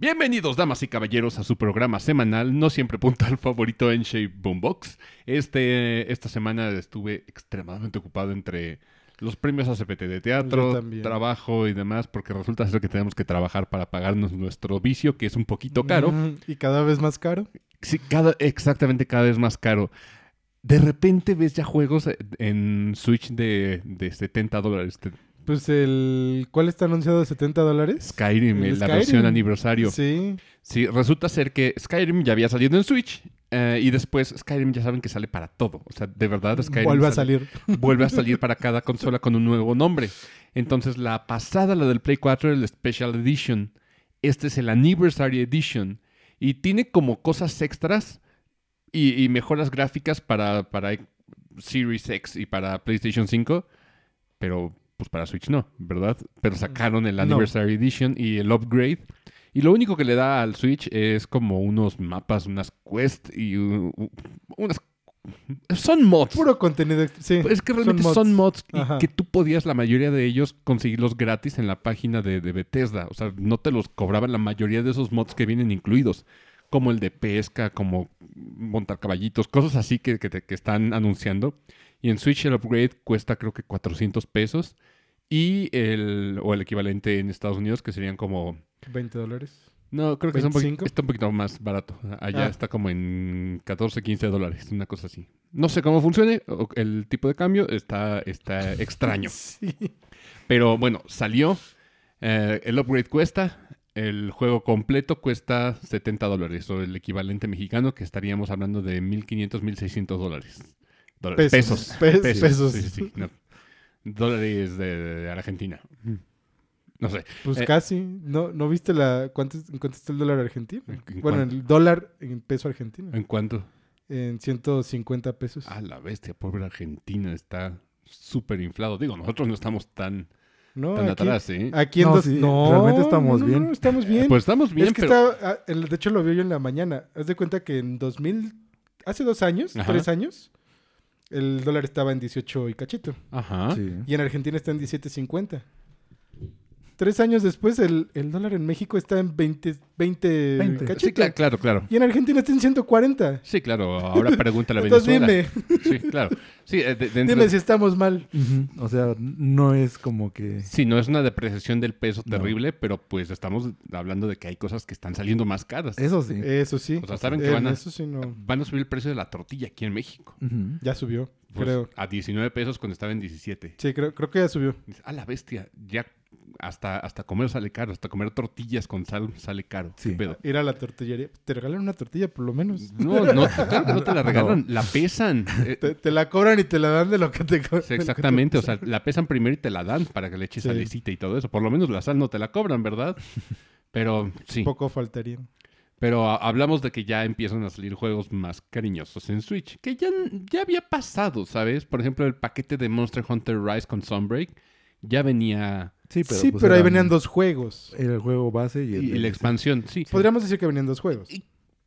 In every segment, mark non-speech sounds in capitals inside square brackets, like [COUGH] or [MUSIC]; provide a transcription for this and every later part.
Bienvenidos, damas y caballeros, a su programa semanal, no siempre puntual [LAUGHS] favorito en Shape Boombox. Este, esta semana estuve extremadamente ocupado entre los premios ACPT de teatro, trabajo y demás, porque resulta ser que tenemos que trabajar para pagarnos nuestro vicio, que es un poquito caro. Y cada vez más caro. Sí, cada, exactamente cada vez más caro. De repente ves ya juegos en Switch de, de 70 dólares. Pues el... ¿Cuál está anunciado de 70 dólares? Skyrim, El la Skyrim. versión aniversario. Sí. Sí, resulta ser que Skyrim ya había salido en Switch eh, y después Skyrim ya saben que sale para todo. O sea, de verdad Skyrim Vuelve a salir. [LAUGHS] vuelve a salir para cada consola con un nuevo nombre. Entonces la pasada, la del Play 4, el Special Edition. Este es el Anniversary Edition y tiene como cosas extras y, y mejoras gráficas para, para Series X y para PlayStation 5, pero pues para Switch no, ¿verdad? Pero sacaron el No. Anniversary Edition y el upgrade. Y lo único que le da al Switch es como unos mapas, unas quests y uh, uh, unas... Son mods. Puro contenido. Sí. Es que realmente son mods, y que tú podías, la mayoría de ellos, conseguirlos gratis en la página de, de Bethesda. O sea, no te los cobraban la mayoría de esos mods que vienen incluidos. Como el de pesca, como montar caballitos, cosas así que, que, te- que están anunciando. Y en Switch el upgrade cuesta creo que 400 pesos. Y el, o el equivalente en Estados Unidos, que serían como... 20 dólares. No, creo que es un poqui- ¿25? está un poquito más barato. Allá Ah. está como en 14, 15 dólares, una cosa así. No sé cómo funcione, el tipo de cambio está, está [LAUGHS] extraño. Sí. Pero bueno, salió, eh, el upgrade cuesta, el juego completo cuesta 70 dólares, o el equivalente mexicano, que estaríamos hablando de 1.500, 1.600 dólares. Dólares. Pesos. Pesos. [LAUGHS] Pe- pesos. Sí, sí, sí, no. Dólares de, de Argentina. No sé. Pues Eh, casi. ¿No, ¿No viste la cuánto, cuánto está el dólar argentino? ¿En- en bueno, cuánto? el dólar en peso argentino. ¿En cuánto? En 150 pesos. Ah, la bestia, pobre Argentina, está súper inflado. Digo, nosotros no estamos tan, no, tan aquí, atrás, ¿eh? aquí en No, dos... sí, no, realmente estamos no, bien. no, estamos bien. Pues estamos bien, es que pero... está, ah, de hecho lo vi yo en la mañana. Haz de cuenta que en 2000, hace dos años, Ajá. tres años, el dólar estaba en 18 y cachito. Ajá. Sí. Y en Argentina está en 17.50. Tres años después, el, el dólar en México está en 20, 20, 20. cachito. Sí, cla- claro, claro. Y en Argentina está en 140. Sí, claro. Ahora pregúntale a Entonces Venezuela. dime, Sí, claro. Sí, eh, de- dentro- dime si estamos mal. O sea, no es como que... Sí, no es una depreciación del peso No. terrible, pero pues estamos hablando de que hay cosas que están saliendo más caras. Eso sí. Eso sí. O sea, saben que van a- Eso sí, no. Van a subir el precio de la tortilla aquí en México. Ya subió, Pues, creo. A 19 pesos cuando estaba en 17. Sí, creo, creo que ya subió. A la bestia, ya hasta, hasta comer sale caro, hasta comer tortillas con sal sale caro. Sí. ¿Qué pedo? Ir a la tortillería. Te regalan una tortilla, por lo menos. No, no, claro que no te la [LAUGHS] regalan, la pesan. Eh, Te, te la cobran y te la dan de lo que te cobran. sí, exactamente, o sea, la pesan primero y te la dan para que le eches Sí. salecita y todo eso. Por lo menos la sal no te la cobran, ¿verdad? [LAUGHS] Pero sí, Poco faltaría. pero hablamos de que ya empiezan a salir juegos más cariñosos en Switch, que ya, ya había pasado, ¿sabes? Por ejemplo, el paquete de Monster Hunter Rise con Sunbreak ya venía Sí, pero, sí, pues, pero ahí venían dos juegos. El juego base y y, el... y la expansión, sí. Podríamos decir que venían dos juegos.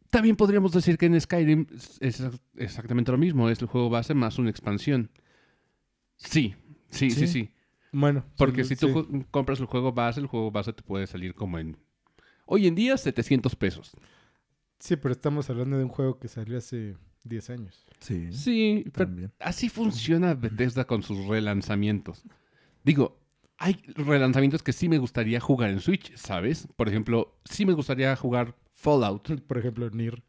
También podríamos decir que en Skyrim es exactamente lo mismo, es el juego base más una expansión. Sí, sí, sí, sí. Sí. Bueno. Porque sí, si tú compras el juego base, el juego base te puede salir como en... Hoy en día, 700 pesos. Sí, pero estamos hablando de un juego que salió hace 10 años. Sí, Sí, pero también. así funciona Bethesda con sus relanzamientos. Digo, hay relanzamientos que sí me gustaría jugar en Switch, ¿sabes? Por ejemplo, sí me gustaría jugar Fallout. Por ejemplo, Nier.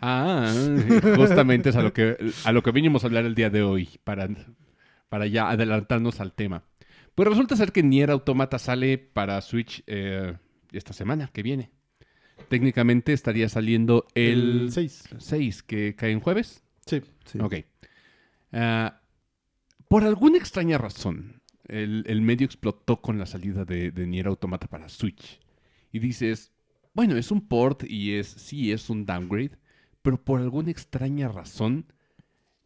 Ah, justamente es a lo que, a lo que vinimos a hablar el día de hoy, para, para ya adelantarnos al tema. Pues resulta ser que Nier Automata sale para Switch eh, esta semana que viene. Técnicamente estaría saliendo el 6. 6, que cae en jueves. Sí. Sí. Ok. Ah, por alguna extraña razón, el, el medio explotó con la salida de, de Nier Automata para Switch. Y dices, bueno, es un port y es sí es un downgrade, pero por alguna extraña razón,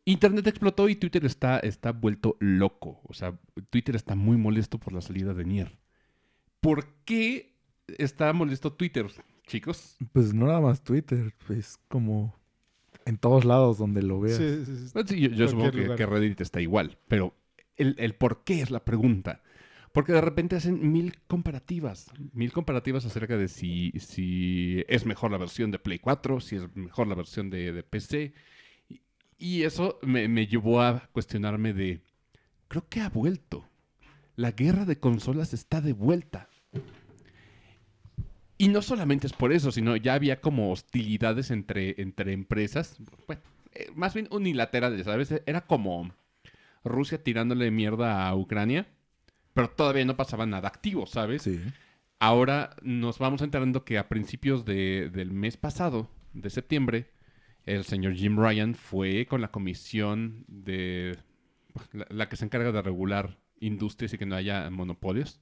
Internet explotó y Twitter está, está vuelto loco. O sea, Twitter está muy molesto por la salida de Nier. ¿Por qué está molesto Twitter, chicos? Pues no nada más Twitter, es como en todos lados donde lo veas. Sí, sí, sí. Sí, yo, yo supongo que Reddit está igual, pero el, el por qué es la pregunta. Porque de repente hacen mil comparativas. Mil comparativas acerca de si, si es mejor la versión de Play 4, si es mejor la versión de, de PC. Y, eso me, me llevó a cuestionarme de, creo que ha vuelto. La guerra de consolas está de vuelta. Y no solamente es por eso, sino ya había como hostilidades entre, entre empresas. Eh, más bien unilaterales, ¿sabes? Era como Rusia tirándole mierda a Ucrania, pero todavía no pasaba nada activo, ¿sabes? Sí. Ahora nos vamos enterando que a principios de- del mes pasado, de septiembre, el señor Jim Ryan fue con la comisión de la, la que se encarga de regular industrias y que no haya monopolios.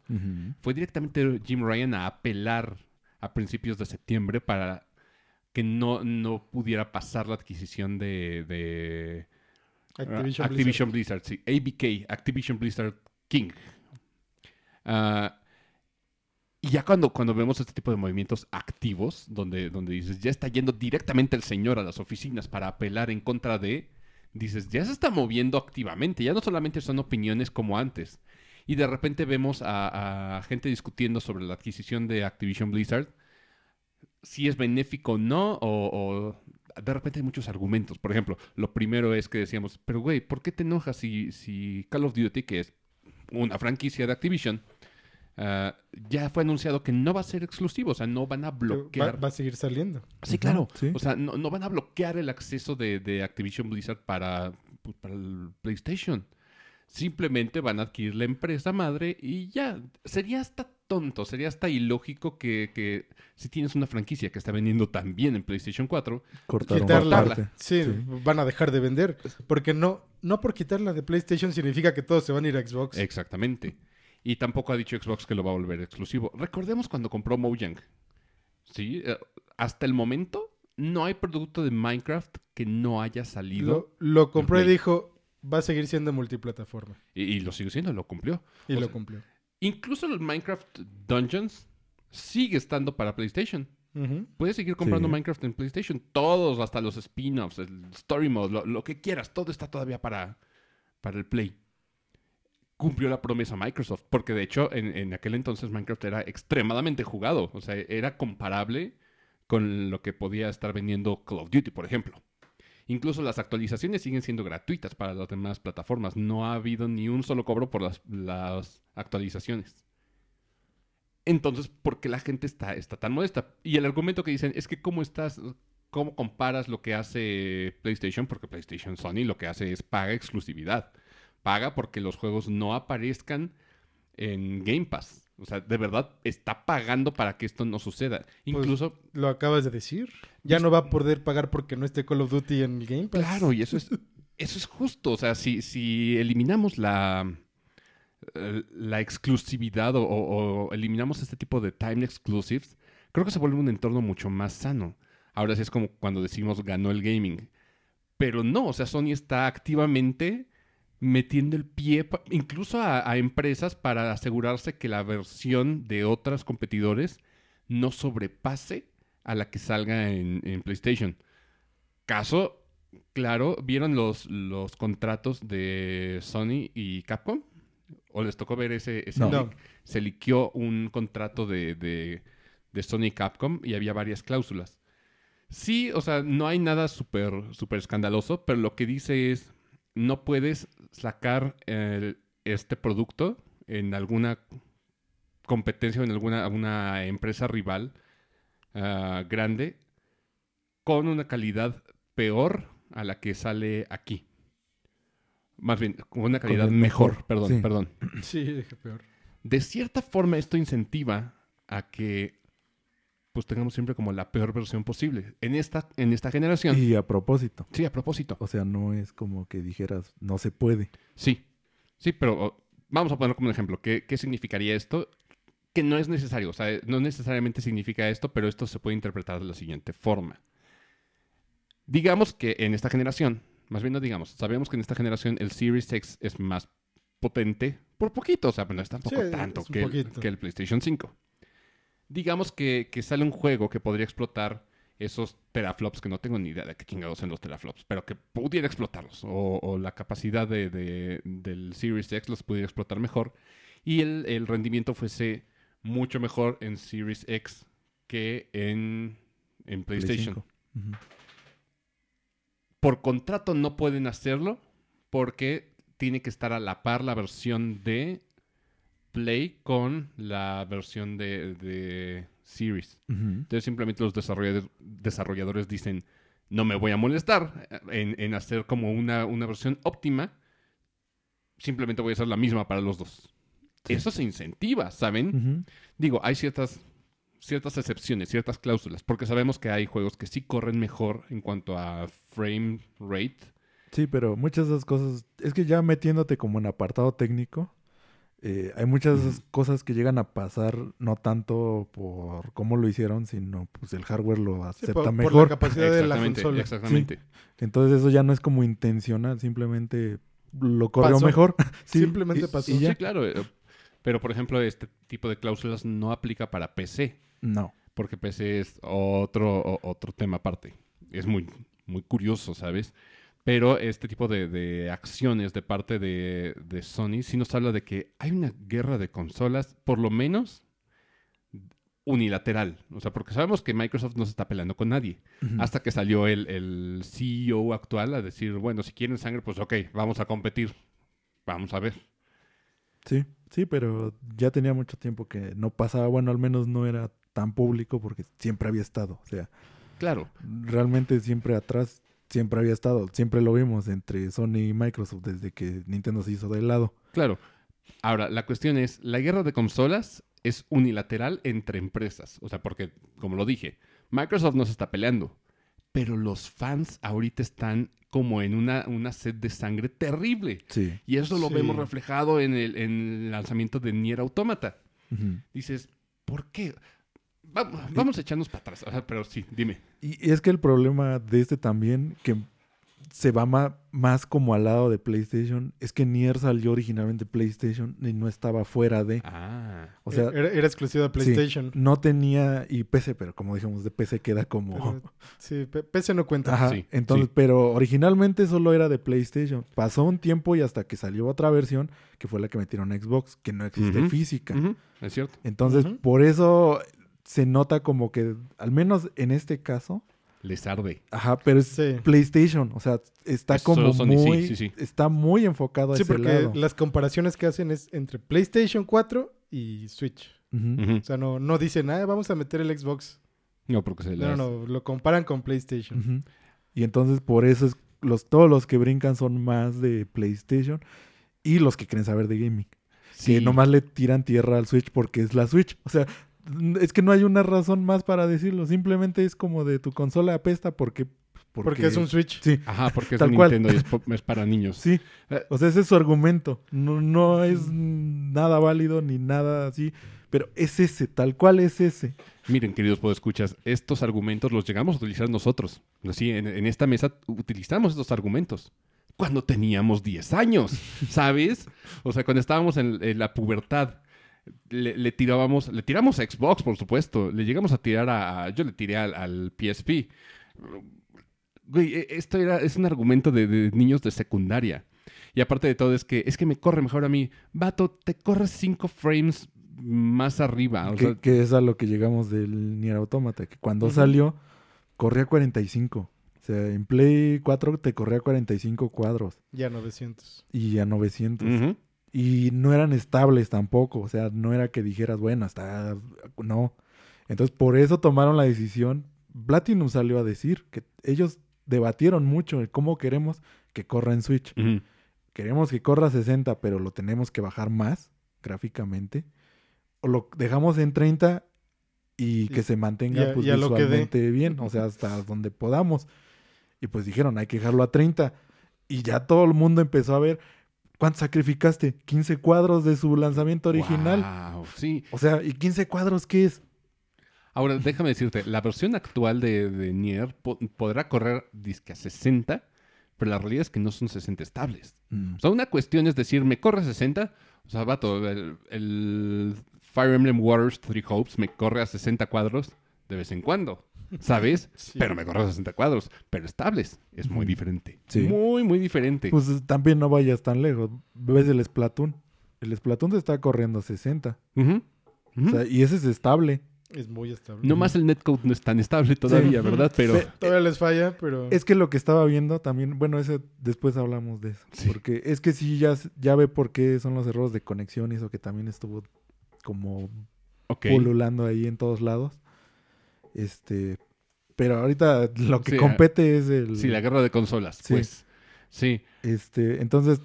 Fue directamente Jim Ryan a apelar a principios de septiembre para que no, no pudiera pasar la adquisición de, de Activision, Ah, Activision Blizzard. sí. ABK, Activision Blizzard King. Ah, y ya cuando, cuando vemos este tipo de movimientos activos, donde, donde dices, ya está yendo directamente el señor a las oficinas para apelar en contra de, dices, ya se está moviendo activamente, ya no solamente son opiniones como antes. Y de repente vemos a, gente discutiendo sobre la adquisición de Activision Blizzard, si es benéfico o no, o, o de repente hay muchos argumentos. Por ejemplo, lo primero es que decíamos, pero güey, ¿por qué te enojas si, si Call of Duty, que es una franquicia de Activision, ah, ya fue anunciado que no va a ser exclusivo? O sea, no van a bloquear. va a seguir saliendo. Sí, claro. sí. O sea, no, no van a bloquear el acceso de, de Activision Blizzard para, pues, para el PlayStation. Simplemente van a adquirir la empresa madre y ya. Sería hasta tonto, sería hasta ilógico que, que si tienes una franquicia que está vendiendo tan bien en PlayStation 4, Cortaron Quitarla. parte. Sí, Sí. van a dejar de vender. Porque no, no por quitarla de PlayStation significa que todos se van a ir a Xbox. Exactamente. Y tampoco ha dicho Xbox que lo va a volver exclusivo. Recordemos cuando compró Mojang. Sí, eh, hasta el momento no hay producto de Minecraft que no haya salido. lo, lo compró y dijo, va a seguir siendo multiplataforma. Y, y lo sigue siendo, lo cumplió. Y O lo sea, cumplió. Incluso el Minecraft Dungeons sigue estando para PlayStation. Puedes seguir comprando Sí. Minecraft en PlayStation. Todos, hasta los spin-offs, el Story Mode, lo, lo que quieras, todo está todavía para, para el Play. Cumplió la promesa Microsoft, porque de hecho en, en aquel entonces Minecraft era extremadamente jugado. O sea, era comparable con lo que podía estar vendiendo Call of Duty, por ejemplo. Incluso las actualizaciones siguen siendo gratuitas para las demás plataformas. No ha habido ni un solo cobro por las, actualizaciones. Entonces, ¿por qué la gente está, está tan modesta? Y el argumento que dicen es que cómo estás, cómo comparas lo que hace PlayStation, porque PlayStation Sony lo que hace es paga exclusividad. Paga porque los juegos no aparezcan en Game Pass. O sea, de verdad está pagando para que esto no suceda. Incluso, Lo acabas de decir. Ya no va a poder pagar porque no esté Call of Duty en el Game Pass. claro, y eso es, eso es justo. O sea, si, si eliminamos la, la exclusividad o, o- o eliminamos este tipo de time exclusives, creo que se vuelve un entorno mucho más sano. Ahora sí es como cuando decimos ganó el gaming. Pero no, o sea, Sony está activamente metiendo el pie incluso a, a empresas para asegurarse que la versión de otros competidores no sobrepase a la que salga en, en PlayStation. Caso, claro, ¿vieron los, los contratos de Sony y Capcom? ¿O les tocó ver ese, ese No. leak? Se liqueó un contrato de, de, de Sony y Capcom y había varias cláusulas. Sí, o sea, no hay nada súper súper escandaloso, pero lo que dice es, no puedes sacar el- este producto en alguna competencia o en alguna, alguna empresa rival ah, grande con una calidad peor a la que sale aquí. Más bien, con una calidad mejor, mejor, perdón, sí. perdón. Sí, dije peor. De cierta forma esto incentiva a que pues tengamos siempre como la peor versión posible. En esta, en esta generación. Y a propósito. Sí, a propósito. O sea, no es como que dijeras, no se puede. Sí, sí, pero vamos a poner como un ejemplo. ¿Qué, qué significaría esto? Que no es necesario, o sea, no necesariamente significa esto, pero esto se puede interpretar de la siguiente forma. Digamos que en esta generación, más bien no digamos, sabemos que en esta generación el Series X es más potente por poquito, o sea, no es tampoco Sí, tanto es que el, que el PlayStation 5. Digamos que, que sale un juego que podría explotar esos teraflops, que no tengo ni idea de qué chingados son los teraflops, pero que pudiera explotarlos, o, o la capacidad de, de- del Series X los pudiera explotar mejor, y el, el rendimiento fuese mucho mejor en Series X que en, en Play PlayStation. 5. Ujú. Por contrato no pueden hacerlo porque tiene que estar a la par la versión de Play con la versión de, de Series. Entonces simplemente los desarrolladores, desarrolladores dicen, no me voy a molestar en, en hacer como una, una versión óptima, simplemente voy a hacer la misma para los dos. Sí. Eso se incentiva, ¿saben? Digo, hay ciertas, ciertas excepciones, ciertas cláusulas, porque sabemos que hay juegos que sí corren mejor en cuanto a frame rate. Sí, pero muchas de esas cosas, es que ya metiéndote como en apartado técnico, eh, hay muchas cosas que llegan a pasar no tanto por cómo lo hicieron, sino pues el hardware lo acepta por, por mejor. la capacidad de la Exactamente, consola. exactamente. Entonces eso ya no es como intencional, simplemente lo corrió Pasó. mejor. [LAUGHS] Sí, Simplemente y- pasó. y ya. Sí, claro. eh, Pero, por ejemplo, este tipo de cláusulas no aplica para PC, No. porque PC es otro, otro tema aparte. Es muy, muy curioso, ¿sabes? Pero este tipo de, de acciones de parte de, de Sony sí nos habla de que hay una guerra de consolas, por lo menos unilateral. O sea, porque sabemos que Microsoft no se está peleando con nadie. Hasta que salió el, el CEO actual a decir, bueno, si quieren sangre, pues ok, vamos a competir. Vamos a ver. Sí, sí, pero ya tenía mucho tiempo que no pasaba, bueno, al menos no era tan público porque siempre había estado. O sea, Claro. realmente siempre atrás, siempre había estado. Siempre lo vimos entre Sony y Microsoft desde que Nintendo se hizo de lado. Claro. Ahora, la cuestión es, la guerra de consolas es unilateral entre empresas. O sea, porque, como lo dije, Microsoft no se está peleando. Pero los fans ahorita están como en una, una sed de sangre terrible. Sí. Y eso lo Sí. vemos reflejado en el, en el lanzamiento de Nier Automata. Dices, ¿por qué? Va- vamos a echarnos para atrás. Pero sí, dime. Y es que el problema de este también, que se va ma- más como al lado de PlayStation, es que Nier salió originalmente de PlayStation y no estaba fuera de. Ah. O sea, era, era exclusiva de sí, PlayStation. no tenía y PC, pero como dijimos, de PC queda como... Pero, sí, PC no cuenta. Ajá, Sí, entonces, sí. pero originalmente solo era de PlayStation. Pasó un tiempo y hasta que salió otra versión, que fue la que metieron a Xbox, que no existe física. Es cierto. Entonces, por eso se nota como que, al menos en este caso, Les arde. ajá, pero es Sí. PlayStation, o sea, está Es como muy, sí, sí. está muy enfocado a Sí, ese porque lado. las comparaciones que hacen es entre PlayStation 4 y Switch. O sea, no, no dicen, ah, vamos a meter el Xbox. No, porque se No, las... no, lo comparan con PlayStation. Y entonces por eso es los todos los que brincan son más de PlayStation y los que quieren saber de gaming. Sí. Que nomás le tiran tierra al Switch porque es la Switch. O sea, es que no hay una razón más para decirlo. Simplemente es como de tu consola apesta porque... Porque, es un Switch. Sí, Ajá, porque es Tal cual. Nintendo y es, para niños. sí. Eh, O sea, ese es su argumento. No, no es nada válido ni nada así. Pero es ese, tal cual es ese. Miren, queridos podescuchas, estos argumentos los llegamos a utilizar nosotros. Así, en, en esta mesa utilizamos estos argumentos. Cuando teníamos 10 años, ¿sabes? O sea, cuando estábamos en, en la pubertad, le, le tirábamos, le tiramos a Xbox, por supuesto. Le llegamos a tirar a. a- yo le tiré al, al PSP. Güey, e- esto era, es un argumento de, de niños de secundaria. Y aparte de todo, es que es que me corre mejor a mí. Vato, te corres 5 frames más arriba. O que, sea, que es a lo que llegamos del Nier Automata. Que cuando salió, corría 45. O sea, en Play 4 te corría 45 cuadros. Ya 900. Y a 900. ujú. Y no eran estables tampoco. O sea, no era que dijeras, bueno, está. No. Entonces, por eso tomaron la decisión. Platinum salió a decir que ellos debatieron mucho el cómo queremos que corra en Switch. Queremos que corra 60, pero lo tenemos que bajar más gráficamente. O lo dejamos en 30 y que Y- se mantenga a- pues, a visualmente bien. O sea, hasta donde podamos. Y pues dijeron, hay que dejarlo a 30. Y ya todo el mundo empezó a ver. ¿Cuánto sacrificaste? 15 cuadros de su lanzamiento original. Wow, sí. O sea, ¿y 15 cuadros qué es? Ahora, déjame decirte, la versión actual de, de Nier po- podrá correr disque a 60, pero la realidad es que no son 60 estables. Mm. O sea, una cuestión es decir, ¿me corre 60? O sea, vato, el, el Fire Emblem Warriors Three Hopes me corre a 60 cuadros de vez en cuando, ¿sabes? [LAUGHS] Sí. Pero me corre a 60 cuadros, pero estables. Es muy diferente. Sí. Muy, muy diferente. Pues también no vayas tan lejos. Ves el Splatoon. El Splatoon te está corriendo a 60. Ujú, ujú. O sea, y ese es estable. Es muy estable. no más el netcode no es tan estable todavía, ¿verdad? Pero Pe- Todavía les falla, pero... Es que lo que estaba viendo también, bueno, ese después hablamos de eso. Sí. Porque es que sí, ya, ya ve por qué son los errores de conexión y eso que también estuvo como pululando ahí en todos lados. Este, pero ahorita lo que Sí, compete es el... Sí, la guerra de consolas, Sí. pues. Sí. Este, entonces,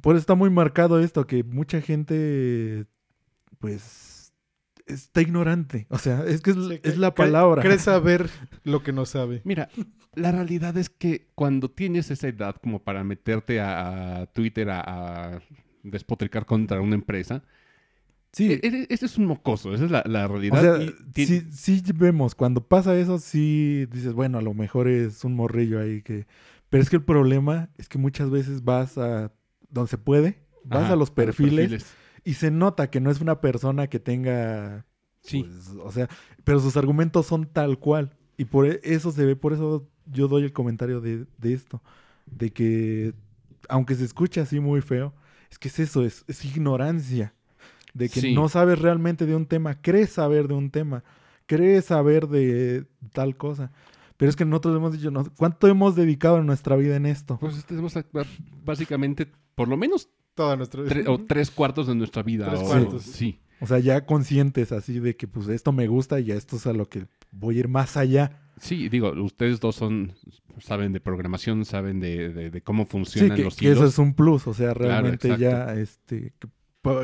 por eso está muy marcado esto, que mucha gente, pues, está ignorante. O sea, es que es, Sí, es cre- la palabra. Cree [LAUGHS] saber lo que no sabe. Mira, la realidad es que cuando tienes esa edad como para meterte a, a Twitter a, a despotricar contra una empresa, Sí, e- ese es un mocoso, esa es la, la o realidad. sea, y ti- sí, sí vemos, cuando pasa eso, sí dices, bueno, a lo mejor es un morrillo ahí que... Pero es que el problema es que muchas veces vas a donde se puede, vas Ajá, a los perfiles, y se nota que no es una persona que tenga Sí. Pues, o sea, pero sus argumentos son tal cual. Y por e- eso se ve, por eso yo doy el comentario de, de esto. De que, aunque se escucha así muy feo, es que es eso, es, es ignorancia. De que Sí. no sabes realmente de un tema, crees saber de un tema, crees saber de tal cosa. Pero es que nosotros hemos dicho, ¿no? ¿cuánto hemos dedicado en nuestra vida en esto? Pues tenemos a- básicamente por lo menos Toda nuestra tre- o tres cuartos de nuestra vida. Tres o- cuartos. Sí. O sea, ya conscientes así de que pues esto me gusta y ya esto es a lo que voy a ir más allá. Sí, digo, ustedes dos son saben de programación, saben de, de- de cómo Sí, funcionan que, los que eso es un plus, o sea, realmente ya, este,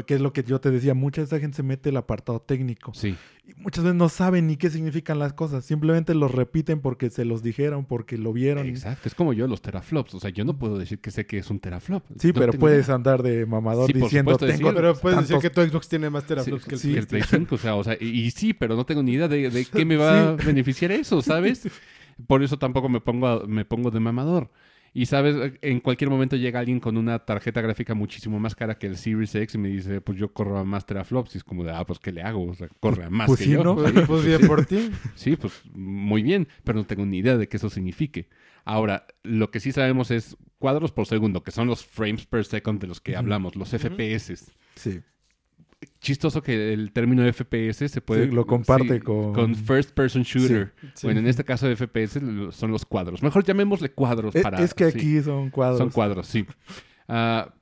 que, es lo que yo te decía, mucha de esa gente se mete el apartado técnico Sí. y muchas veces no saben ni qué significan las cosas, simplemente los repiten porque se los dijeron, porque lo vieron. Exacto, es como yo los teraflops, o sea, yo no puedo decir que sé que es un teraflop. Sí, No pero puedes idea. andar de mamador Sí, diciendo, tengo decir- Pero puedes decir que tu Xbox tiene más Sí, teraflops que el que el Play. Play 5, o sea, o sea, y, y sí, pero no tengo ni idea de, de qué me [LAUGHS] va a beneficiar eso, ¿sabes? [LAUGHS] Por eso tampoco me pongo, a- me pongo de mamador. Y sabes, en cualquier momento llega alguien con una tarjeta gráfica muchísimo más cara que el Series X y me dice, pues yo corro a más teraflops. Y es como de, ah, pues ¿qué le hago? O sea, corre a más Pues que sí, yo. ¿no? Pues, pues bien por ti. Sí, pues muy bien, pero no tengo ni idea de qué eso signifique. Ahora, lo que sí sabemos es cuadros por segundo, que son los frames per second de los que hablamos, los. FPS. Sí, Chistoso que el término FPS se puede... Sí, lo comparte sí, con- First Person Shooter. Sí. Bueno, en este caso de FPS son los cuadros. Mejor llamémosle cuadros E- para... es que aquí son cuadros. son cuadros, sí. Ah,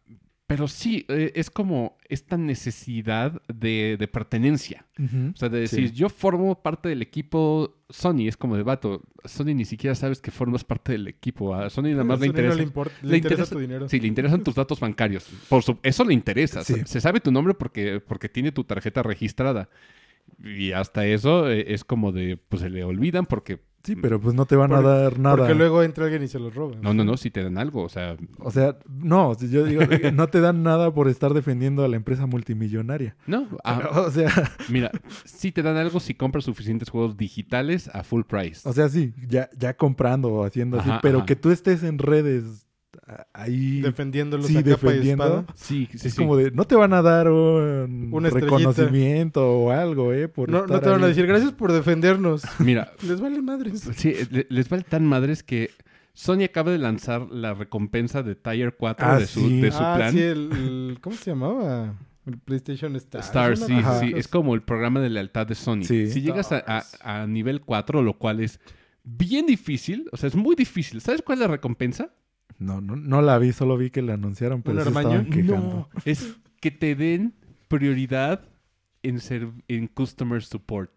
pero sí, eh, es como esta necesidad de, de pertenencia. Ujú. O sea, de decir, Sí. yo formo parte del equipo Sony. Es como de vato. Sony ni siquiera sabes que formas parte del equipo. A Sony nada más le Sony no interesa. le, importa, le, le interesa, interesa- tu dinero. Sí, le interesan tus datos bancarios. Por su- eso le interesa. Sí. Se, se sabe tu nombre porque, porque tiene tu tarjeta registrada. Y hasta eso eh, es como de, pues se le olvidan porque... Sí, pero pues no te van a dar nada. Porque luego entra alguien y se los roba. No, no, no, si te dan algo. O sea, O sea, no, yo digo, [LAUGHS] no te dan nada por estar defendiendo a la empresa multimillonaria. no. ah, [LAUGHS] O sea, mira, sí te dan algo si compras suficientes juegos digitales a full price. o sea, sí, ya, ya comprando o haciendo así, pero ajá. que tú estés en redes ahí Defendiéndolos Sí, a capa y defendiendo. espada. sí, sí, es sí. como de no te van a dar un Una reconocimiento o algo, eh, por No, te van a decir gracias por defendernos. Mira, [LAUGHS] Les vale madres. Sí, le- les vale tan madres que Sony acaba de lanzar la recompensa de Tier 4 Ah, de su, sí. de su ah, plan. sí, el, el- ¿Cómo se llamaba? El PlayStation Star. Star, sí, sí. Es como el programa de lealtad de Sony. Sí. Si llegas a, a- a nivel 4, lo cual es bien difícil, o sea, es muy difícil. ¿Sabes cuál es la recompensa? No, no, no la vi, solo vi que la anunciaron, pero ¿Un se estaban quejando. No, es que te den prioridad en, ser, en customer support.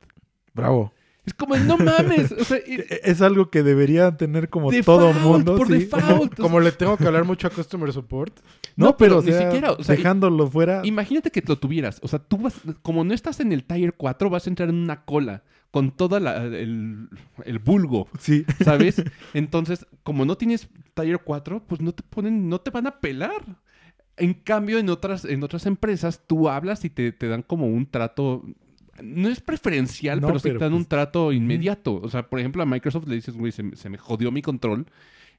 Bravo. Es como, no mames, o sea, [LAUGHS] y- E- Es algo que debería tener como Default, todo mundo. por sí. default. [LAUGHS] Como, como le tengo que hablar mucho a Customer Support. No, No, pero, pero ni o sea, siquiera, o sea, dejándolo fuera. Imagínate que lo tuvieras. O sea, tú vas, como no estás en el Tier 4, vas a entrar en una cola con todo el, el vulgo, Sí, ¿sabes? [LAUGHS] Entonces, como no tienes Tier 4, pues no te ponen, no te van a pelar. En cambio, en otras, en otras empresas, tú hablas y te, te dan como un trato. No es preferencial, No, pero sí te dan un pues- trato inmediato. O sea, por ejemplo, a Microsoft le dices, güey, se, me- se me jodió mi control.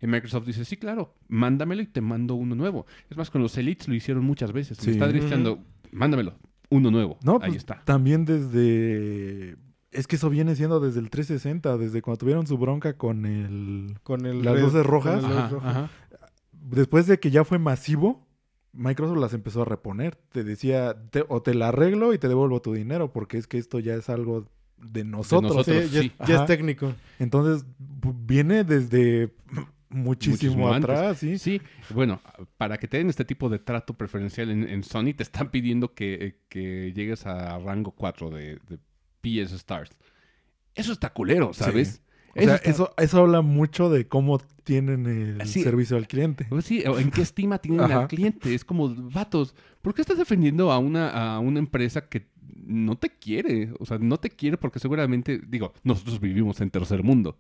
Y Microsoft dice, sí, claro, mándamelo y te mando uno nuevo. Es más, con los Elites lo hicieron muchas veces. Sí. Me está drifteando, mándamelo, uno nuevo. no, Ahí pues está. también desde. Es que eso viene siendo desde el 360, desde cuando tuvieron su bronca con el. Con el Las red- luces con rojas. el luz Ajá, rojo. ajá. Después de que ya fue masivo, Microsoft las empezó a reponer. Te decía, te- o te la arreglo y te devuelvo tu dinero, porque es que esto ya es algo de nosotros. nosotros. Sí, ya, sí. ya Ajá. es técnico. Entonces, viene desde muchísimo, Muchísimo antes. atrás, ¿sí? Sí, bueno, para que te den este tipo de trato preferencial en, en Sony, te están pidiendo que, que llegues a rango 4 de, de PS Stars. Eso está culero, ¿sabes? O sea, está- eso, eso habla mucho de cómo tienen el Sí. servicio al cliente. Pues sí, o en qué estima tienen al cliente. Es como, vatos, ¿por qué estás defendiendo a una, a una empresa que no te quiere? O sea, no te quiere porque seguramente, digo, nosotros vivimos en tercer mundo.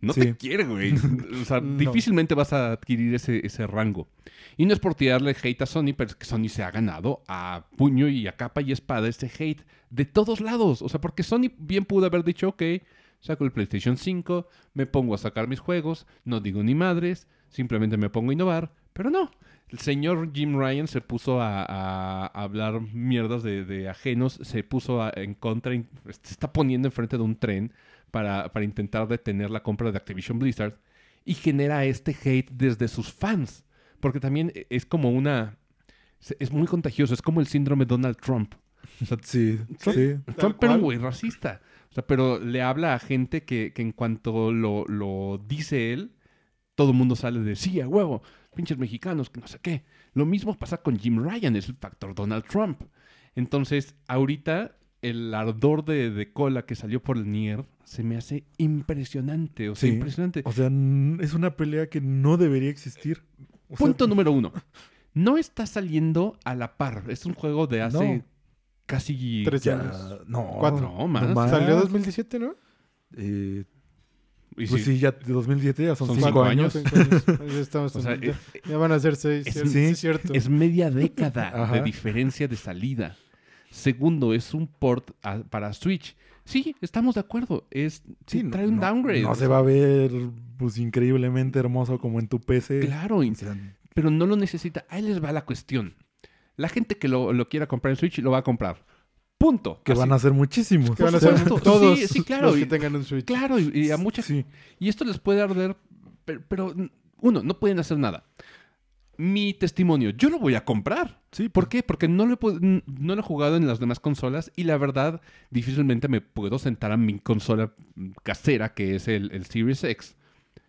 No Sí. te quiere, güey. O sea, [LAUGHS] No. difícilmente vas a adquirir ese, ese rango. Y no es por tirarle hate a Sony, pero es que Sony se ha ganado a puño y a capa y espada ese hate de todos lados. O sea, porque Sony bien pudo haber dicho, ok, saco el PlayStation 5, me pongo a sacar mis juegos, no digo ni madres, simplemente me pongo a innovar, pero no. El señor Jim Ryan se puso a, a hablar mierdas de, de ajenos, se puso a- en contra, se está poniendo enfrente de un tren para, para intentar detener la compra de Activision Blizzard y genera este hate desde sus fans. Porque también es como una... Es muy contagioso, es como el síndrome Donald Trump. O sea, Sí, Trump- sí. Trump cual. güey racista. O sea, pero le habla a gente que, que en cuanto lo, lo dice él, todo el mundo sale de sí, a huevo, pinches mexicanos, que no sé qué. Lo mismo pasa con Jim Ryan, es el factor Donald Trump. Entonces, ahorita el ardor de, de cola que salió por el Nier se me hace impresionante. O sea, Sí. impresionante. O sea, es una pelea que no debería existir. O sea, Punto [LAUGHS] número uno. No está saliendo a la par. Es un juego de hace No. casi... Tres ya- años. No, Cuatro. No, más. Salió 2017, ¿no? Eh, Y pues sí, sí, ya de 2007 ya son, Son cinco cinco años. años. Cinco años. [LAUGHS] Ya estamos O sea, en- eh, ya, ya van a ser seis. es- ¿cierto? sí. Sí, es cierto. Es media década de diferencia de salida. Segundo, es un port a- para Switch. Sí, estamos de acuerdo. Es, sí, no- trae un downgrade. No se va a ver pues increíblemente hermoso como en tu PC. Claro, O sea, pero no lo necesita. Ahí les va la cuestión. La gente que lo, lo quiera comprar en Switch lo va a comprar. Punto. que Así. van a ser muchísimos. que van a ser todos Sí, sí, claro, los que tengan un Switch. Claro, y, y a muchas. Sí. Y esto les puede arder, pero, pero, uno, no pueden hacer nada. Mi testimonio, yo lo voy a comprar. Sí, ¿Por qué? Porque no lo, he, pod- n- no lo he jugado en las demás consolas y la verdad, difícilmente me puedo sentar a mi consola casera, que es el, el Series X,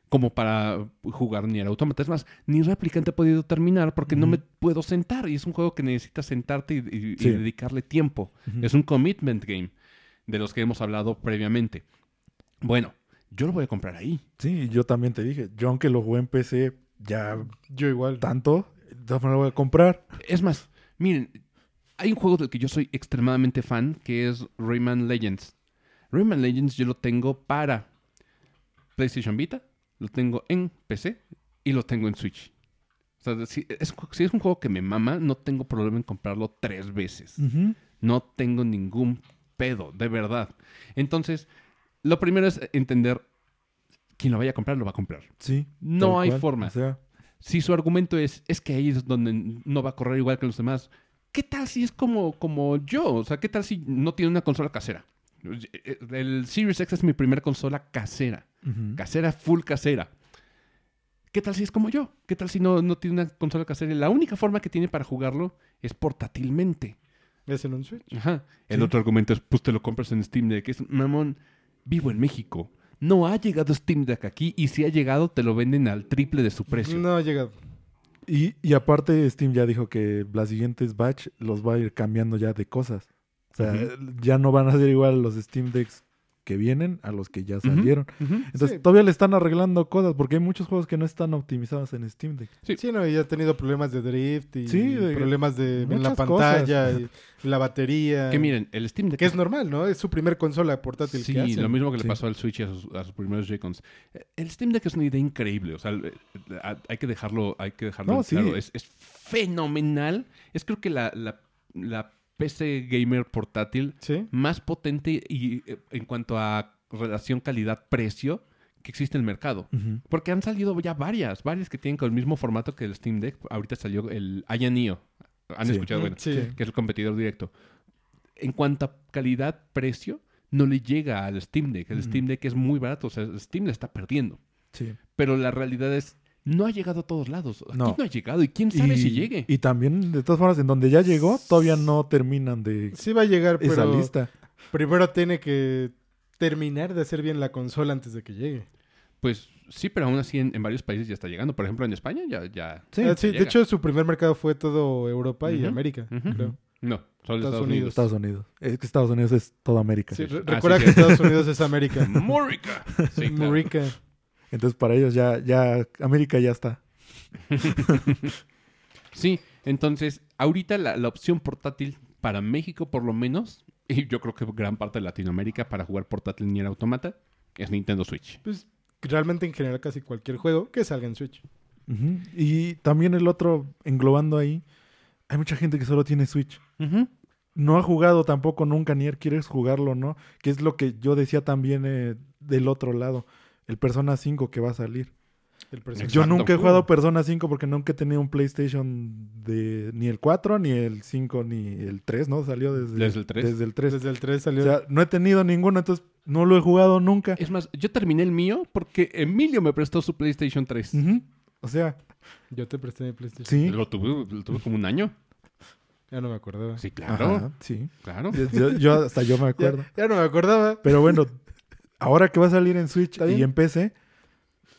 como para jugar ni el Automata. Es más, ni Replicant he podido terminar porque no me puedo sentar y es un juego que necesitas sentarte y, y- y Sí. dedicarle tiempo. Es un commitment game de los que hemos hablado previamente. Bueno, yo lo voy a comprar ahí. Sí, yo también te dije. Yo aunque lo jugué en PC ya Yo igual. tanto, de todas maneras lo voy a comprar. Es más, miren, hay un juego del que yo soy extremadamente fan, que es Rayman Legends. Rayman Legends yo lo tengo para PlayStation Vita, lo tengo en PC y lo tengo en Switch. O sea, si es, si es un juego que me mama, no tengo problema en comprarlo tres veces. No tengo ningún pedo, de verdad. Entonces, lo primero es entender, quien lo vaya a comprar, lo va a comprar. Sí. No hay cual. forma. O sea, Si su argumento es, es que ahí es donde no va a correr igual que los demás, ¿qué tal si es como, como yo? O sea, ¿qué tal si no tiene una consola casera? El Series X es mi primera consola casera. ujú. Casera, full casera. ¿Qué tal si es como yo? ¿Qué tal si no, no tiene una consola casera? La única forma que tiene para jugarlo es portátilmente. ¿Es en un Switch? Ajá. El Sí. otro argumento es, pues te lo compras en Steam Deck. Es, mamón, vivo en México. No ha llegado Steam Deck aquí y si ha llegado te lo venden al triple de su precio. No ha llegado. Y, y aparte Steam ya dijo que las siguientes batch los va a ir cambiando ya de cosas. O sea, ya no van a ser igual los Steam Decks que vienen a los que ya salieron. Entonces Sí. todavía le están arreglando cosas porque hay muchos juegos que no están optimizados en Steam Deck. Sí. Sí, no, y ha tenido problemas de drift y Sí, de- problemas de en la pantalla y la batería. Que miren, el Steam Deck Que es normal, ¿no? Es su primer consola portátil Sí, que hacen. lo mismo que le Sí. pasó al Switch y a sus, a sus primeros Joy-Cons. Eh, El Steam Deck es una idea increíble. O sea, a- hay que dejarlo, hay que dejarlo No, en sí. claro. Es, es fenomenal. Es creo que la, la, la PC gamer portátil Sí. más potente y eh, en cuanto a relación calidad-precio que existe en el mercado. Porque han salido ya varias, varias que tienen con el mismo formato que el Steam Deck. Ahorita salió el Aya Neo. Han Sí. escuchado, bueno, Sí. que es el competidor directo. En cuanto a calidad-precio, no le llega al Steam Deck. El. Steam Deck es muy barato, o sea, Steam le está perdiendo. Sí. Pero la realidad es, no ha llegado a todos lados. Aquí No. no, ha llegado y quién sabe si llegue. Y también, de todas formas, en donde ya llegó, todavía no terminan de Sí va a llegar, esa pero lista. primero tiene que terminar de hacer bien la consola antes de que llegue. Pues sí, pero aún así en, en varios países ya está llegando. Por ejemplo, en España ya... ya Sí, sí, de hecho, su primer mercado fue todo Europa y América, creo. No, solo Estados Estados, Unidos. Unidos. Estados Unidos. Es que Estados Unidos es toda América. Sí, re- Ah, recuerda sí, que. Estados Unidos es América. [LAUGHS] Mórica. Sí, claro. Entonces, para ellos ya, ya, América ya está. [LAUGHS] Sí, entonces, ahorita la, la opción portátil para México, por lo menos, y yo creo que gran parte de Latinoamérica para jugar portátil ni el automata, es Nintendo Switch. Pues realmente en general casi cualquier juego que salga en Switch. Y también el otro, englobando ahí, hay mucha gente que solo tiene Switch. No ha jugado tampoco nunca, ni quieres jugarlo, ¿no? Que es lo que yo decía también eh, del otro lado. El Persona 5 que va a salir. El. Yo nunca he jugado Persona 5 porque nunca he tenido un PlayStation de ni el 4, ni el 5, ni el 3, ¿no? Salió desde, Desde el 3. Desde el 3. Desde el 3 salió. O sea, no he tenido ninguno, entonces no lo he jugado nunca. Es más, yo terminé el mío porque Emilio me prestó su PlayStation 3. Ujú. O sea, Yo te presté mi PlayStation. sí. Lo tuve, lo tuve como un año. Ya no me acordaba. Sí, claro. Ajá, sí. Claro. Yo, hasta yo me [LAUGHS] Ya, acuerdo. ya no me acordaba. Pero bueno, ahora que va a salir en Switch y en PC,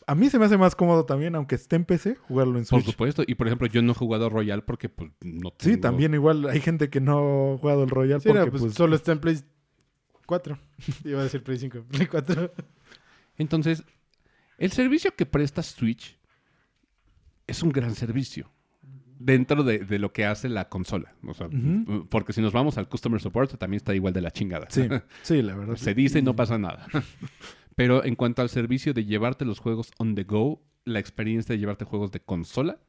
a mí se me hace más cómodo también, aunque esté en PC, jugarlo en Por Switch. supuesto. Y por ejemplo, yo no he jugado Royal porque pues no Sí, tengo- también igual hay gente que no ha jugado el Royal Sí, porque no, pues, pues, solo está en Play 4. [LAUGHS] Iba a decir Play 5. Play 4. Entonces, el servicio que presta Switch es un gran servicio dentro de, de lo que hace la consola. O sea, Ujú. porque si nos vamos al customer support, también está igual de la chingada. Sí, [LAUGHS] sí, la verdad. Se dice y no pasa nada. [LAUGHS] Pero en cuanto al servicio de llevarte los juegos on the go, la experiencia de llevarte juegos de consola,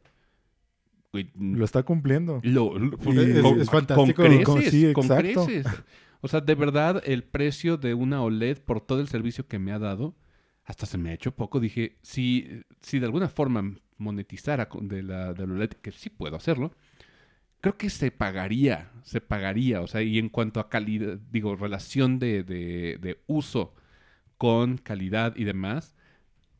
güey, Lo está cumpliendo. lo- lo- Y es- con, es con fantástico. creces, Con- sí, con exacto. creces. O sea, de verdad, el precio de una OLED por todo el servicio que me ha dado, hasta se me ha hecho poco. Dije, si, si de alguna forma monetizara de la, de la OLED, que sí puedo hacerlo, creo que se pagaría, se pagaría. O sea, y en cuanto a calidad, digo, relación de, de- de uso con calidad y demás,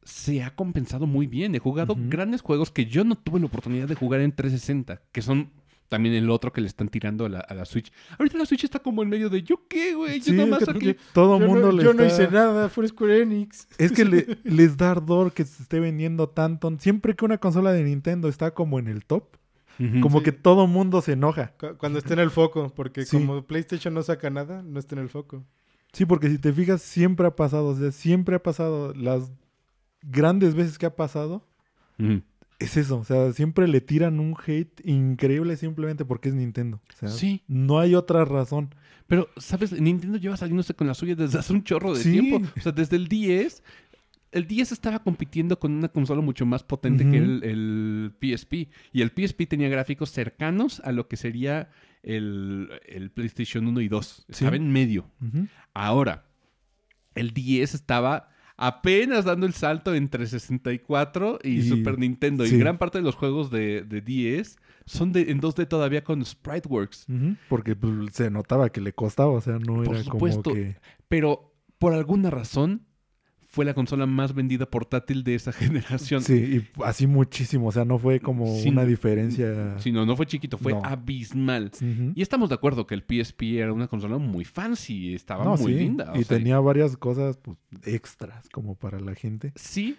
se ha compensado muy bien. He jugado grandes juegos que yo no tuve la oportunidad de jugar en 360, que son también el otro que le están tirando a la, a la Switch. Ahorita la Switch está como en medio de, ¿yo qué, güey? Yo Sí, nada más es que aquí... todo Yo, mundo no, le yo no está- hice nada. Fue Square Enix. Es que le- [LAUGHS] les da ardor que se esté vendiendo tanto. Siempre que una consola de Nintendo está como en el top, como Sí. que todo mundo se enoja. Cu- Cuando esté en el foco. Porque Sí. como PlayStation no saca nada, no está en el foco. Sí, porque si te fijas, siempre ha pasado. O sea, siempre ha pasado. Las grandes veces que ha pasado. Es eso. O sea, siempre le tiran un hate increíble simplemente porque es Nintendo. O sea, Sí. no hay otra razón. Pero, ¿sabes? Nintendo lleva saliéndose con la suya desde hace un chorro de Sí. tiempo. O sea, desde el 10. El 10 estaba compitiendo con una consola mucho más potente que el, el PSP. Y el PSP tenía gráficos cercanos a lo que sería el, el PlayStation 1 y 2. Estaba en medio. Ahora, el 10 estaba apenas dando el salto entre 64 y, Y- Super Nintendo. sí. Y gran parte de los juegos de, de 10 son de, en 2D todavía con Spriteworks. Ujú. Porque pues, se notaba que le costaba. O sea, no Por era supuesto. como que... Pero por alguna razón fue la consola más vendida portátil de esa [LAUGHS] generación. Sí, y así muchísimo. O sea, no fue como Sí. una diferencia. Si no, no fue chiquito, fue No. abismal. Y estamos de acuerdo que el PSP era una consola muy fancy, estaba No, muy sí, linda. o Y sea, tenía varias cosas pues, extras como para la gente. Sí,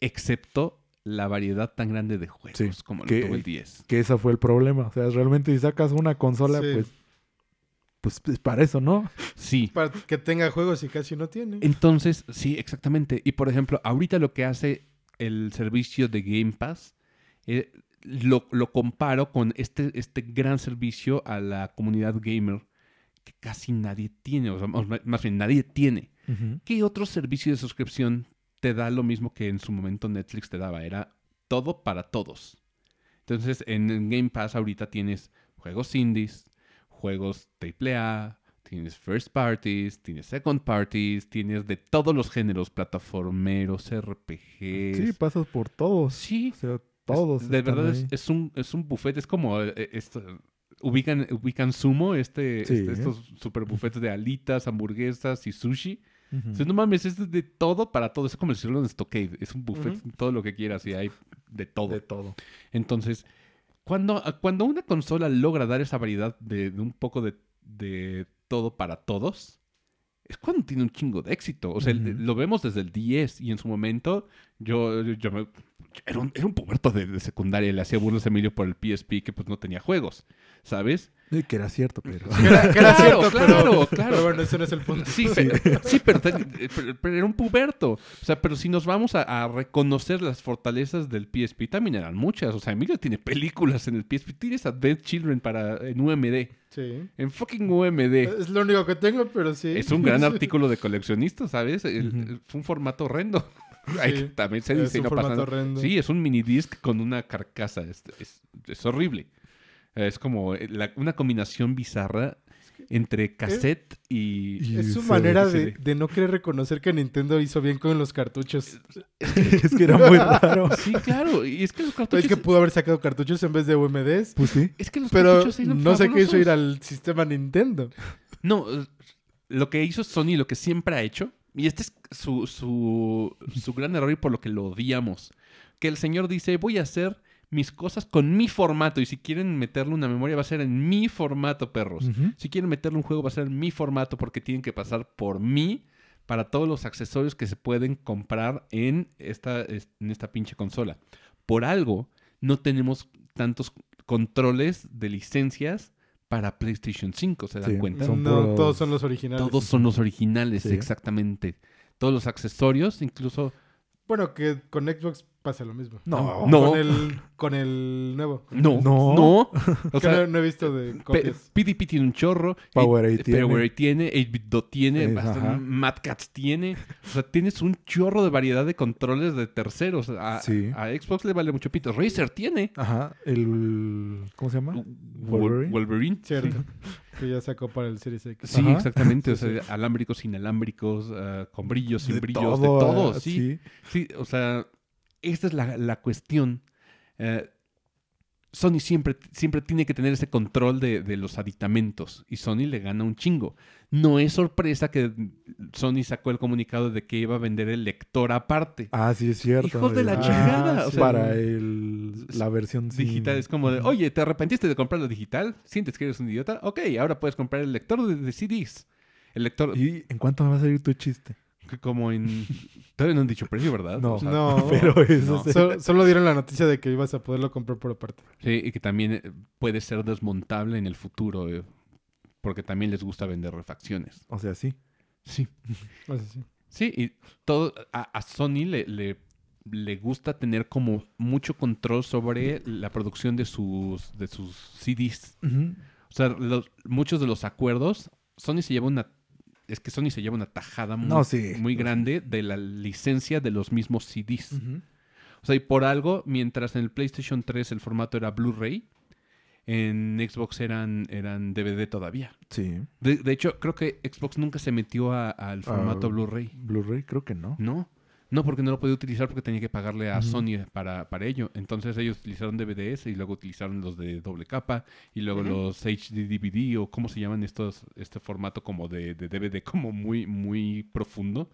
excepto la variedad tan grande de juegos Sí, como lo que- tuvo el 10. Que ese fue el problema. O sea, realmente si sacas una consola, Sí. Pues, pues es para eso, ¿no? Sí. Para que tenga juegos y casi no tiene. Entonces, sí, exactamente. Y por ejemplo, ahorita lo que hace el servicio de Game Pass, eh, lo, lo comparo con este, este gran servicio a la comunidad gamer que casi nadie tiene, o sea, más bien nadie tiene. ¿Qué otro servicio de suscripción te da lo mismo que en su momento Netflix te daba? Era todo para todos. Entonces, en el Game Pass ahorita tienes juegos indies, juegos AAA, tienes first parties, tienes second parties, tienes de todos los géneros, plataformeros, RPGs. Sí, pasas por todos. Sí, O sea, todos. es- de verdad es, es un, es un buffet, es como eh, esto, ubican, ubican sumo, este, Sí. este- estos super buffets de alitas, hamburguesas y sushi. Ujú. Entonces, no mames, es de todo para todo. Es como el Sirloin Stockade. Es un buffet, Ujú. todo lo que quieras. Y hay de todo. De todo. Entonces, cuando, cuando una consola logra dar esa variedad de, de un poco de, de todo para todos, es cuando tiene un chingo de éxito. O sea, lo vemos desde el 10 y en su momento yo, yo me- era, un, era un puberto de, de secundaria. Le hacía burlas a Emilio por el PSP que pues no tenía juegos, ¿sabes? Sí, que era cierto, pero... [LAUGHS] Que era, que era Claro, cierto, claro, pero, claro. pero bueno, ese no es el punto. Sí, pero, sí, pero, te- pero- pero era un puberto. O sea, pero si nos vamos a, a reconocer las fortalezas del PSP, también eran muchas. O sea, Emilio tiene películas en el PSP. Tienes Advent Children para, en UMD. Sí. En fucking UMD. Es lo único que tengo, pero sí. Es un gran [LAUGHS] artículo de coleccionista, ¿sabes? El- fue un formato horrendo. Ay, Sí, también se es un diseñó formato pasando. horrendo. Sí, es un mini disc con una carcasa. Es, es- es horrible. Es como eh, la- una combinación bizarra entre cassette y... Y Es su manera de, de no querer reconocer que Nintendo hizo bien con los cartuchos. es que [LAUGHS] era muy raro. Sí, claro. Y es que los Es cartuchos... que pudo haber sacado cartuchos en vez de UMDs. Pues sí. Es que los Pero cartuchos eran no se quiso fabulosos. ir al sistema Nintendo. No, lo que hizo Sony, lo que siempre ha hecho, y este es su, su, su gran error y por lo que lo odiamos, que el señor dice, voy a hacer mis cosas con mi formato, y si quieren meterle una memoria va a ser en mi formato, perros. Si quieren meterle un juego va a ser en mi formato porque tienen que pasar por mí para todos los accesorios que se pueden comprar en esta, es- en esta pinche consola. Por algo, no tenemos tantos controles de licencias para PlayStation 5, ¿se dan Sí. cuenta? Son no, puros- todos son los originales. Todos son los originales, Sí. exactamente. Todos los accesorios, incluso... Bueno, que con Xbox pasa lo mismo. No. No. Con el, con el nuevo. No, No. no. O sea, no, no he visto de copias. PDP tiene un chorro. Power A tiene. Power A tiene. 8-Bit tiene. Mad Cats tiene. O sea, tienes un chorro de variedad de controles de terceros. A, Sí. a Xbox le vale mucho pito. Razer tiene. Ajá. El... ¿Cómo se llama? Wolverine. Wolverine. Cierto. Que ya sacó para el Series X. Sí, Ajá. exactamente. O Sí, sea, alámbricos, inalámbricos, ah, con brillos, sin De brillos, de todo, todo. ah, sí. Sí, o sea, esta es la, la cuestión. Eh, Sony siempre, siempre tiene que tener ese control de, de los aditamentos y Sony le gana un chingo. No es sorpresa que Sony sacó el comunicado de que iba a vender el lector aparte. Ah, sí, es cierto. Hijos de la El- chingada. o sea, para el, la versión sin- digital es como de, oye, ¿te arrepentiste de comprar lo digital? ¿Sientes que eres un idiota? Ok, ahora puedes comprar el lector de, de CDs. El lector, ¿Y en cuánto va a salir tu chiste? Que como en... Todavía no han dicho precio, ¿verdad? No. O sea, No. [LAUGHS] Pero eso [LAUGHS] no. se- solo dieron la noticia de que ibas a poderlo comprar por aparte. Sí, y que también eh, puede ser desmontable en el futuro, eh, porque también les gusta vender refacciones. O sea, sí. Sí. [LAUGHS] Sí. Sí, y todo a, a Sony le, le, le gusta tener como mucho control sobre la producción de sus, de sus CDs. O sea, los- muchos de los acuerdos, Sony se lleva una... Es que Sony se lleva una tajada muy, No, sí. muy grande de la licencia de los mismos CDs. O sea, y por algo, mientras en el PlayStation 3 el formato era Blu-ray, en Xbox eran, eran DVD todavía. Sí. De, de hecho, creo que Xbox nunca se metió al formato Blu-ray. Blu-ray creo que no. No. No, porque no lo podía utilizar porque tenía que pagarle a. Sony para, para ello. Entonces ellos utilizaron DVDs y luego utilizaron los de doble capa y luego los HD DVD o cómo se llaman estos, este formato como de, de DVD como muy, muy profundo.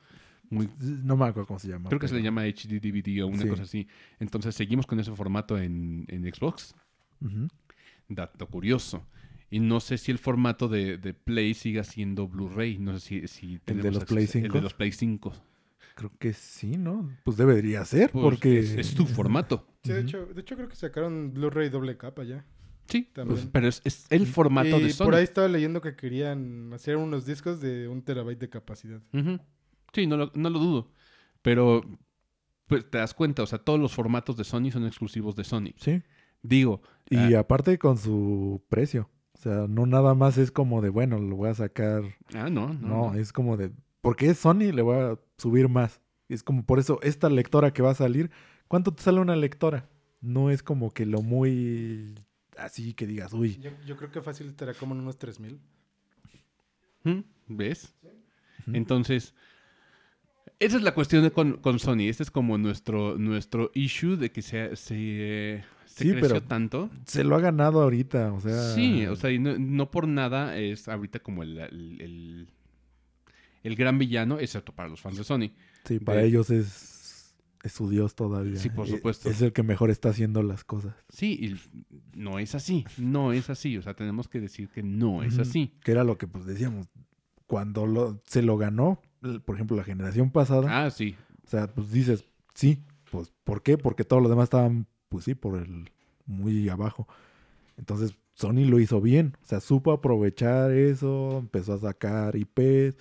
Muy, No me acuerdo cómo se llama. Creo que se le llama HD DVD o una Sí. cosa así. Entonces seguimos con ese formato en, en Xbox. Dato curioso. Y no sé si el formato de, de Play siga siendo Blu-ray. No sé si, si tenemos los Play acceso- El 5? de los Play 5. Creo que sí, ¿no? Pues debería ser, Pues, porque... es, es tu formato. Sí, de hecho, de hecho creo que sacaron Blu-ray doble capa ya. Sí, También. pues, pero es, es el formato y de Sony. por ahí estaba leyendo que querían hacer unos discos de un terabyte de capacidad. Sí, no lo, no lo dudo. Pero pues, te das cuenta, o sea, todos los formatos de Sony son exclusivos de Sony. Sí. Digo, Y ah, aparte con su precio. O sea, no nada más es como de, bueno, lo voy a sacar. ah, no, no. No, no. es como de, porque es Sony, le voy a subir más. Es como por eso, esta lectora que va a salir, ¿cuánto te sale una lectora? No es como que lo muy así que digas, uy. Yo, yo creo que fácil estará como en unos 3000. ¿Mm? ¿Ves? Entonces, esa es la cuestión de con, con Sony. Este es como nuestro, nuestro issue de que se, se, se Sí, creció pero- tanto. Se lo ha ganado ahorita, o sea. Sí, o sea, y no, no por nada es ahorita como el, el, el- el gran villano, excepto para los fans de Sony. Sí, para de- ellos es es su Dios todavía. Sí, por Eh, supuesto. Es el que mejor está haciendo las cosas. Sí, y no es así, no es así. O sea, tenemos que decir que no es así. Que era lo que pues decíamos. Cuando lo, se lo ganó, por ejemplo, la generación pasada. Ah, sí. O sea, pues dices, sí, pues ¿por qué? Porque todos los demás estaban, pues sí, por el muy abajo. Entonces, Sony lo hizo bien. O sea, supo aprovechar eso, empezó a sacar IPs,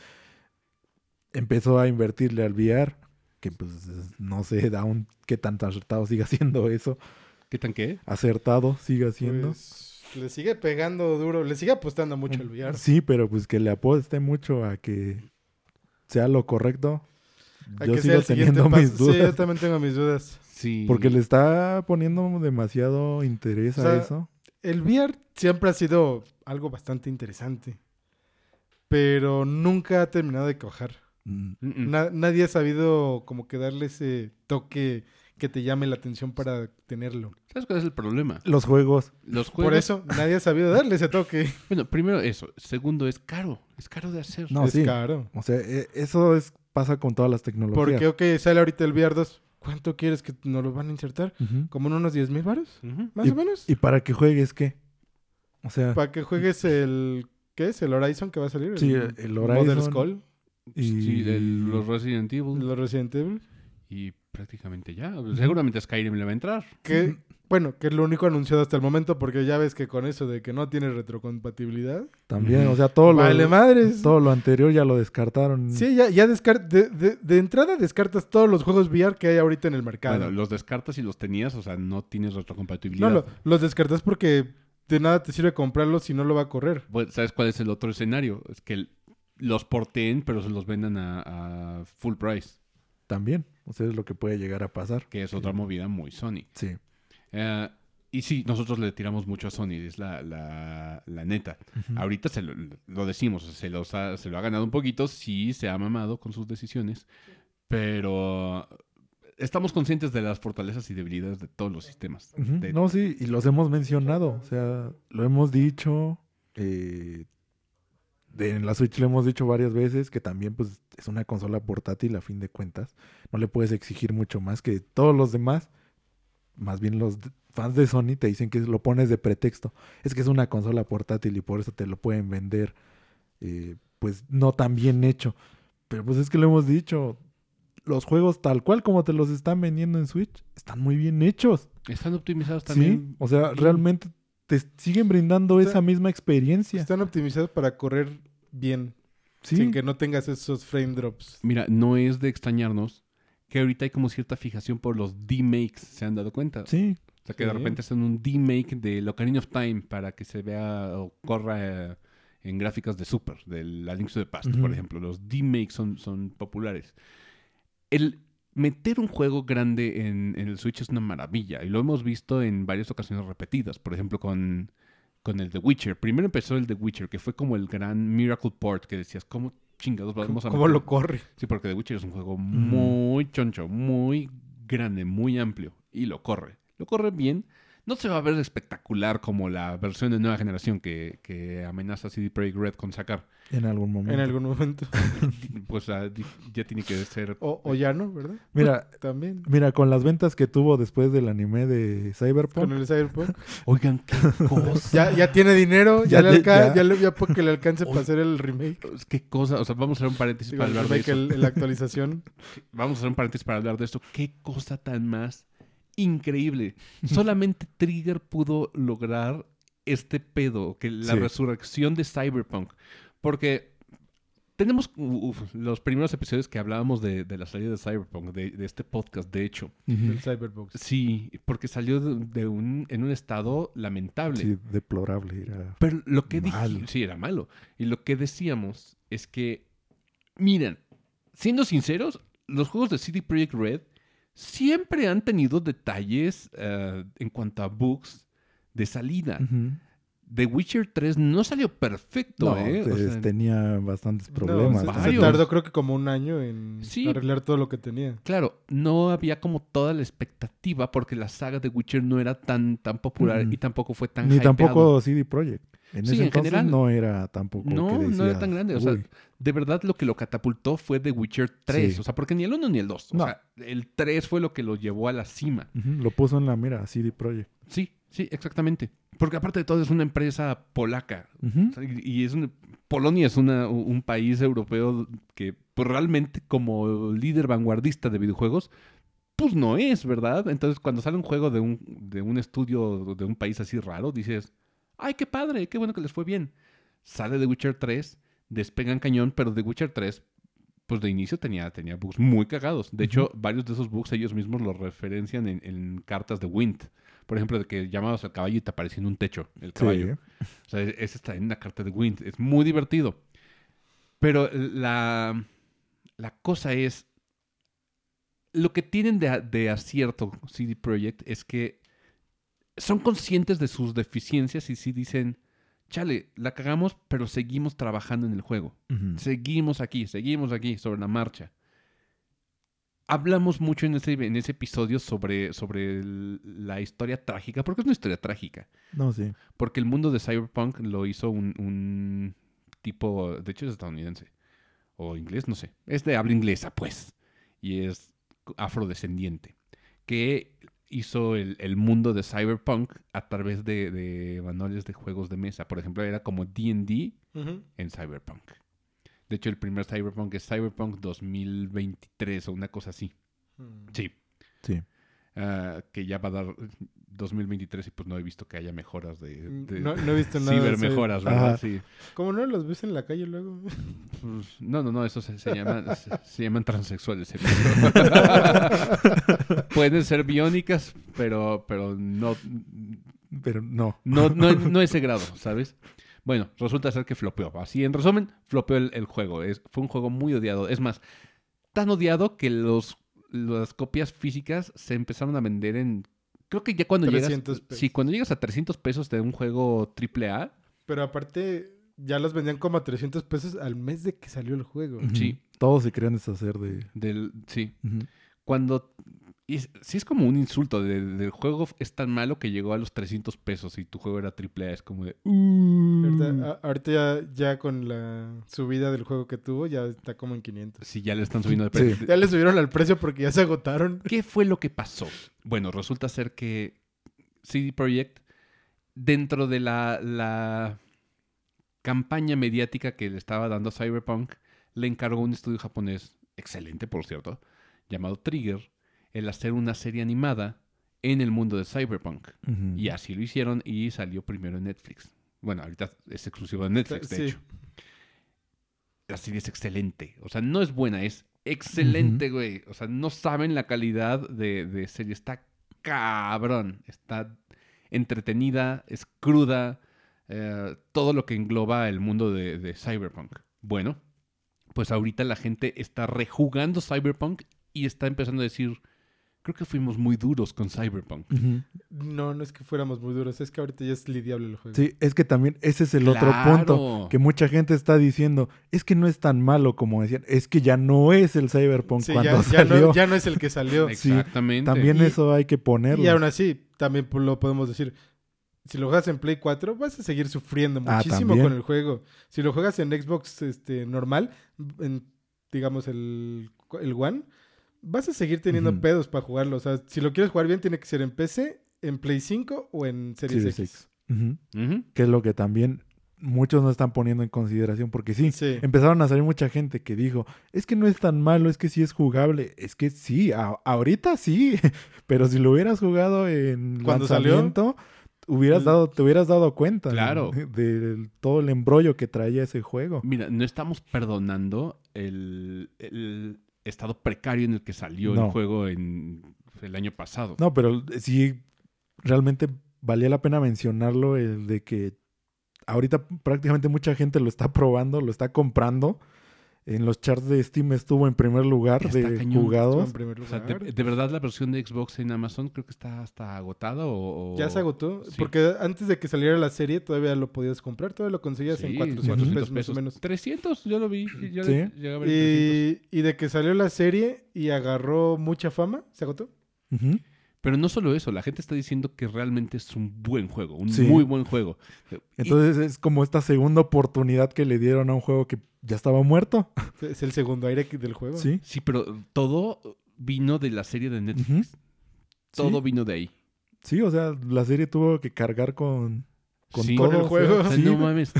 empezó a invertirle al VR, que pues es- no sé aún qué tan acertado siga siendo eso. ¿Qué tan qué? Acertado siga siendo. Pues, le sigue pegando duro, le sigue apostando mucho el VR. Sí, pero pues que le apueste mucho a que sea lo correcto. A Yo que sea sigo teniendo paso. mis dudas. Sí, yo también tengo mis dudas. Sí. Porque le está poniendo demasiado interés O a eso. El VR siempre ha sido algo bastante interesante, pero nunca ha terminado de cojar. Mm. Na- nadie ha sabido como que darle ese toque que te llame la atención para tenerlo. ¿Sabes cuál es el problema? Los juegos. Los juegos. Por eso nadie ha sabido darle ese toque. [LAUGHS] Bueno, primero eso. Segundo, es caro. Es caro de hacer. No, es sí. caro. O sea, e- eso es pasa con todas las tecnologías. Porque, ok, sale ahorita el VR 2. ¿Cuánto quieres que nos lo van a insertar? ¿Como en unos 10 mil baros? ¿Más o menos? ¿Y para que juegues qué? O sea, Para que juegues el... ¿Qué es? ¿El Horizon que va a salir? Sí, el Horizon. Mother Skull. Y Sí, el- los Resident Evil. Los Resident Evil. Y prácticamente ya. Seguramente Skyrim le va a entrar. Que, bueno, que es lo único anunciado hasta el momento, porque ya ves que con eso de que no tiene retrocompatibilidad. también, o sea, todo lo, Vale, madres. todo lo anterior ya lo descartaron. Sí, ya, ya descar- de, de- de entrada descartas todos los juegos VR que hay ahorita en el mercado. Bueno, los descartas y los tenías, o sea, no tienes retrocompatibilidad. no, lo- los descartas porque de nada te sirve comprarlos si no lo va a correr. Bueno, ¿Sabes cuál es el otro escenario? Es que el- los porteen, pero se los vendan a, a full price, También. O sea, es lo que puede llegar a pasar. que es otra movida muy Sony. Sí. Eh, y sí, nosotros le tiramos mucho a Sony, es la, la, la neta. Ahorita se lo, lo decimos, se, los ha- se lo ha ganado un poquito, sí se ha mamado con sus decisiones, pero estamos conscientes de las fortalezas y debilidades de todos los sistemas. De- No, sí, y los hemos mencionado. O sea, lo hemos dicho. eh, en la Switch lo hemos dicho varias veces que también pues es una consola portátil a fin de cuentas. No le puedes exigir mucho más que todos los demás. Más bien los fans de Sony te dicen que lo pones de pretexto. Es que es una consola portátil y por eso te lo pueden vender eh, pues no tan bien hecho. Pero pues es que lo hemos dicho. Los juegos tal cual como te los están vendiendo en Switch están muy bien hechos. Están optimizados Sí, también. o sea, realmente te siguen brindando Está- esa misma experiencia. Están optimizados para correr bien, Sí, sin que no tengas esos frame drops. Mira, no es de extrañarnos que ahorita hay como cierta fijación por los D-makes, ¿se han dado cuenta? sí, O sea, que de repente hacen un D-make de Ocarina of Time para que se vea o corra eh, en gráficas de Super, de la Link to the Past, Ujú. por ejemplo. Los D-makes son, son populares. El meter un juego grande en, en el Switch es una maravilla y lo hemos visto en varias ocasiones repetidas. Por ejemplo, con, con el The Witcher. Primero empezó el The Witcher, que fue como el gran Miracle Port que decías, ¿cómo chingados vamos a ¿Cómo meter- lo corre? Sí, porque The Witcher es un juego muy choncho, muy grande, muy amplio. Y lo corre. Lo corre bien. No se va a ver espectacular como la versión de nueva generación que, que amenaza CD Projekt Red con sacar. En algún momento. En algún momento. [LAUGHS] Pues ah, ya tiene que ser... O, o ya no, ¿verdad? Mira, [LAUGHS] También. mira, con las ventas que tuvo después del anime de Cyberpunk, Con el Cyberpunk. [LAUGHS] Oigan, qué cosa. Ya, ya tiene dinero, ya, Ya le te- alca- ya. ya le ya porque le alcance para hacer el remake. Qué cosa. O sea, vamos a hacer un paréntesis Digo, para hablar de remake, eso. el- la actualización. Vamos a hacer un paréntesis para hablar de esto. Qué cosa tan más increíble. Solamente Trigger pudo lograr este pedo, que la Sí. resurrección de Cyberpunk. Porque tenemos uf, los primeros episodios que hablábamos de, de la salida de Cyberpunk, de, de este podcast, de hecho. del Cyberbox. Sí, porque salió de, de un, en un estado lamentable. sí, deplorable. Era... Pero lo que dije, sí, era malo. Y lo que decíamos es que, miren, siendo sinceros, los juegos de CD Projekt Red siempre han tenido detalles eh, en cuanto a bugs de salida. Ujú. The Witcher 3 no salió perfecto, No, ¿eh? O sea, tenía bastantes problemas. se- ¿no? se, Varios. tardó creo que como un año en Sí. arreglar todo lo que tenía. Claro, no había como toda la expectativa porque la saga de Witcher no era tan, tan popular Mm. y tampoco fue tan Ni hypeado. tampoco CD Projekt. En Sí, ese en entonces general. no era tampoco. No, que no era tan grande. O sea, "Uy". de verdad lo que lo catapultó fue The Witcher 3. Sí. O sea, porque ni el 1 ni el 2. O No. sea, el 3 fue lo que lo llevó a la cima. Lo puso en la mira, CD Projekt. Sí, sí, exactamente. Porque aparte de todo es una empresa polaca. O sea, Y es una- Polonia es una- un país europeo que pues, realmente como líder vanguardista de videojuegos, pues no es, ¿verdad? Entonces cuando sale un juego de un, de un estudio de un país así raro, dices, ay, qué padre, qué bueno que les fue bien. Sale The Witcher 3, despegan cañón, pero The Witcher 3, pues de inicio tenía, tenía bugs muy cagados. De hecho, varios de esos bugs ellos mismos los referencian en, en cartas de Wind. Por ejemplo, de que llamabas al caballo y te aparecía en un techo el caballo. Sí. O sea, ese está en una carta de Wind. Es muy divertido. Pero la, la cosa es. Lo que tienen de, de acierto CD Projekt es que son conscientes de sus deficiencias y sí dicen: Chale, la cagamos, pero seguimos trabajando en el juego. Seguimos aquí, seguimos aquí, sobre la marcha. Hablamos mucho en ese, en ese episodio sobre, sobre el- la historia trágica, porque es una historia trágica. No, sí. Porque el mundo de Cyberpunk lo hizo un, un tipo, de hecho es estadounidense, o inglés, no sé. Es de habla inglesa, pues, y es afrodescendiente, que hizo el, el mundo de Cyberpunk a través de, de manuales de juegos de mesa. Por ejemplo, era como D&D Ujú. en Cyberpunk. De hecho, el primer Cyberpunk es Cyberpunk 2023 o una cosa así. Mm. Sí. Sí. Ah, que ya va a dar 2023 y pues no he visto que haya mejoras de... de No, no he visto [LAUGHS] nada. de cibermejoras. ¿verdad? Ajá. Sí. ¿Cómo no los ves en la calle luego? Pues, no, no, no, eso se, se llaman, [LAUGHS] se, se llaman transexuales. [LAUGHS] Pueden ser biónicas, pero, pero no, Pero no. no, no, no ese grado, ¿sabes? Bueno, resulta ser que flopeó. Así, en resumen, flopeó el, el juego. Es, fue un juego muy odiado. Es más, tan odiado que los, las copias físicas se empezaron a vender en... Creo que ya cuando 300 llegas... pesos. Sí, cuando llegas a 300 pesos de un juego AAA, Pero aparte, ya los vendían como a 300 pesos al mes de que salió el juego. Sí. Todos se querían deshacer de. del... Sí, cuando... Y es- sí es como un insulto de- del juego es tan malo que llegó a los 300 pesos y tu juego era AAA. Es como de... "Uh". Ahorita, a- ahorita ya, ya con la subida del juego que tuvo, ya está como en 500. Sí, ya le están subiendo de Sí. precio. Ya le subieron al precio porque ya se agotaron. ¿Qué fue lo que pasó? Bueno, resulta ser que CD Projekt, dentro de la, la campaña mediática que le estaba dando Cyberpunk, le encargó a un estudio japonés, excelente por cierto, llamado Trigger, el hacer una serie animada en el mundo de Cyberpunk. Y así lo hicieron y salió primero en Netflix. Bueno, ahorita es exclusivo de Netflix, de Sí. hecho. La serie es excelente. O sea, no es buena, es excelente, güey. O sea, no saben la calidad de, de serie. Está cabrón. Está entretenida, es cruda. eh, todo lo que engloba el mundo de, de Cyberpunk. Bueno, pues ahorita la gente está rejugando Cyberpunk y está empezando a decir, creo que fuimos muy duros con Cyberpunk. No, no es que fuéramos muy duros, es que ahorita ya es lidiable el juego. Sí, es que también ese es el otro punto que mucha gente está diciendo, es que no es tan malo como decían, es que ya no es el Cyberpunk Sí, cuando ya, ya salió. no, ya no es el que salió. Sí, Exactamente. También Y- eso hay que ponerlo. y aún así, también lo podemos decir. Si lo juegas en Play 4, vas a seguir sufriendo Ah, muchísimo con el juego. Si lo juegas en Xbox este, normal, en, digamos el, el One, vas a seguir teniendo pedos para jugarlo. O sea, si lo quieres jugar bien, tiene que ser en PC, en Play 5 o en Series Series X. Que es lo que también muchos no están poniendo en consideración, porque sí, Sí. empezaron a salir mucha gente que dijo, es que no es tan malo, es que sí es jugable. Es que sí, a- ahorita sí, [LAUGHS] pero si lo hubieras jugado en Cuando salió, lanzamiento, hubieras el- dado, te hubieras dado cuenta Claro. [LAUGHS] de, de todo el embrollo que traía ese juego. Mira, no estamos perdonando el, el estado precario en el que salió No. el juego en el año pasado. No, pero sí, realmente valía la pena mencionarlo, el de que ahorita prácticamente mucha gente lo está probando, lo está comprando. En los charts de Steam estuvo en primer lugar Está de cañón. Jugados. en primer O sea, lugar. de, de verdad la versión de Xbox en Amazon creo que está hasta agotada o... o- Ya se agotó, Sí. porque antes de que saliera la serie todavía lo podías comprar, todavía lo conseguías Sí, en 400 400 pesos, más o menos. 300, yo lo vi. Yo Sí. llegué a ver 300. Y, de que salió la serie y agarró mucha fama, se agotó. Ujú. Pero no solo eso, la gente está diciendo que realmente es un buen juego, un Sí. muy buen juego. Y- Entonces es como esta segunda oportunidad que le dieron a un juego que ya estaba muerto. [LAUGHS] Es el segundo aire del juego. Sí. sí, pero todo vino de la serie de Netflix. Todo Sí. vino de ahí. Sí, o sea, la serie tuvo que cargar con, con Sí. todo. Con el juego. O sea, sí, no mames.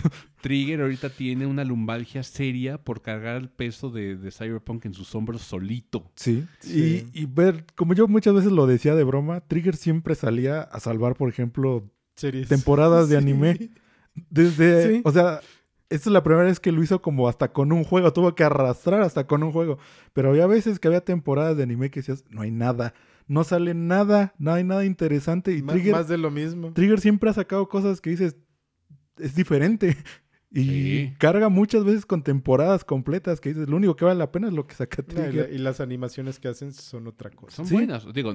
Trigger ahorita tiene una lumbalgia seria por cargar el peso de, de Cyberpunk en sus hombros solito. Sí. Sí. Y, y ver, como yo muchas veces lo decía de broma, Trigger siempre salía a salvar, por ejemplo, Series. temporadas de [LAUGHS] Sí. anime. Desde, Sí. o sea, esta es la primera vez que lo hizo como hasta con un juego, tuvo que arrastrar hasta con un juego. Pero había veces que había temporadas de anime que decías, no hay nada, no sale nada, no hay nada interesante. Y Ma- Trigger, Más de lo mismo. Trigger siempre ha sacado cosas que dices, es diferente. [LAUGHS] Y Sí. carga muchas veces con temporadas completas que dices, lo único que vale la pena es lo que saca No, y, la- Trigger. y las animaciones que hacen son otra cosa. Son Sí. buenas. Digo,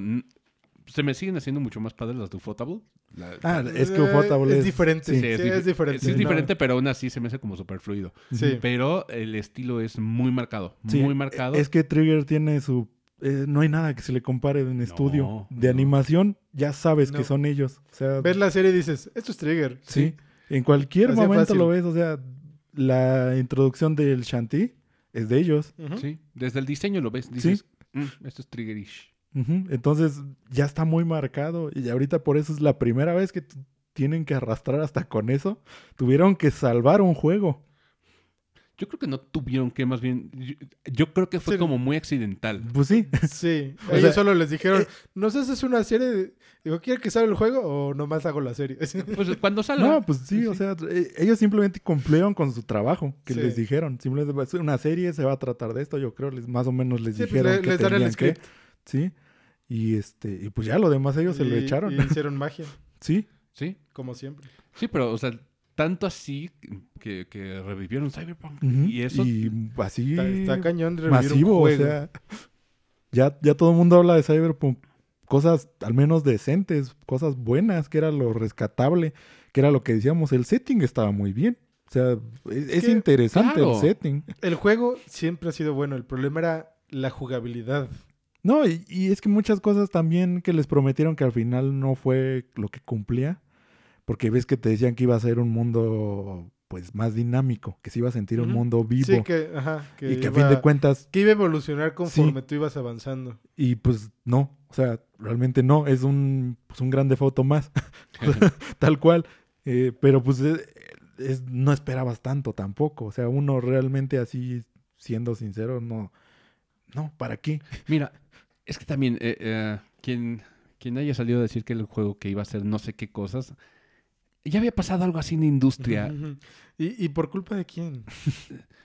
se me siguen haciendo mucho más padres las de Ufotable. La- Ah, la- es que Ufotable es es- diferente. sí. Sí, es, diferente. sí es No. diferente, pero aún así se me hace como súper fluido. Sí. Pero el estilo es muy marcado. Sí, Muy marcado. Es que Trigger tiene su... eh, no hay nada que se le compare en estudio. De no. animación, ya sabes que son ellos. O sea, Ves la serie y dices, esto es Trigger. sí. En cualquier Así momento fácil. lo ves. O sea, la introducción del Shanty es de ellos. Sí, desde el diseño lo ves. Dices, "Mm, esto es Triggerish. Entonces, ya está muy marcado. Y ahorita por eso es la primera vez que tienen que arrastrar hasta con eso. Tuvieron que salvar un juego. Yo creo que no tuvieron que, más bien. Yo, yo creo que fue Sí. como muy accidental. Pues sí. [LAUGHS] Sí. O Ellos sea, solo les dijeron, eh, ¿nos haces una serie? De... Digo, ¿quieren que salga el juego o nomás hago la serie? [LAUGHS] Pues cuando [LAUGHS] salga. No, pues sí, o sea, eh, ellos simplemente cumplieron con su trabajo que Sí. les dijeron. Simplemente va a ser una serie, se va a tratar de esto, yo creo, les, más o menos les Sí, pues, dijeron le- que les dan el que, script. sí. Y este, y pues ya lo demás ellos se lo echaron. Y hicieron magia, Sí. Sí, como siempre. sí, pero, o sea, tanto así que, que revivieron Cyberpunk. Y eso. Y así Está, está cañón de revivir un masivo, o sea, ya, ya todo el mundo habla de Cyberpunk, cosas al menos decentes, cosas buenas, que era lo rescatable, que era lo que decíamos, el setting estaba muy bien. O sea, es, es que, interesante claro. el setting. El juego siempre ha sido bueno. El problema era la jugabilidad. No, y, y es que muchas cosas también que les prometieron que al final no fue lo que cumplía. Porque ves que te decían que iba a ser un mundo pues más dinámico, que se iba a sentir un mundo vivo. Sí, que, ajá, que, y que a fin de cuentas, que iba a evolucionar conforme tú ibas avanzando. y pues no, o sea, realmente no, es un, pues, un grande foto más, [LAUGHS] [LAUGHS] tal cual. Eh, pero pues eh, es- no esperabas tanto tampoco. O sea, uno realmente así, siendo sincero, no, no, ¿para qué? Mira, es que también, eh, eh, quien, quien haya salido a decir que el juego que iba a ser no sé qué cosas, ya había pasado algo así en la industria. ¿Y, ¿Y por culpa de quién? [LAUGHS]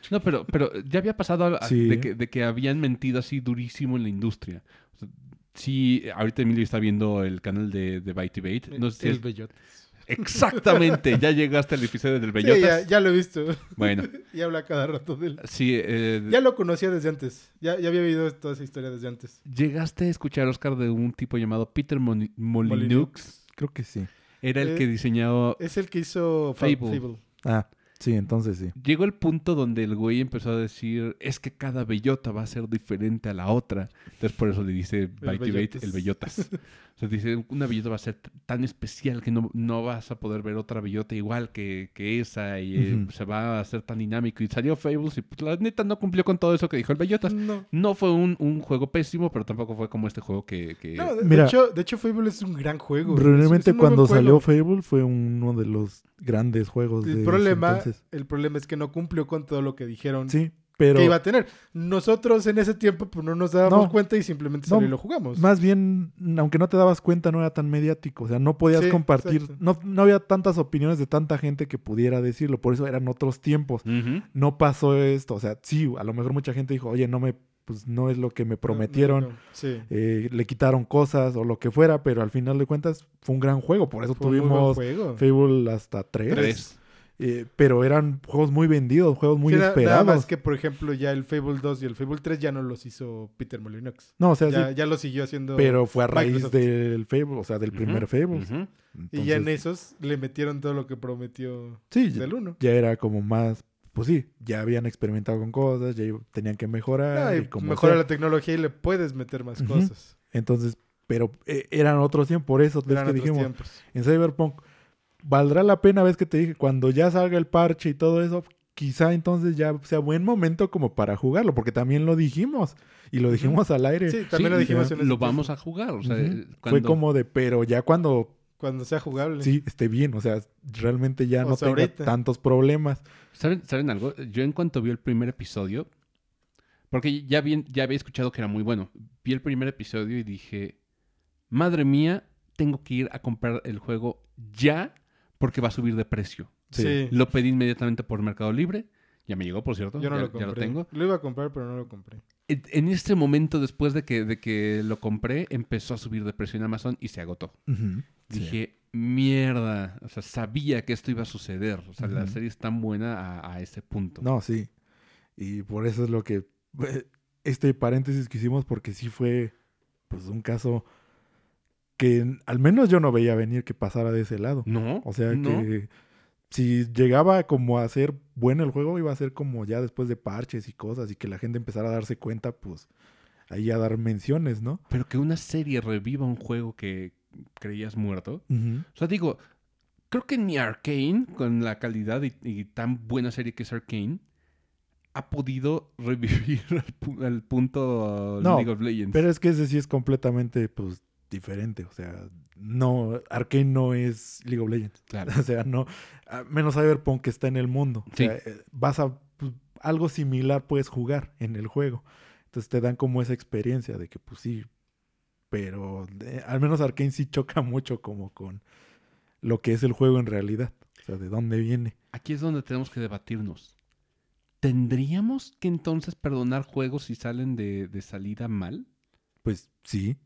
No, pero, pero ya había pasado algo- Sí. de, que, de que habían mentido así durísimo en la industria. O sea, sí, ahorita Emilio está viendo el canal de, de Byte Bait. No sé si el es- bellot. Exactamente, ya [LAUGHS] llegaste al episodio del Sí, Bellotas. ya, ya lo he visto. Bueno, [LAUGHS] y habla cada rato de él. sí, eh, Ya lo conocía desde antes. Ya, ya había oído toda esa historia desde antes. llegaste a escuchar, Oscar, de un tipo llamado Peter Molyneux. Creo que sí. Era el Eh, que diseñó... Es el que hizo Fa- Fable. Ah, sí, entonces sí. Llegó el punto donde el güey empezó a decir, es que cada bellota va a ser diferente a la otra. Entonces por eso le dice bellotas. el bellotas. [LAUGHS] O sea, dice, una bellota va a ser tan especial que no, no vas a poder ver otra bellota igual que, que esa y eh, se va a hacer tan dinámico. Y salió Fables y pues, la neta no cumplió con todo eso que dijo el bellotas. No. No fue un, un juego pésimo, pero tampoco fue como este juego que... que- No, de, Mira. de hecho, de hecho, Fable es un gran juego. Realmente cuando salió. Fable fue uno de los grandes juegos de el problema, entonces. el problema es que no cumplió con todo lo que dijeron Sí, pero que iba a tener. Nosotros en ese tiempo pues, no nos dábamos No. cuenta y simplemente No. salió y lo jugamos. más bien, aunque no te dabas cuenta, no era tan mediático. O sea, no podías Sí, compartir, no, no había tantas opiniones de tanta gente que pudiera decirlo. Por eso eran otros tiempos. No pasó esto. O sea, sí, a lo mejor mucha gente dijo, oye, no me, pues no es lo que me prometieron. no, no. Sí. eh, le quitaron cosas o lo que fuera, pero al final de cuentas fue un gran juego. Por eso Fue tuvimos juego. Fable hasta tres. Tres. Eh, pero eran juegos muy vendidos, juegos muy esperados. Nada más que, por ejemplo, ya el Fable 2 y el Fable 3 ya no los hizo Peter Molyneux. No, o sea, Ya, sí, ya lo siguió haciendo. pero fue a raíz Microsoft. del Fable, o sea, del primer Fable. Y ya en esos le metieron todo lo que prometió Sí, del 1. ya era como más, pues sí, ya habían experimentado con cosas, ya tenían que mejorar. y como mejora sea. la tecnología y le puedes meter más cosas. Entonces, pero eh, eran otros tiempos, por eso es que dijimos, tiempos. en Cyberpunk, valdrá la pena, ves que te dije, cuando ya salga el parche y todo eso, quizá entonces ya sea buen momento como para jugarlo, porque también lo dijimos, y lo dijimos al aire. Sí, también Sí, lo dijimos en Lo tiempo. vamos a jugar. O sea, eh, Fue cuando- como de, pero ya cuando Cuando sea jugable. sí esté bien, o sea, realmente ya O no sea, tenga ahorita. tantos problemas. ¿Saben, ¿Saben algo? Yo en cuanto vi el primer episodio, porque ya, bien, ya había escuchado que era muy bueno, vi el primer episodio y dije, madre mía, tengo que ir a comprar el juego ya porque va a subir de precio. Sí. Sí. Lo pedí inmediatamente por Mercado Libre. Ya me llegó, por cierto. Yo no ya, lo ya compré. lo tengo. Lo iba a comprar, pero no lo compré. En, en este momento, después de que, de que lo compré, empezó a subir de precio en Amazon y se agotó. Dije, mierda. O sea, sabía que esto iba a suceder. O sea, la serie es tan buena a, a ese punto. No, sí. Y por eso es lo que. [LAUGHS] Este paréntesis que hicimos, porque sí fue pues un caso que al menos yo no veía venir que pasara de ese lado. No. O sea no. que si llegaba como a ser bueno el juego, iba a ser como ya después de parches y cosas y que la gente empezara a darse cuenta, pues ahí a dar menciones, ¿no? Pero que una serie reviva un juego que creías muerto. O sea, digo, creo que ni Arkane, con la calidad y, y tan buena serie que es Arkane, ha podido [LAUGHS] revivir al, pu- al punto No, League of Legends. Pero es que ese sí es completamente pues diferente. O sea, no, Arkane no es League of Legends. Claro. [LAUGHS] O sea, no, menos Cyberpunk que está en el mundo. O sea, eh, vas a, pues, algo similar puedes jugar en el juego. Entonces te dan como esa experiencia de que pues sí, pero eh, al menos Arkane sí choca mucho como con lo que es el juego en realidad. O sea, de dónde viene. Aquí es donde tenemos que debatirnos. ¿Tendríamos que entonces perdonar juegos si salen de, de salida mal? Pues sí.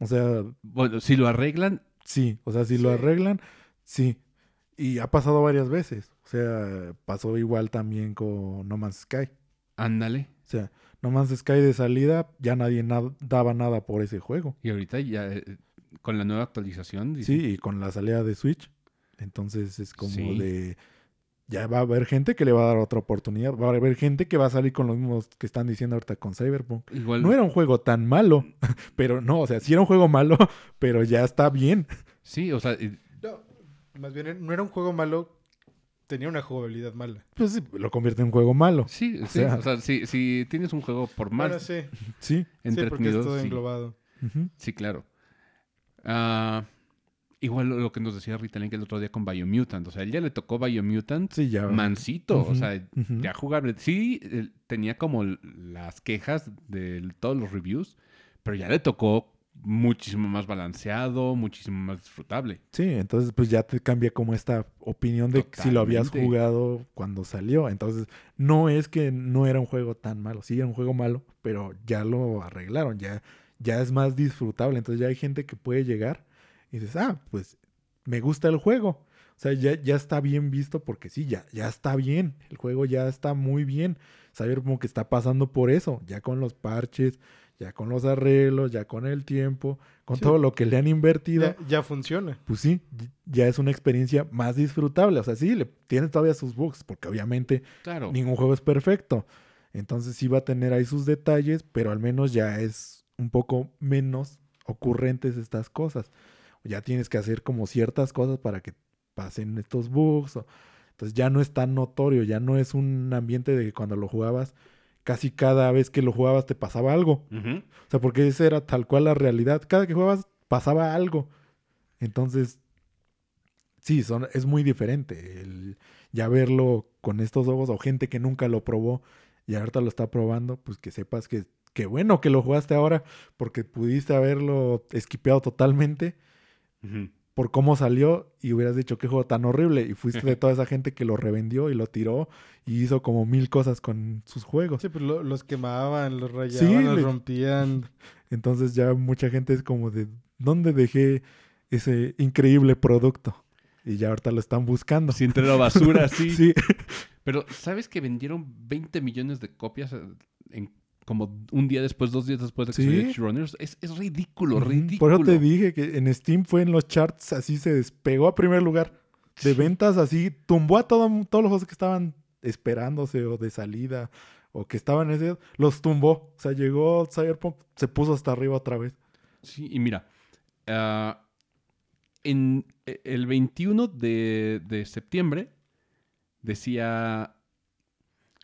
O sea, Bueno, si lo arreglan, Sí, o sea, si lo Sí. arreglan, sí. Y ha pasado varias veces. O sea, pasó igual también con No Man's Sky. ándale. O sea, No Man's Sky de salida, ya nadie na- daba nada por ese juego. Y ahorita ya, eh, con la nueva actualización, Sí, y con la salida de Switch. Entonces es como Sí. de... Ya va a haber gente que le va a dar otra oportunidad. Va a haber gente que va a salir con los mismos que están diciendo ahorita con Cyberpunk. igual. No era un juego tan malo, [LAUGHS] pero no, o sea, sí era un juego malo, [LAUGHS] pero ya está bien. Sí, o sea, No, más bien no era un juego malo, tenía una jugabilidad mala. Pues sí, lo convierte en un juego malo. sí, sí, sea- o sea, si, si tienes un juego por más Bueno, sí, Sí. sí, porque es entretenido, todo sí. englobado. Sí, claro. Ah, igual lo, que nos decía Rita Link el otro día con Biomutant. O sea, él ya le tocó Biomutant Sí, ya. mansito. O Ujú, sea, ujú. ya jugable. Sí, él tenía como las quejas de todos los reviews, pero ya le tocó muchísimo más balanceado, muchísimo más disfrutable. Sí, entonces pues ya te cambia como esta opinión de si lo habías Totalmente. jugado cuando salió. Entonces, no es que no era un juego tan malo. Sí, era un juego malo, pero ya lo arreglaron. Ya, ya es más disfrutable. Entonces ya hay gente que puede llegar y dices, ah, pues me gusta el juego. O sea, ya, ya está bien visto porque sí, ya, ya está bien. El juego ya está muy bien. Saber como que está pasando por eso, ya con los parches, ya con los arreglos, ya con el tiempo, con Sí. todo lo que le han invertido Ya, ya funciona. pues sí, ya es una experiencia más disfrutable. O sea, sí, le tiene todavía sus bugs, porque obviamente Claro. ningún juego es perfecto. Entonces sí va a tener ahí sus detalles, pero al menos ya es un poco menos ocurrentes estas cosas. Ya tienes que hacer como ciertas cosas para que pasen estos bugs. o- Entonces ya no es tan notorio, ya no es un ambiente de que cuando lo jugabas, casi cada vez que lo jugabas te pasaba algo. O sea, porque esa era tal cual la realidad. Cada que jugabas pasaba algo. Entonces, sí, son, es muy diferente el ya verlo con estos ojos o gente que nunca lo probó y ahorita lo está probando, pues que sepas que, que bueno que lo jugaste ahora porque pudiste haberlo esquipeado totalmente Por cómo salió y hubieras dicho qué juego tan horrible y fuiste de toda esa gente que lo revendió y lo tiró y hizo como mil cosas con sus juegos. Sí, pues lo- los quemaban, los rayaban, Sí, los le- rompían. [LAUGHS] Entonces ya mucha gente es como de, ¿dónde dejé ese increíble producto? Y ya ahorita lo están buscando. Entre la basura, sí. [LAUGHS] Sí. Pero, ¿sabes que vendieron 20 millones de copias en como un día después, dos días después de que Sí. salió Runners? Es, es ridículo, ridículo. Por eso te dije que en Steam fue en los charts, así se despegó a primer lugar de ventas, así tumbó a todo- todos los juegos que estaban esperándose o de salida o que estaban ese, los tumbó. O sea, llegó Cyberpunk, se puso hasta arriba otra vez. Sí, y mira, ah, en eh, el 21 de, de septiembre decía...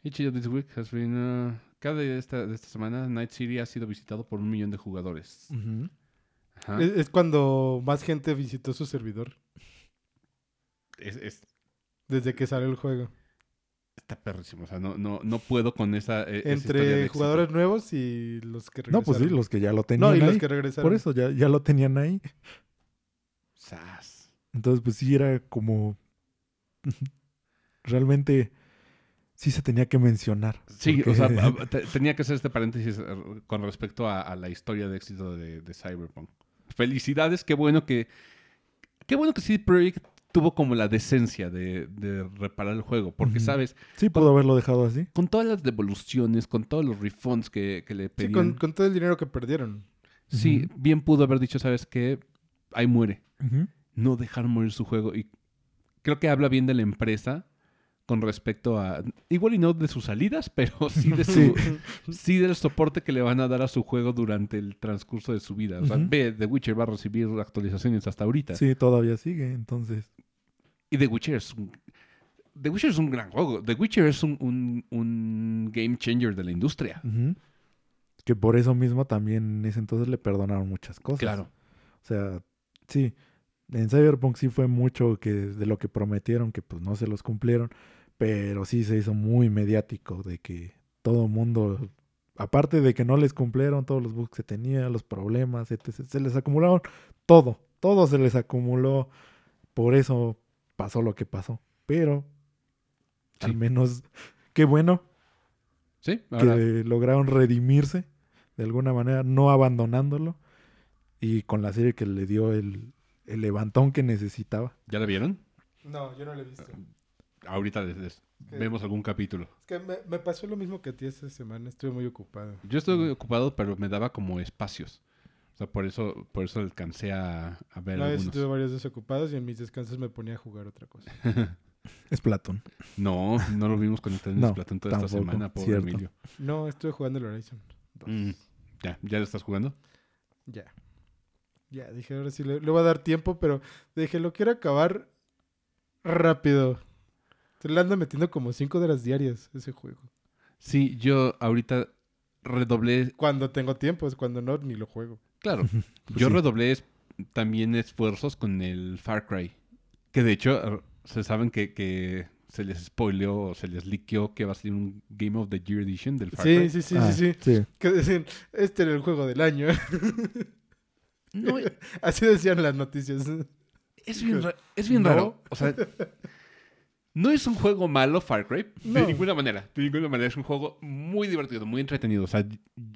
Each of this week has been, uh, cada día de esta, de esta semana, Night City ha sido visitado por un millón de jugadores. Ajá. Es, es cuando más gente visitó su servidor Es- es- desde que salió el juego. está perrísimo. O sea, no, no, no puedo con esa. eh, de Entre éxito. jugadores nuevos y los que No, regresaron. pues sí, los que ya lo tenían No, y ahí. los que regresaron. Por eso ya, ya lo tenían ahí. Sas. Entonces, pues sí era como. [LAUGHS] Realmente sí se tenía que mencionar. Sí, porque- o sea, a- [LAUGHS] te- tenía que hacer este paréntesis eh, con respecto a, a la historia de éxito de, de Cyberpunk. Felicidades, qué bueno que. Qué bueno que CD Projekt tuvo como la decencia de, de reparar el juego. Porque. ¿sabes? sí pudo haberlo dejado así. Con todas las devoluciones, con todos los refunds que, que le Sí, pedían. con, con todo el dinero que perdieron. Sí, bien pudo haber dicho, ¿sabes qué? Ahí muere. No dejar morir su juego. Y creo que habla bien de la empresa con respecto a. Igual y no de sus salidas, [LAUGHS] pero sí de su. sí del soporte que le van a dar a su juego durante el transcurso de su vida. O sea, ve, The Witcher va a recibir actualizaciones hasta ahorita. Sí, todavía sigue, entonces. Y The Witcher es un. The Witcher es un gran juego. The Witcher es un, un- un game changer de la industria. Que por eso mismo también en ese entonces le perdonaron muchas cosas. Claro. O sea, sí. En Cyberpunk sí fue mucho que de lo que prometieron, que pues no se los cumplieron. Pero sí se hizo muy mediático de que todo mundo, aparte de que no les cumplieron todos los bugs que tenía, los problemas, etc., se les acumularon todo. Todo se les acumuló. Por eso pasó lo que pasó. Pero Sí. al menos, qué bueno Sí, ahora. que lograron redimirse de alguna manera, no abandonándolo y con la serie que le dio el, el levantón que necesitaba. ¿Ya la vieron? No, yo no lo he visto. Ahorita les- les- ¿Qué? vemos algún capítulo. Es que me, me pasó lo mismo que a ti esta semana. Estuve muy ocupado. Yo estoy ocupado, pero me daba como espacios. O sea, por eso, por eso alcancé a, a ver No, algunos. estuve varios desocupados y en mis descansos me ponía a jugar otra cosa. [LAUGHS] Es Platón. No, no lo vimos conectado en No, Splatoon toda esta semana, pobre cierto. Emilio. No, estuve jugando el Horizon. dos. Mm, ya, ¿ya lo estás jugando? Ya. Ya, dije, ahora sí le, le voy a dar tiempo, pero dije, lo quiero acabar rápido. Se le ando metiendo como 5 horas diarias ese juego. Sí, yo ahorita redoblé, Cuando tengo tiempo, es cuando no, ni lo juego. claro, [LAUGHS] Pues yo sí. redoblé es- también esfuerzos con el Far Cry. Que de hecho, eh, se saben que, que se les spoileó o se les liqueó que va a salir un Game of the Year Edition del Far Sí, Cry. sí, sí, Ah, sí, sí. Que decían, este era el juego del año. [LAUGHS] No, [LAUGHS] Así decían las noticias. Es bien, ra- es bien No. raro. O sea, [LAUGHS] no es un juego malo Far Cry. De No. ninguna manera. De ninguna manera. Es un juego muy divertido, muy entretenido. O sea,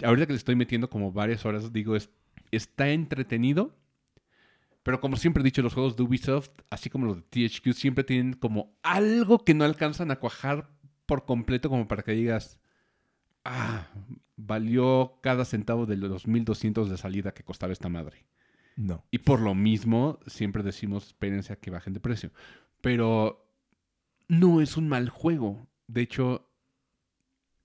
ahorita que le estoy metiendo como varias horas, digo, es, está entretenido. Pero como siempre he dicho, los juegos de Ubisoft, así como los de THQ, siempre tienen como algo que no alcanzan a cuajar por completo como para que digas, ah, valió cada centavo de los 1200 de salida que costaba esta madre. No. Y por lo mismo, siempre decimos, espérense a que bajen de precio. Pero no es un mal juego. De hecho,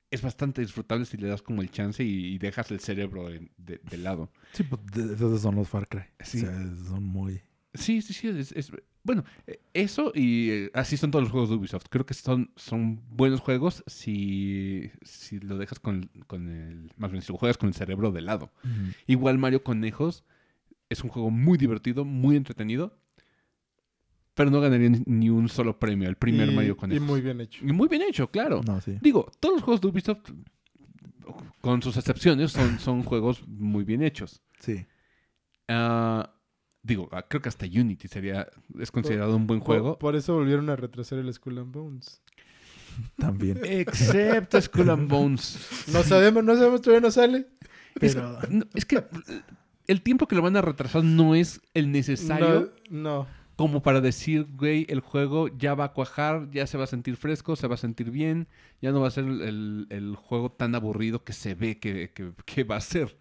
es bastante disfrutable si le das como el chance y, y dejas el cerebro de, de lado. Sí, pues esos son los Far Cry. Sí. O sea, son muy... Sí, sí, sí. es- es- bueno, eh, eso y eh, así son todos los juegos de Ubisoft. Creo que son, son buenos juegos si, si lo dejas con, con el... Más bien, si lo juegas con el cerebro de lado. Igual Mario Conejos es un juego muy divertido, muy entretenido, pero no ganaría ni- un solo premio, el primer y, Mario y Conejos. muy bien hecho. Y muy bien hecho, claro. No, sí. Digo, todos los juegos de Ubisoft, con sus excepciones, son, son juegos muy bien hechos. Sí. Ah, digo, ah, creo que hasta Unity sería es considerado un buen juego. Por, eso volvieron a retrasar el Skull and Bones. [LAUGHS] También. Excepto Skull and Bones. No sabemos, no sabemos, todavía no sale. Es, Pero... no, es que el tiempo que lo van a retrasar no es el necesario. No, no. como para decir, güey, el juego ya va a cuajar, ya se va a sentir fresco, se va a sentir bien, ya no va a ser el, el- el juego tan aburrido que se ve que, que- que va a ser.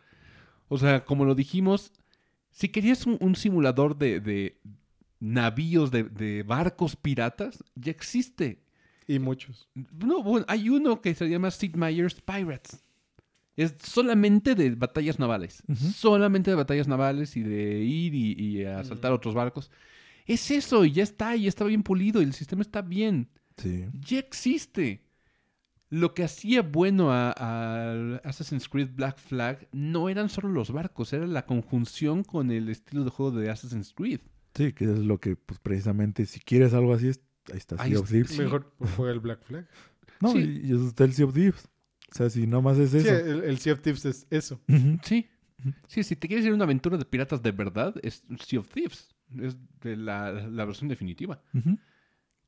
O sea, como lo dijimos, si querías un, un simulador de, de navíos, de, de barcos piratas, ya existe. Y muchos. No, bueno, hay uno que se llama Sid Meier's Pirates. Es solamente de batallas navales. Solamente de batallas navales y de ir y, y asaltar Mm. otros barcos. Es eso, y ya está, y ya está bien pulido, y el sistema está bien. Sí. Ya existe. Lo que hacía bueno a, a Assassin's Creed Black Flag no eran solo los barcos, era la conjunción con el estilo de juego de Assassin's Creed. Sí, que es lo que, pues precisamente, si quieres algo así, es- ahí está Ahí Sea of. Thieves. Sí. Mejor juega el Black Flag. No, Sí. y, y eso está el Sea of Thieves. O sea, si nomás es Sí, eso. el, el Sea of Thieves es eso. Sí. Sí, si te quieres ir a una aventura de piratas de verdad, es Sea of Thieves. Es de la, la versión definitiva.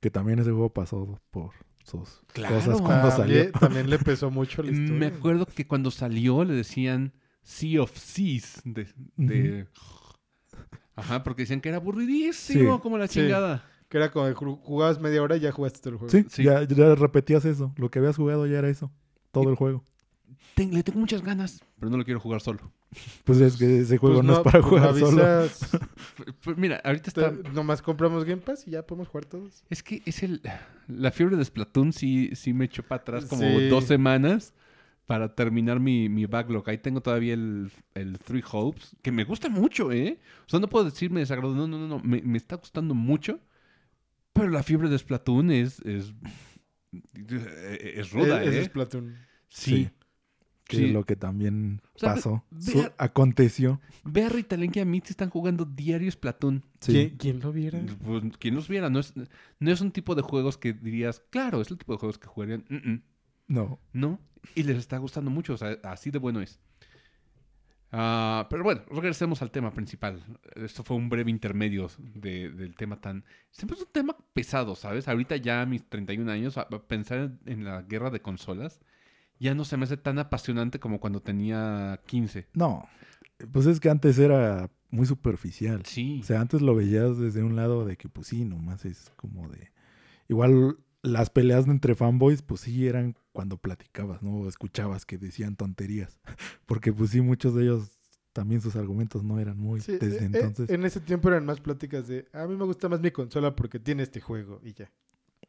Que también ese juego pasó por sus Claro. cosas cuando salió. [LAUGHS] también le pesó mucho la historia. Me acuerdo que cuando salió le decían Sea of Seas. De, de- [LAUGHS] Ajá, porque decían que era aburridísimo Sí. como la Sí. chingada. Que era como ju- jugabas media hora y ya jugaste todo el juego. Sí, Sí. Ya, ya repetías eso. Lo que habías jugado ya era eso. Todo Y- el juego. Ten- le tengo muchas ganas, pero no lo quiero jugar solo. Pues es que ese juego Pues no, es para pues jugar solo. avisas, [LAUGHS] Pues mira, ahorita está... nomás compramos Game Pass y ya podemos jugar todos. Es que es el... La fiebre de Splatoon sí, sí me echó para atrás como Sí. dos semanas para terminar mi, mi backlog. Ahí tengo todavía el, el Three Hopes, que me gusta mucho, ¿eh? O sea, no puedo decirme desagrado. No, no, no, no. Me, me está gustando mucho. Pero la fiebre de Splatoon es... Es, es ruda, Es, es ¿eh? Splatoon. Sí. Que Sí. es lo que también O sea, pasó. ve- Su- vea- aconteció. Ve a Ritalin y a Mitzi están jugando diario Splatoon. Sí. ¿Quién, quién lo viera? Pues, quien los viera, no es, no es un tipo de juegos que dirías, claro, es el tipo de juegos que jugarían. Mm, mm. No. No, y les está gustando mucho, o sea, así de bueno es. Ah, pero bueno, regresemos al tema principal. Esto fue un breve intermedio de- del tema tan... Siempre es un tema pesado, ¿sabes? Ahorita ya a mis 31 años, a- a pensar en, en la guerra de consolas ya no se me hace tan apasionante como cuando tenía 15. No. Pues es que antes era muy superficial. Sí. O sea, antes lo veías desde un lado de que, pues sí, nomás es como de. Igual las peleas entre fanboys, pues sí, eran cuando platicabas, ¿no? Escuchabas que decían tonterías. [LAUGHS] Porque, pues sí, muchos de ellos también sus argumentos no eran muy Sí, desde eh, eh, entonces. en ese tiempo eran más pláticas de a mí me gusta más mi consola porque tiene este juego y ya.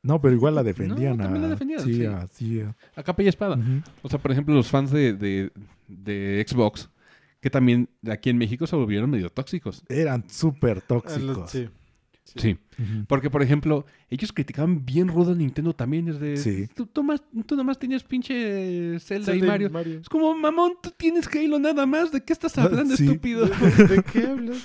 No, pero igual la defendían. No, también la defendían, Sí, sí. a- A capa y espada. O sea, por ejemplo, los fans de, de- de Xbox, que también aquí en México se volvieron medio tóxicos. Eran súper Ah, tóxicos. sí. Sí. Porque, por ejemplo, ellos criticaban bien rudo a Nintendo también. Es de, Sí. tú, tú más- tú nomás tenías pinche Zelda, y Mario. Es como, mamón, tú tienes Halo nada más. ¿De qué estás [LAUGHS] hablando, Sí. estúpido? ¿De, [LAUGHS] de qué hablas?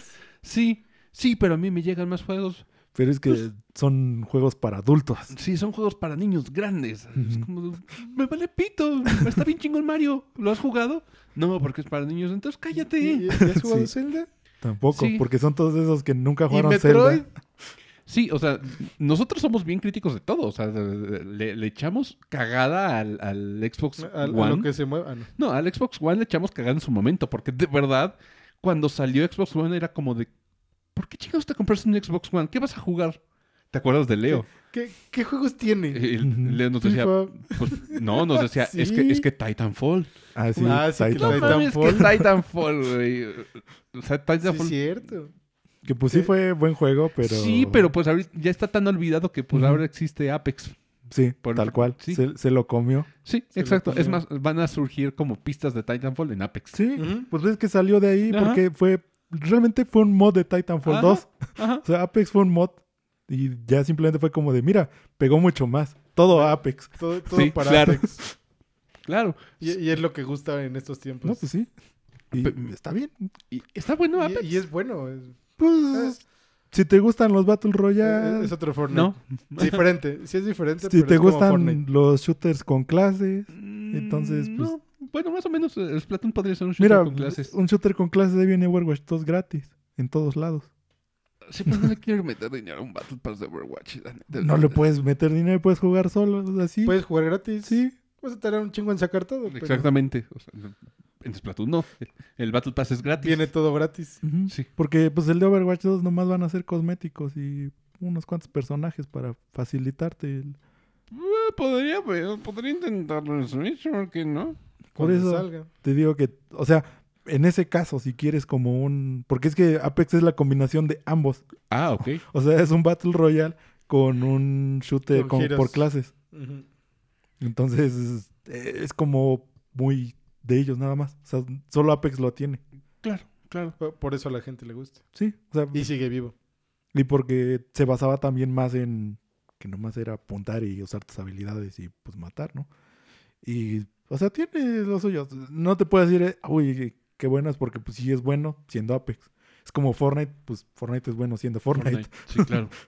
sí, sí, pero a mí me llegan más juegos. Pero es que Pues son juegos para adultos. Sí, son juegos para niños grandes. Es como, me vale pito. Está bien chingón Mario. ¿Lo has jugado? No, porque es para niños. Entonces cállate. ¿Y, y has [LAUGHS] jugado Sí. Zelda? Tampoco, Sí. porque son todos esos que nunca ¿Y jugaron Metroid? Zelda. Sí, o sea, nosotros somos bien críticos de todo. O sea, le, le echamos cagada al, al Xbox A, a One. lo que se mueva. No. No, al Xbox One le echamos cagada en su momento. Porque de verdad, cuando salió Xbox One era como de... ¿Por qué chingados te compraste un Xbox One? ¿Qué vas a jugar? ¿Te acuerdas de Leo? ¿Qué, qué juegos tiene? El-. Leo nos decía... Pues, no, nos [LAUGHS] decía, es, que, es que Titanfall. Ah, sí, Ah, sí, que Titan. No Titanfall. mames, que Titanfall, güey. O sea, Sí, Titanfall... es cierto. Que pues sí fue buen juego, pero... Sí, pero pues ahorita ya está tan olvidado que pues ahora existe Apex. Sí, por- tal cual. sí. Se, se lo comió. Sí, Se exacto. Es más, van a surgir como pistas de Titanfall en Apex. Sí, pues es que salió de ahí Ajá. porque fue... Realmente fue un mod de Titanfall Ajá. 2. Ajá. [LAUGHS] O sea, Apex fue un mod y ya simplemente fue como de, mira, pegó mucho más. Todo Apex. [LAUGHS] Todo, todo Sí, para claro. Apex. [LAUGHS] Claro. Y, y es lo que gusta en estos tiempos. No, pues sí. Y Pe- está bien. Y está bueno Apex. y, y es bueno. Es, Pues, si te gustan los Battle es- Royale, es otro Fortnite. No. Diferente. Sí es diferente, si pero te es gustan los shooters con clases, Mm, Entonces, pues- No. Bueno, más o menos el Splatoon podría ser un shooter mira, con clases. un shooter con clases ahí viene Overwatch 2 gratis en todos lados. Sí, pero no le quiero meter dinero a un Battle Pass de Overwatch. No le puedes meter dinero y puedes jugar solo, así. Puedes jugar gratis. sí. Vas a tardar un chingo en sacar todo. pero Exactamente. O sea, en Splatoon no. El Battle Pass es gratis. Viene todo gratis. Sí. Porque pues el de Overwatch 2 nomás van a ser cosméticos y unos cuantos personajes para facilitarte el... Eh, podría, pero podría intentarlo en Switch, ¿por qué no? Por eso- salga. Te digo que, o sea, en ese caso, si quieres como un... Porque es que Apex es la combinación de ambos. Ah, ok. [LAUGHS] O sea, es un Battle Royale con un shooter Con por clases. Entonces, es, es como muy de ellos nada más. O sea, solo Apex lo tiene. Claro, claro. Por- Por eso a la gente le gusta. Sí, o sea, Y sigue vivo. y porque se basaba también más en que nomás era apuntar y usar tus habilidades y pues matar, ¿no? Y, o sea, tiene lo suyo. No te puedes decir, eh, uy, qué bueno es porque pues sí es bueno siendo Apex. Es como Fortnite, pues Fortnite es bueno siendo Fortnite. Fortnite, Sí, claro. [LAUGHS]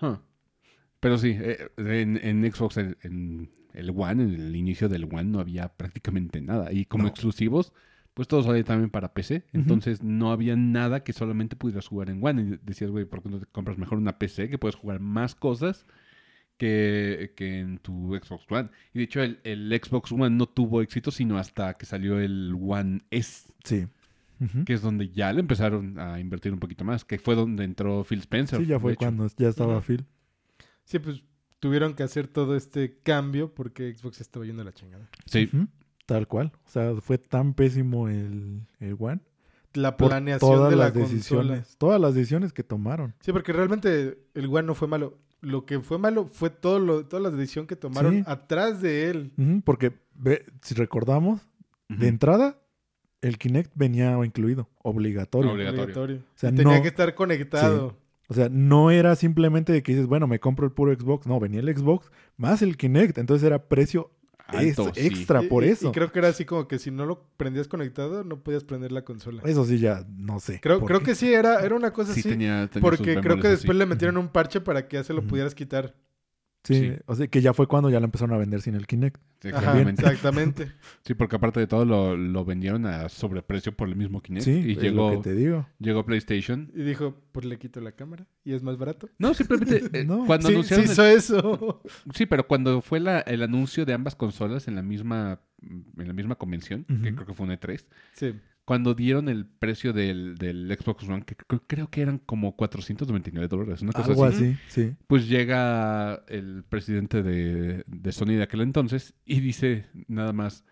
Huh. Pero sí, eh, en, en Xbox, en, en el One, en el inicio del One, no había prácticamente nada. Y como No. exclusivos, pues todo salía también para PC. Entonces no había nada que solamente pudieras jugar en One. Y decías, güey, ¿por qué no te compras mejor una PC que puedes jugar más cosas que, que en tu Xbox One? Y de hecho, el, el Xbox One no tuvo éxito sino hasta que salió el One S, Sí. Que es donde ya le empezaron a invertir un poquito más, que fue donde entró Phil Spencer. Sí, ya fue cuando ya estaba. Phil. Sí, pues tuvieron que hacer todo este cambio porque Xbox estaba yendo a la chingada. Sí. Tal cual. O sea, fue tan pésimo el, el One. La Por planeación todas de la las consola. decisiones. Todas las decisiones que tomaron. Sí, porque realmente el One no fue malo. Lo que fue malo fue todo lo, toda la decisión que tomaron Sí. atrás de él. Porque, ve, si recordamos, de entrada, el Kinect venía incluido, obligatorio. Obligatorio. Obligatorio. O sea, tenía no- que estar conectado. O sea, no era simplemente de que dices, bueno, me compro el puro Xbox. No, venía el Xbox más el Kinect. Entonces era precio Alto, extra por y- eso. Y creo que era así como que si no lo prendías conectado, no podías prender la consola. Eso sí ya no sé. Creo, creo qué. que sí, era, era una cosa Sí, así. tenía, tenía sus porque creo que así. después le metieron un parche para que ya se lo pudieras quitar. Sí, sí. o sea, que ya fue cuando ya lo empezaron a vender sin el Kinect. Sí, Ajá, [LAUGHS] exactamente. Sí, porque aparte de todo lo, lo vendieron a sobreprecio por el mismo Kinect. Sí, y es llegó, lo que te digo. llegó PlayStation. Y dijo, pues le quito la cámara y es más barato. No, simplemente [LAUGHS] eh, No. cuando Sí, sí anunciaron... el- hizo eso. [LAUGHS] Sí, pero cuando fue la- el anuncio de ambas consolas en la misma, en la misma convención, que creo que fue un E3, Sí. Cuando dieron el precio del, del Xbox One, que cre- creo que eran como 499 dólares, una cosa Algo así. así, sí. Pues llega el presidente de, de Sony de aquel entonces y dice nada más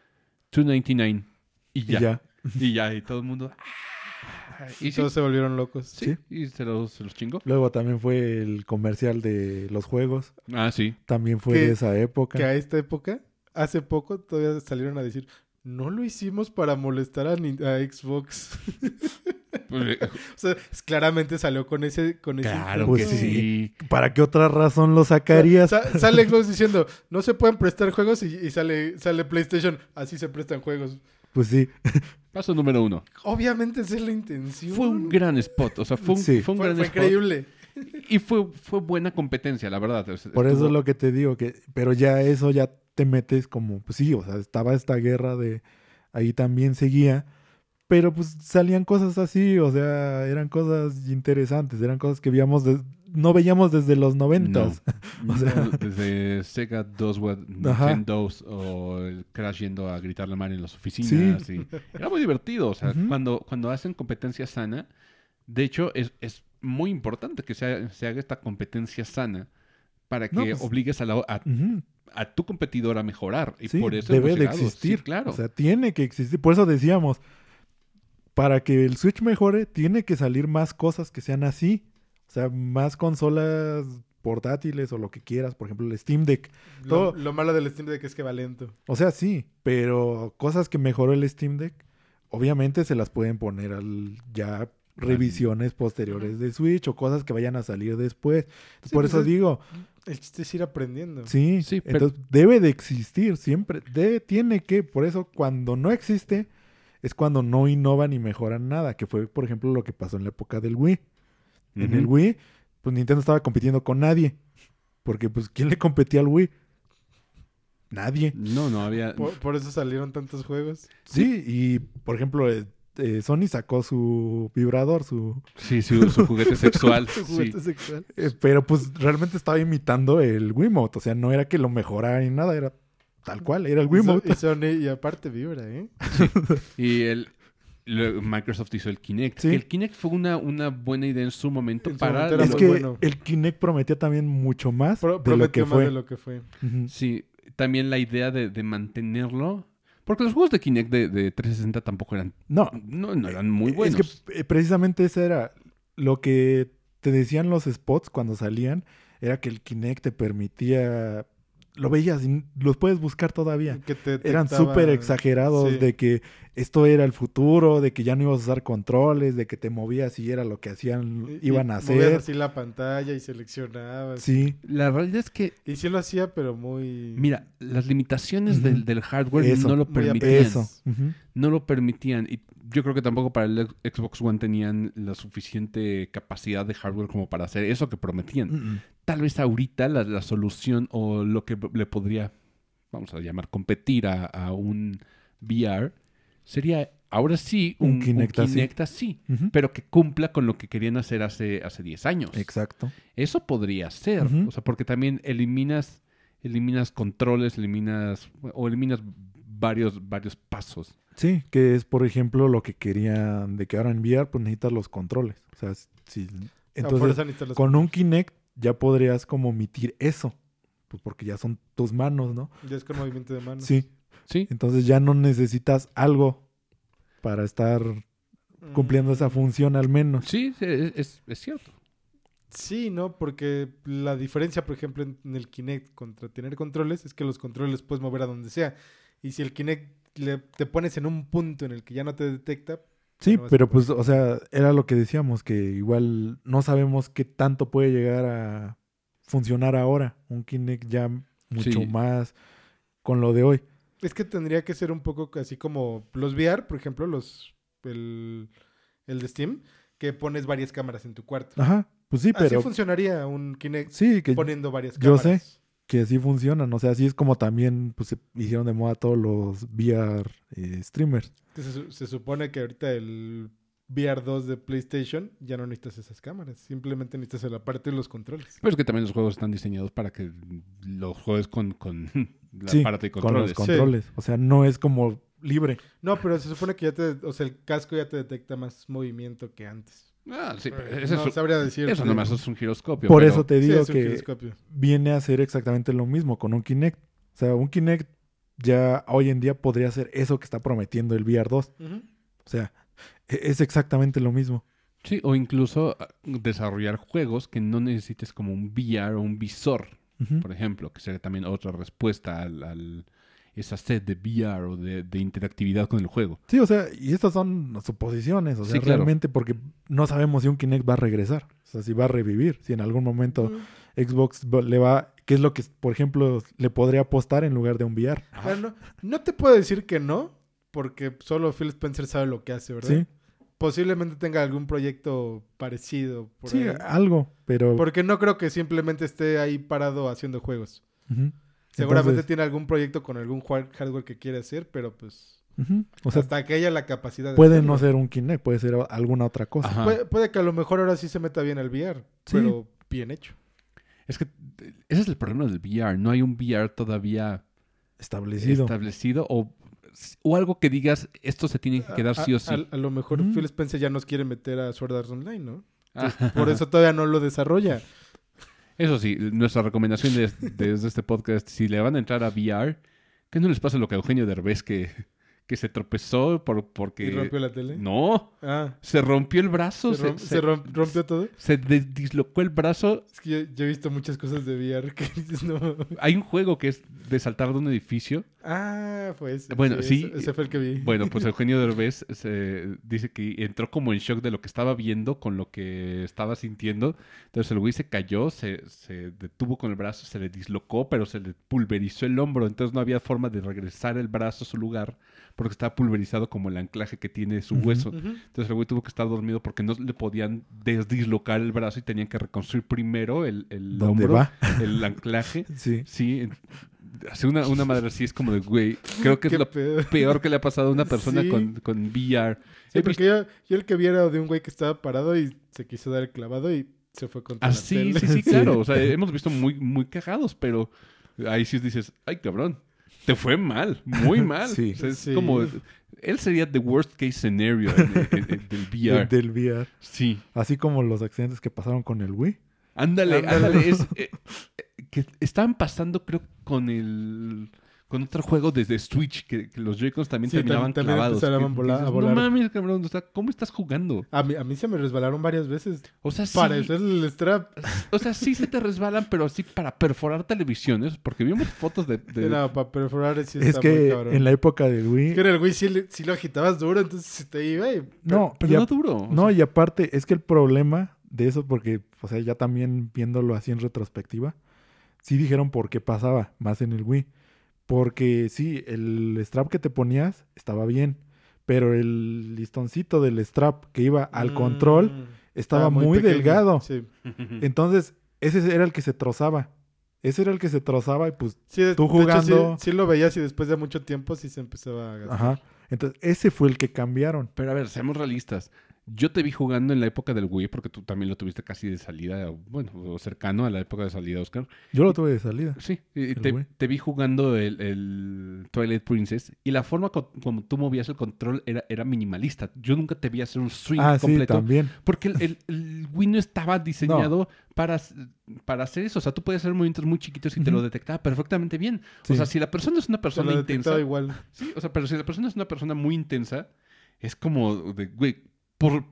299 y Y ya. ya. Y ya, y todo el mundo. "Ah". [LAUGHS] Y sí, Todos se volvieron locos. sí, sí. y se los, se los chingó. Luego también fue el comercial de los juegos. Ah, sí. También fue de esa época. Que a esta época, hace poco, todavía salieron a decir, no lo hicimos para molestar a, a Xbox. [LAUGHS] Pues, eh, [LAUGHS] o sea, es- claramente salió con ese... Con ese claro Pues que sí. sí. ¿Para qué otra razón lo sacarías? Sa- sale Xbox diciendo, no se pueden prestar juegos y, y sale, sale PlayStation, así se prestan juegos. Pues sí. [LAUGHS] Paso número uno. Obviamente esa es la intención. Fue un gran spot. O sea, fue un, Sí. fue un Fue- gran fue spot. increíble. Y fue, fue buena competencia, la verdad. Por eso es lo que te digo, que, pero ya eso ya te metes como, pues sí, o sea, estaba esta guerra de, ahí también seguía, pero pues salían cosas así, o sea, eran cosas interesantes, eran cosas que veíamos, de- no veíamos desde los noventas. No, [LAUGHS] O sea- no, desde Sega 2, Ajá. Nintendo o el Crash yendo a gritar la mar en las oficinas. y- era muy divertido. O sea, Ujú. cuando, cuando hacen competencia sana, de hecho, es, es muy importante que se haga, se haga esta competencia sana para que No, pues- obligues a, la, a, a tu competidor a mejorar. Y sí, por eso debe de. Sí, existir. claro. O sea, tiene que existir. Por eso decíamos, para que el Switch mejore, tiene que salir más cosas que sean así. O sea, más consolas portátiles o lo que quieras. Por ejemplo, el Steam Deck. Lo, Todo- lo malo del Steam Deck es que va lento. O sea, sí, pero cosas que mejoró el Steam Deck, obviamente se las pueden poner al ya revisiones posteriores de Switch o cosas que vayan a salir después. Sí, Por pues eso es- digo, El chiste es ir aprendiendo. sí, Sí, pero- entonces debe de existir siempre, debe, tiene que, por eso cuando no existe es cuando no innovan y mejoran nada, que fue por ejemplo lo que pasó en la época del Wii. En el. Wii, pues Nintendo estaba compitiendo con nadie, porque pues ¿quién le competía al Wii? Nadie. No, no había. Por, por eso salieron tantos juegos. Sí, y por ejemplo, eh, eh, Sony sacó su vibrador, su Sí, su, su juguete [LAUGHS] sexual. Su sí. juguete sexual. eh, pero pues realmente estaba imitando el Wiimote, o sea, no era que lo mejorara ni nada, era tal cual, era el Wiimote. Y Sony, y aparte vibra, ¿eh? [LAUGHS] Y el, Microsoft hizo el Kinect. Sí. El Kinect fue una, una buena idea en su momento En su para... momento Es que bueno. el Kinect prometía también mucho más Pro- de lo que prometió más fue. de lo que fue. Sí, también la idea de, de mantenerlo... Porque los juegos de Kinect de, de 360 tampoco eran... No, No, no eran muy buenos. Es que eh, precisamente eso era lo que te decían los spots cuando salían, era que el Kinect te permitía lo veías y los puedes buscar todavía. Que te Eran súper exagerados Sí. de que esto era el futuro, de que ya no ibas a usar controles, de que te movías y era lo que hacían, Y- iban a movías hacer. así la pantalla y seleccionabas. Sí, La realidad es que, Y sí lo hacía, pero muy... mira, las limitaciones del, del hardware Eso. no lo permitían. eso. No lo permitían. Y yo creo que tampoco para el Xbox One tenían la suficiente capacidad de hardware como para hacer eso que prometían. Mm. Tal vez ahorita la, la solución o lo que le podría, vamos a llamar, competir a, a un VR sería ahora sí Un un, un Kinect así. Kinect así, Ujú. pero que cumpla con lo que querían hacer hace, hace 10 años. Exacto. Eso podría ser, o sea, porque también eliminas, eliminas controles, eliminas o eliminas varios, varios pasos. Sí, que es por ejemplo lo que querían de que ahora en VR pues necesitas los controles. O sea, si entonces los- con un Kinect ya podrías como omitir eso, pues porque ya son tus manos, ¿no? Ya es con movimiento de mano. Sí, Sí, entonces ya no necesitas algo para estar cumpliendo esa Mm, función al menos. sí, es, es- es cierto. Sí, ¿no? Porque la diferencia, por ejemplo, en, en el Kinect contra tener controles es que los controles puedes mover a donde sea. Y si el Kinect le- te pones en un punto en el que ya no te detecta, Sí, No pero pues, o sea, era lo que decíamos, que igual no sabemos qué tanto puede llegar a funcionar ahora. Un Kinect ya mucho Sí. más con lo de hoy. es que tendría que ser un poco así como los VR, por ejemplo, los el, el de Steam, que pones varias cámaras en tu cuarto. Ajá, pues sí, Así pero funcionaría un Kinect sí, que, poniendo varias yo cámaras. sé. Que sí funcionan. O sea, así es como también pues, se hicieron de moda todos los VR eh, streamers. Se, su- se supone que ahorita el VR 2 de PlayStation ya no necesitas esas cámaras. Simplemente necesitas el aparato y los controles. Pero es que también los juegos están diseñados para que los juegues con, con [LAUGHS] la Sí, aparato y con controles. los controles. O sea, no es como libre. No, pero se supone que ya te... O sea, el casco ya te detecta más movimiento que antes. Ah, sí, no es- sabría decir. eso nomás es un giroscopio. Por pero- eso te Sí, digo es que viene a ser exactamente lo mismo con un Kinect. O sea, un Kinect ya hoy en día podría ser eso que está prometiendo el VR 2. Ujú. O sea, e- es exactamente lo mismo. Sí, o incluso ah, desarrollar juegos que no necesites como un VR o un visor, por ejemplo, que sería también otra respuesta al, al- esa sed de VR o de, de interactividad con el juego. Sí, o sea, y estas son suposiciones, o sea, Sí, claro. realmente porque no sabemos si un Kinect va a regresar, o sea, si va a revivir, si en algún momento. Xbox le va, qué es lo que, por ejemplo, le podría apostar en lugar de un VR. Pero no, no te puedo decir que no, porque solo Phil Spencer sabe lo que hace, ¿verdad? Sí, Posiblemente tenga algún proyecto parecido por sí, ahí. algo, pero... Porque no creo que simplemente esté ahí parado haciendo juegos. Ujú. Seguramente Entonces, tiene algún proyecto con algún hard- hardware que quiere hacer, pero pues ujú, O sea, hasta que haya la capacidad de puede hacerlo. no ser un Kinect, puede ser alguna otra cosa. Puede, puede que a lo mejor ahora sí se meta bien al VR, Sí. pero bien hecho. Es que ese es el problema del VR. No hay un VR todavía Establecido. establecido o, o algo que digas, esto se tiene que quedar A- sí o a- sí. A, a lo mejor. Phil Spencer ya nos quiere meter a Sword Art Online, ¿no? Por eso todavía no lo desarrolla. Eso sí, nuestra recomendación de- desde este podcast, si le van a entrar a VR, que no les pase lo que a Eugenio Derbez que, que se tropezó por, porque... ¿Y rompió la tele? No, Ah, se rompió el brazo, ¿se, se, rom- se- se rom- rompió todo? se dislocó el brazo. Es que yo, yo he visto muchas cosas de VR que [LAUGHS] dices, no. Hay un juego que es de saltar de un edificio. Ah, pues. Bueno, sí. Ese, ese fue el que vi. Bueno, pues [LAUGHS] Eugenio Derbez se dice que entró como en shock de lo que estaba viendo con lo que estaba sintiendo. Entonces el güey se cayó, se, se detuvo con el brazo, se le dislocó, pero se le pulverizó el hombro. Entonces no había forma de regresar el brazo a su lugar porque estaba pulverizado como el anclaje que tiene su hueso. Entonces el güey tuvo que estar dormido porque no le podían desdislocar el brazo y tenían que reconstruir primero el, el ¿Dónde hombro, va? el anclaje. [LAUGHS] Sí. Sí, en- hace una, una madre así es como de, güey, creo que es lo pedo. [LAUGHS] peor que le ha pasado a una persona Sí. con, con VR. Sí, porque yo, yo el que vi era de un güey que estaba parado y se quiso dar el clavado y se fue contra Ah, la sí, tele. sí, sí, [LAUGHS] Sí. claro. O sea, hemos visto muy, muy cagados, pero ahí sí dices, ay, cabrón, te fue mal, muy [LAUGHS] mal. Sí. O sea, es Sí. como, él sería the worst case scenario en- en- en- del VR. [LAUGHS] Del VR. Sí. Así como los accidentes que pasaron con el Wii. Ándale, Ándale. ándale. Es, [LAUGHS] eh, eh, que estaban pasando, creo, con el con otro juego desde Switch, que, que los Joy-Cons también Sí, terminaban también clavados. empezaban que a volar- dices, a volar. No mames, cabrón, o sea, ¿cómo estás jugando? A mí, a mí se me resbalaron varias veces. O sea, sí, Para eso es el strap. o sea, sí se te resbalan, pero así para perforar televisiones, porque vimos fotos de... de- No, para perforar sí Es está muy que cabrón. en la época del Wii... Es que en el Wii sí, le- sí lo agitabas duro, entonces se te iba y... no, pero y a- no duro. o No, sea, y aparte, es que el problema de eso, porque, o sea, ya también viéndolo así en retrospectiva, sí dijeron por qué pasaba más en el Wii. Porque sí, el strap que te ponías estaba bien, pero el listoncito del strap que iba al Mm, control estaba muy, delgado. Sí. [LAUGHS] Entonces, ese era el que se trozaba. Ese era el que se trozaba y pues, Sí, de- Tú de hecho, jugando- sí, sí lo veías y después de mucho tiempo sí se empezaba a gastar. ajá. Entonces, ese fue el que cambiaron. Pero a ver, seamos realistas. Yo te vi jugando en la época del Wii, porque tú también lo tuviste casi de salida, bueno, o cercano a la época de salida, Oscar. Yo lo tuve de salida. Sí, te, vi jugando el, el Twilight Princess y la forma co- como tú movías el control era, era minimalista. Yo nunca te vi hacer un swing Ah, sí, completo. también. porque el, el- el Wii no estaba [LAUGHS] diseñado para, para hacer eso. O sea, tú podías hacer movimientos muy chiquitos y te lo detectaba perfectamente bien. Sí. O sea, si la persona es una persona intensa, igual. Sí, o sea, pero si la persona es una persona muy intensa, es como de, güey, por,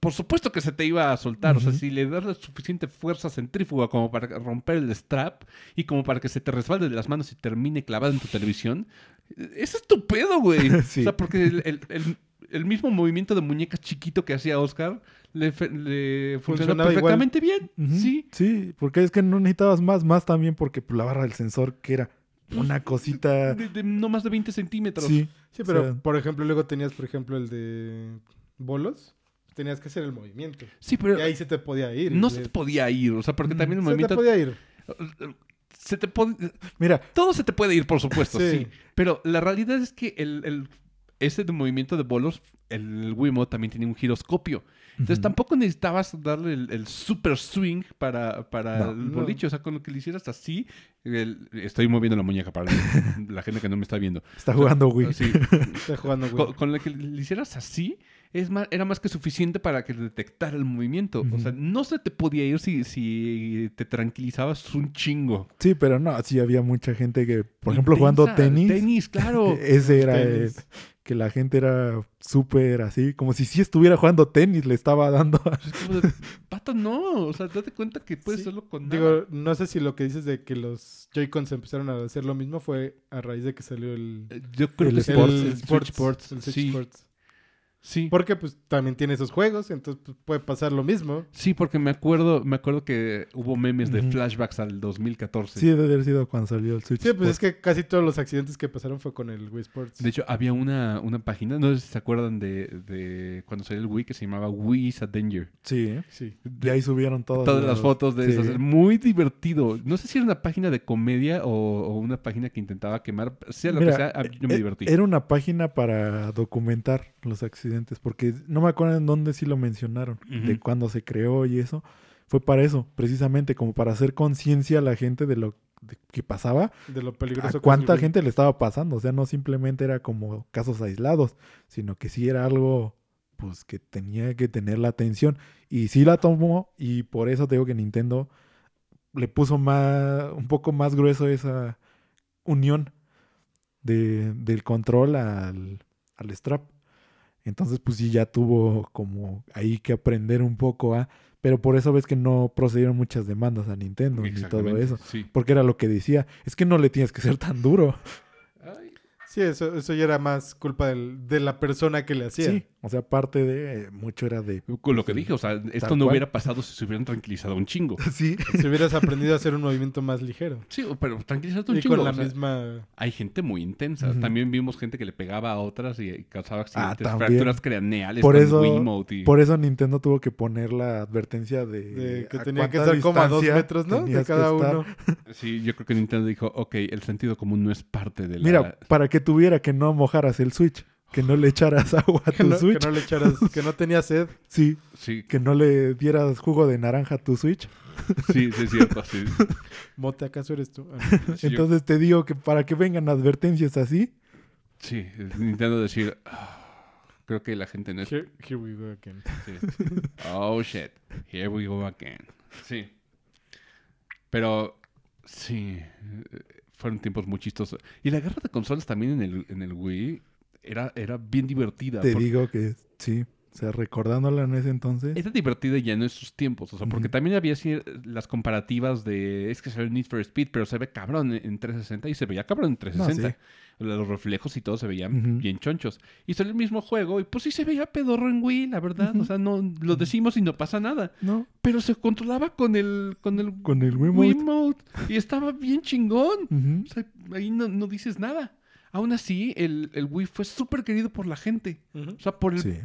por supuesto que se te iba a soltar. O sea, si le das la suficiente fuerza centrífuga como para romper el strap y como para que se te resbalde de las manos y termine clavado en tu televisión, es tu pedo, güey. [LAUGHS] Sí. O sea, porque el, el- el- el mismo movimiento de muñeca chiquito que hacía Oscar le, le funcionó Funcionaba igual. perfectamente bien. Sí. Sí, porque es que no necesitabas más, más también porque pues, la barra del sensor que era una cosita. De, de no más de 20 centímetros. Sí, Sí, pero O sea- por ejemplo, luego tenías, por ejemplo, el de bolos. Tenías que hacer el movimiento. Sí, pero y ahí se te podía ir. no se te podía ir. O sea, porque también el se te movimiento... podía ir. Se te puede... mira, Todo se te puede ir, por supuesto, sí. Sí. Pero la realidad es que el, el- ese de movimiento de bolos, el Wiimote también tenía un giroscopio. Entonces tampoco necesitabas darle el, el super swing para, para No. el No. boliche. O sea, con lo que le hicieras así, el- estoy moviendo la muñeca para la gente que no me está viendo. está jugando Wii. Sí, [LAUGHS] Está jugando, güey. con, con lo que le hicieras así, es más, era más que suficiente para que detectara el movimiento. O sea, no se te podía ir si, si te tranquilizabas un chingo. Sí, pero no, sí había mucha gente que, por ejemplo, jugando tenis, Tenis, claro. [LAUGHS] ese era eh, Tenis. que la gente era súper así, como si sí estuviera jugando tenis, le estaba dando. [LAUGHS] Es como de, pato, no. O sea, date cuenta que puedes Sí. hacerlo con nada. Digo, no sé si lo que dices de que los Joy-Cons empezaron a hacer lo mismo fue a raíz de que salió el, Eh, Yo creo el que. Sports. el El Sports. El Switch Sí. Sports. Sí. Porque pues también tiene esos juegos, entonces pues, puede pasar lo mismo. Sí, porque me acuerdo, me acuerdo que hubo memes de flashbacks al 2014. Sí, debe haber sido cuando salió el Switch. Sí, pues es que casi todos los accidentes que pasaron fue con el Wii Sports. De hecho, había una, una página, no sé si se acuerdan de, de cuando salió el Wii, que se llamaba Wii is a Danger. Sí, ¿eh? Sí. De ahí subieron todos Todas las fotos de sí. esas. Muy divertido. No sé si era una página de comedia o, o una página que intentaba quemar. Sea lo Mira, que sea, yo me eh, divertí. Era una página para documentar los accidentes, porque no me acuerdo en dónde sí lo mencionaron, de cuándo se creó y eso. Fue para eso, precisamente, como para hacer conciencia a la gente de lo de- que pasaba, De lo a peligroso que es cuánta gente le estaba pasando. O sea, no simplemente era como casos aislados, sino que sí era algo pues que tenía que tener la atención. Y sí la tomó, y por eso te digo que Nintendo le puso más, un poco más grueso esa unión de, del control al, al strap. Entonces, pues sí, ya tuvo como ahí que aprender un poco a... Pero por eso ves que no procedieron muchas demandas a Nintendo ni todo eso. Sí. Porque era lo que decía, es que no le tienes que ser tan duro. Ay, Sí, eso, eso ya era más culpa del- de la persona que le hacía. Sí, o sea, parte de, eh, mucho era de... Con lo que dije, o sea, esto no cual. hubiera pasado si se hubieran tranquilizado un chingo. [LAUGHS] Sí, Si hubieras aprendido a hacer un movimiento más ligero. Sí, pero tranquilizarte un Y chingo. con la o sea, misma... Hay gente muy intensa. También vimos gente que le pegaba a otras y, causaba accidentes, también. fracturas craneales Por eso- y- por eso Nintendo tuvo que poner la advertencia de... de que tenía que estar como a dos metros, ¿no? De cada uno. [LAUGHS] Sí, yo creo que Nintendo dijo, ok, el sentido común no es parte de la... Mira, para que tuviera que no mojaras el Switch, que no le echaras [LAUGHS] agua a Que tu no, que Switch, no le echaras... Que no tenía sed. [LAUGHS] sí, Sí, que no le dieras jugo de naranja a tu Switch. [LAUGHS] sí, sí, es cierto. Sí, Mote, ¿acaso eres tú? Ah. Sí, yo- Entonces te digo que para que vengan advertencias así, sí, Nintendo decir, "Ah, creo que la gente no es... Here, here we go again. sí. Oh, shit. Here we go again. Sí. Pero, sí. fueron tiempos muy chistosos. Y la guerra de consolas también en el, en el Wii era, era bien divertida. Te porque- digo que sí. O sea, recordándola en ese entonces. Era divertida ya en esos tiempos, o sea, porque también había así las comparativas de, es que salió Need for Speed, pero se ve cabrón en 360 y se veía cabrón en 360. sí. Los reflejos y todo se veían bien chonchos. Y salió el mismo juego y pues sí se veía pedorro en Wii, la verdad, o sea, no lo decimos y no pasa nada, No, pero se controlaba con el con el con el Wiimote. Wiimote y estaba bien chingón. O sea, ahí no, no dices nada. Aún así, el, el Wii fue súper querido por la gente. O sea, por el Sí.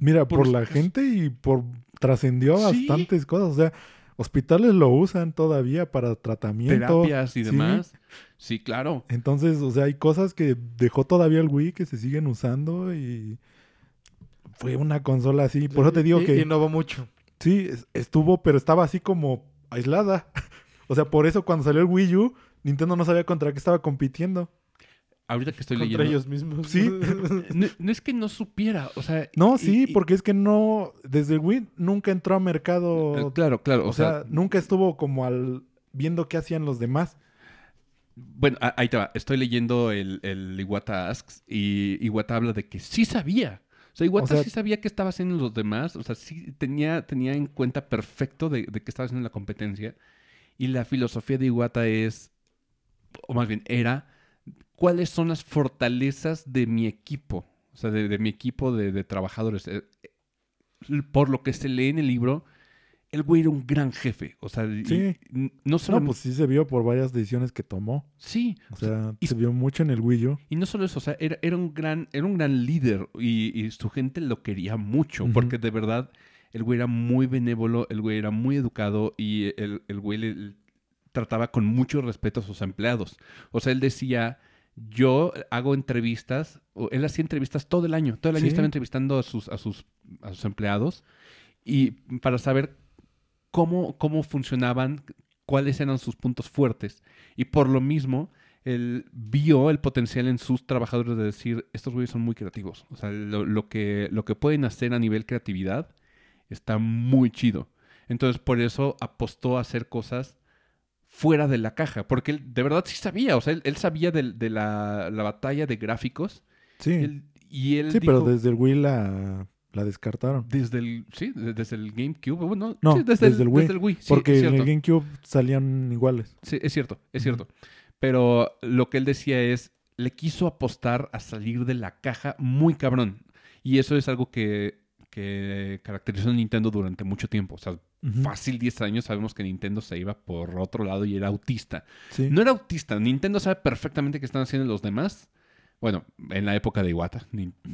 Mira, por por, los- la gente y por trascendió Sí. bastantes cosas. O sea, hospitales lo usan todavía para tratamiento. terapias y Sí. demás. Sí, claro. Entonces, o sea, hay cosas que dejó todavía el Wii que se siguen usando y fue una consola así. Por eso te digo Y- que Innovó mucho. sí, es- estuvo, pero estaba así como aislada. [LAUGHS] o sea, por eso cuando salió el Wii U, Nintendo no sabía contra qué estaba compitiendo. Ahorita que estoy Contra leyendo. ellos mismos. Sí. [LAUGHS] No, no es que no supiera, o sea. No, y- sí, y- porque es que no, desde el Wii nunca entró a mercado eh, Claro, claro. O, sea, nunca estuvo como al viendo qué hacían los demás. bueno, ahí te va. Estoy leyendo el, el Iwata Asks y Iwata habla de que sí sabía. O sea, Iwata O sea- sí sabía qué estaba haciendo los demás. O sea, sí tenía, tenía en cuenta perfecto de, de qué estaba haciendo la competencia. Y la filosofía de Iwata es, o más bien era, ¿cuáles son las fortalezas de mi equipo? O sea, de, de mi equipo de, de trabajadores. Eh, eh, Por lo que se lee en el libro, el güey era un gran jefe. O sea, Sí. no solo... No, pues sí se vio por varias decisiones que tomó. sí, O sea, y- se vio mucho en el U. Y no solo eso, o sea, era, era un gran, era un gran líder y, y su gente lo quería mucho, porque de verdad el güey era muy benévolo, el güey era muy educado y el, el güey le, le trataba con mucho respeto a sus empleados. O sea, él decía, yo hago entrevistas, o él hacía entrevistas todo el año, todo el año Sí. estaba entrevistando a sus, a sus, a sus empleados y para saber cómo, cómo funcionaban, cuáles eran sus puntos fuertes. Y por lo mismo, él vio el potencial en sus trabajadores de decir, estos güeyes son muy creativos. O sea, lo, lo que, lo que pueden hacer a nivel creatividad está muy chido. Entonces, por eso apostó a hacer cosas fuera de la caja, porque él de verdad sí sabía, o sea, él, él sabía de, la, la batalla de gráficos. Sí. él- y él sí, dijo, pero desde el Wii la, la descartaron. desde el, sí, de- desde el GameCube, bueno, No, sí, desde, desde el Wii, desde el Wii, sí, Porque en el GameCube salían iguales. Sí, es cierto, es cierto. Pero lo que él decía es, le quiso apostar a salir de la caja muy cabrón. Y eso es algo que, que caracterizó a Nintendo durante mucho tiempo. O sea, Fácil 10 años sabemos que Nintendo se iba por otro lado y era autista. Sí. No era autista, Nintendo sabe perfectamente qué están haciendo los demás. Bueno, en la época de Iwata.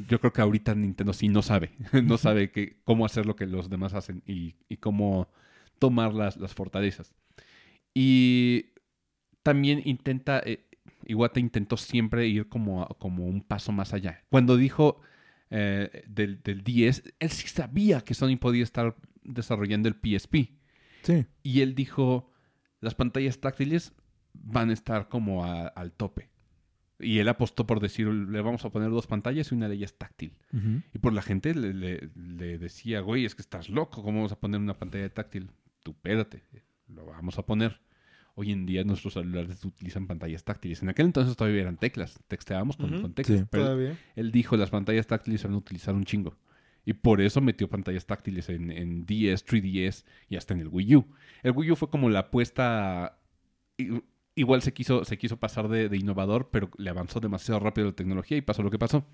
Yo creo que ahorita Nintendo sí no sabe. [LAUGHS] no sabe que, cómo hacer lo que los demás hacen y, y cómo tomar las, las fortalezas. Y también intenta, eh, Iwata intentó siempre ir como, como un paso más allá. Cuando dijo eh, del, del 10, él sí sabía que Sony podía estar desarrollando el PSP. Sí. Y él dijo, las pantallas táctiles van a estar como a- al tope. Y él apostó por decir, le vamos a poner dos pantallas y una de ellas táctil. Y por la gente le, le- le decía, güey, es que estás loco, ¿cómo vamos a poner una pantalla táctil? Tú espérate, lo vamos a poner. Hoy en día nuestros celulares utilizan pantallas táctiles. En aquel entonces todavía eran teclas, texteábamos con, con teclas. Sí. Pero él, Todavía. él dijo, las pantallas táctiles se van a utilizar un chingo. Y por eso metió pantallas táctiles en, en 10, 3DS y hasta en el Wii U. El Wii U fue como la apuesta... Igual se quiso, se quiso pasar de, de innovador, pero le avanzó demasiado rápido la tecnología y pasó lo que pasó.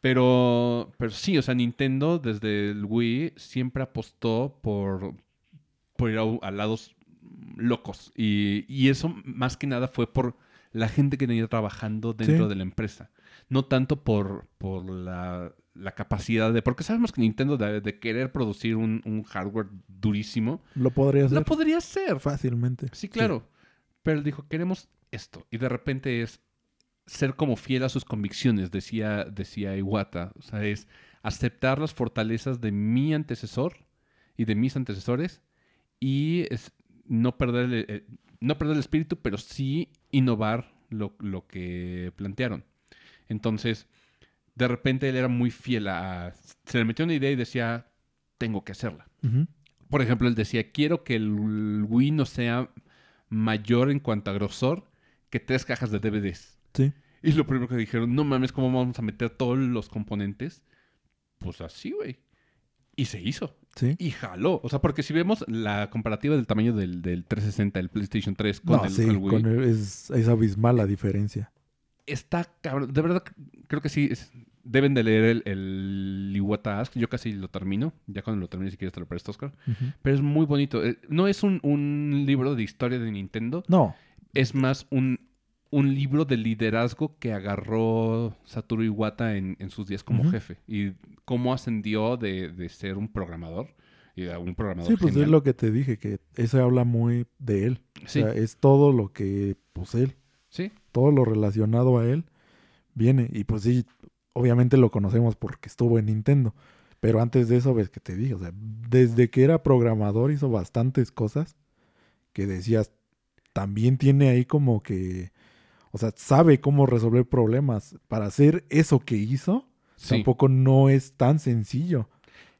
Pero, pero sí, o sea, Nintendo desde el Wii siempre apostó por, por ir a, a lados locos. Y, y eso más que nada fue por la gente que tenía trabajando dentro Sí. de la empresa. No tanto por, por la, la capacidad de... Porque sabemos que Nintendo de, de querer producir un, un hardware durísimo, Lo podría hacer lo podría hacer. fácilmente. Sí, claro. Pero él dijo, queremos esto. Y de repente es ser como fiel a sus convicciones, decía, decía Iwata. O sea, es aceptar las fortalezas de mi antecesor y de mis antecesores y es no perder el, eh, no perder el espíritu, pero sí innovar lo, lo que plantearon. Entonces, de repente él era muy fiel a... Se le metió una idea y decía, tengo que hacerla. Por ejemplo, él decía, quiero que el Wii no sea mayor en cuanto a grosor que tres cajas de DVDs. Sí. Y lo primero que dijeron, no mames, ¿cómo vamos a meter todos los componentes? Pues así, güey. Y se hizo. Sí. Y jaló. O sea, porque si vemos la comparativa del tamaño del, del 360, el PlayStation 3 con No, el, sí, el Wii, con el- es, es abismal la diferencia. Está cabrón. De verdad, creo que sí. es- deben de leer el, el Iwata Ask. Yo casi lo termino. Ya cuando lo termine, si quieres te lo presto, Oscar. Pero es muy bonito. Eh, No es un, un libro de historia de Nintendo. No, Es más un, un libro de liderazgo que agarró Satoru Iwata en, en sus días como jefe. Y cómo ascendió de, de ser un programador. Y de un programador sí, pues es lo que te dije, que eso habla muy de él. Sí, O sea, es todo lo que, pues él, sí. todo lo relacionado a él viene. Y pues sí, obviamente lo conocemos porque estuvo en Nintendo. Pero antes de eso, ves que te dije, o sea, desde que era programador hizo bastantes cosas que decías, también tiene ahí como que, o sea, sabe cómo resolver problemas. Para hacer eso que hizo, sí. tampoco no es tan sencillo.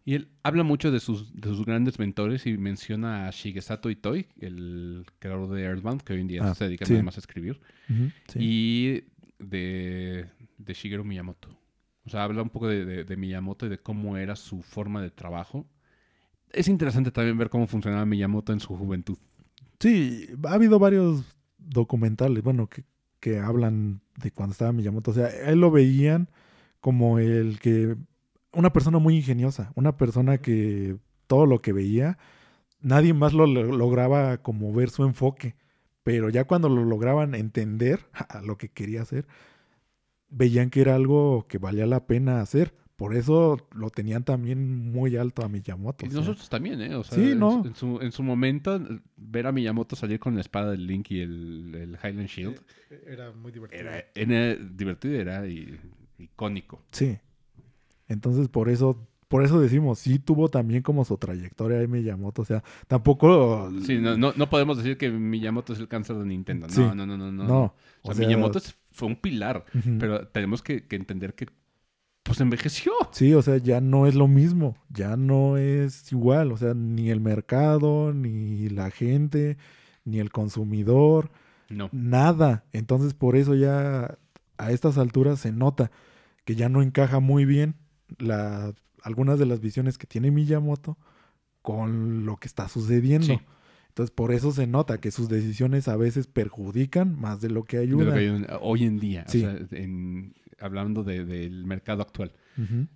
Y él habla mucho de sus, de sus grandes mentores y menciona a Shigesato Itoi, el creador de Earthbound, que hoy en día Ah, se dedica sí. nada más a escribir, sí. y de, de Shigeru Miyamoto. O sea, habla un poco de, de- de Miyamoto y de cómo era su forma de trabajo. Es interesante también ver cómo funcionaba Miyamoto en su juventud. Sí, ha habido varios documentales, bueno, que, que hablan de cuando estaba Miyamoto. O sea, él lo veían como el que. Una persona muy ingeniosa, una persona que todo lo que veía, nadie más lo, lo- lograba como ver su enfoque. Pero ya cuando lo lograban entender [LAUGHS] a lo que quería hacer, veían que era algo que valía la pena hacer. Por eso lo tenían también muy alto a Miyamoto. Y o sea. nosotros también, ¿eh? O sea, Sí, en, no. en su, en su momento, ver a Miyamoto salir con la espada del Link y el, el Highland Shield Eh, Era muy divertido. era, era divertido, era i- icónico. Sí. Entonces, por eso, por eso decimos, sí tuvo también como su trayectoria ahí Miyamoto. O sea, tampoco. Sí, no, no, no podemos decir que Miyamoto es el cáncer de Nintendo. No, Sí. no, no, no, no. No. O o sea, sea, Miyamoto fue un pilar, pero tenemos que, que entender que pues envejeció. Sí, o sea, ya no es lo mismo. Ya no es igual. O sea, ni el mercado, ni la gente, ni el consumidor, No. nada. Entonces, por eso ya a estas alturas se nota que ya no encaja muy bien la, algunas de las visiones que tiene Miyamoto con lo que está sucediendo. Sí. Entonces, por eso se nota que sus decisiones a veces perjudican más de lo que De lo ayudan. que hay en- hoy en día, o Sí. sea, en- hablando de- del mercado actual.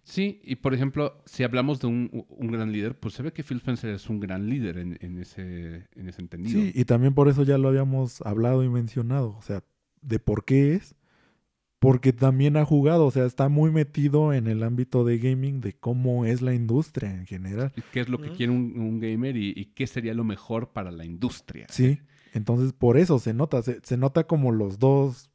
Sí, y por ejemplo, si hablamos de un, un gran líder, pues se ve que Phil Spencer es un gran líder en, en ese, en ese entendido. Sí, y también por eso ya lo habíamos hablado y mencionado. O sea, de por qué es. Porque también ha jugado, o sea, está muy metido en el ámbito de gaming, de cómo es la industria en general. ¿Qué es lo que quiere un, un gamer y, y qué sería lo mejor para la industria? Sí, entonces por eso se nota, se, se nota como los dos,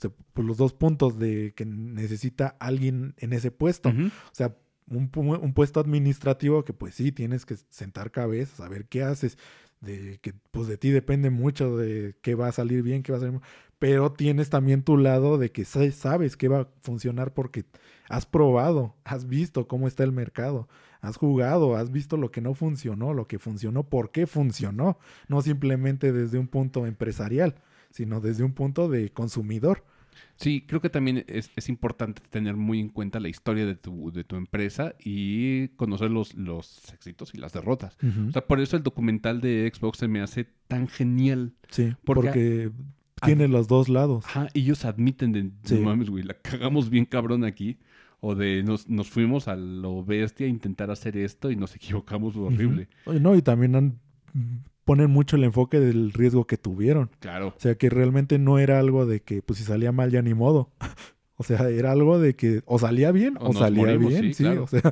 se- pues, los dos puntos de que necesita alguien en ese puesto. O sea, un, pu- un puesto administrativo que pues sí, tienes que sentar cabeza, saber qué haces, de que pues de ti depende mucho de qué va a salir bien, qué va a salir mal, pero tienes también tu lado de que sa- sabes que va a funcionar porque has probado, has visto cómo está el mercado, has jugado, has visto lo que no funcionó, lo que funcionó, por qué funcionó, no simplemente desde un punto empresarial, sino desde un punto de consumidor. Sí, creo que también es, es importante tener muy en cuenta la historia de tu, de tu empresa y conocer los, los éxitos y las derrotas. O sea, por eso el documental de Xbox se me hace tan genial. Sí, porque- porque, tiene los dos lados. Ajá, ellos admiten de, Sí. no mames, güey, la cagamos bien cabrón aquí. O de nos, nos fuimos a lo bestia a intentar hacer esto y nos equivocamos horrible. Oye, No, y también han- ponen mucho el enfoque del riesgo que tuvieron. Claro. O sea, que realmente no era algo de que, pues si salía mal ya ni modo. [LAUGHS] O sea, era algo de que o salía bien O o, salía morimos, bien, sí, sí, claro. o sea,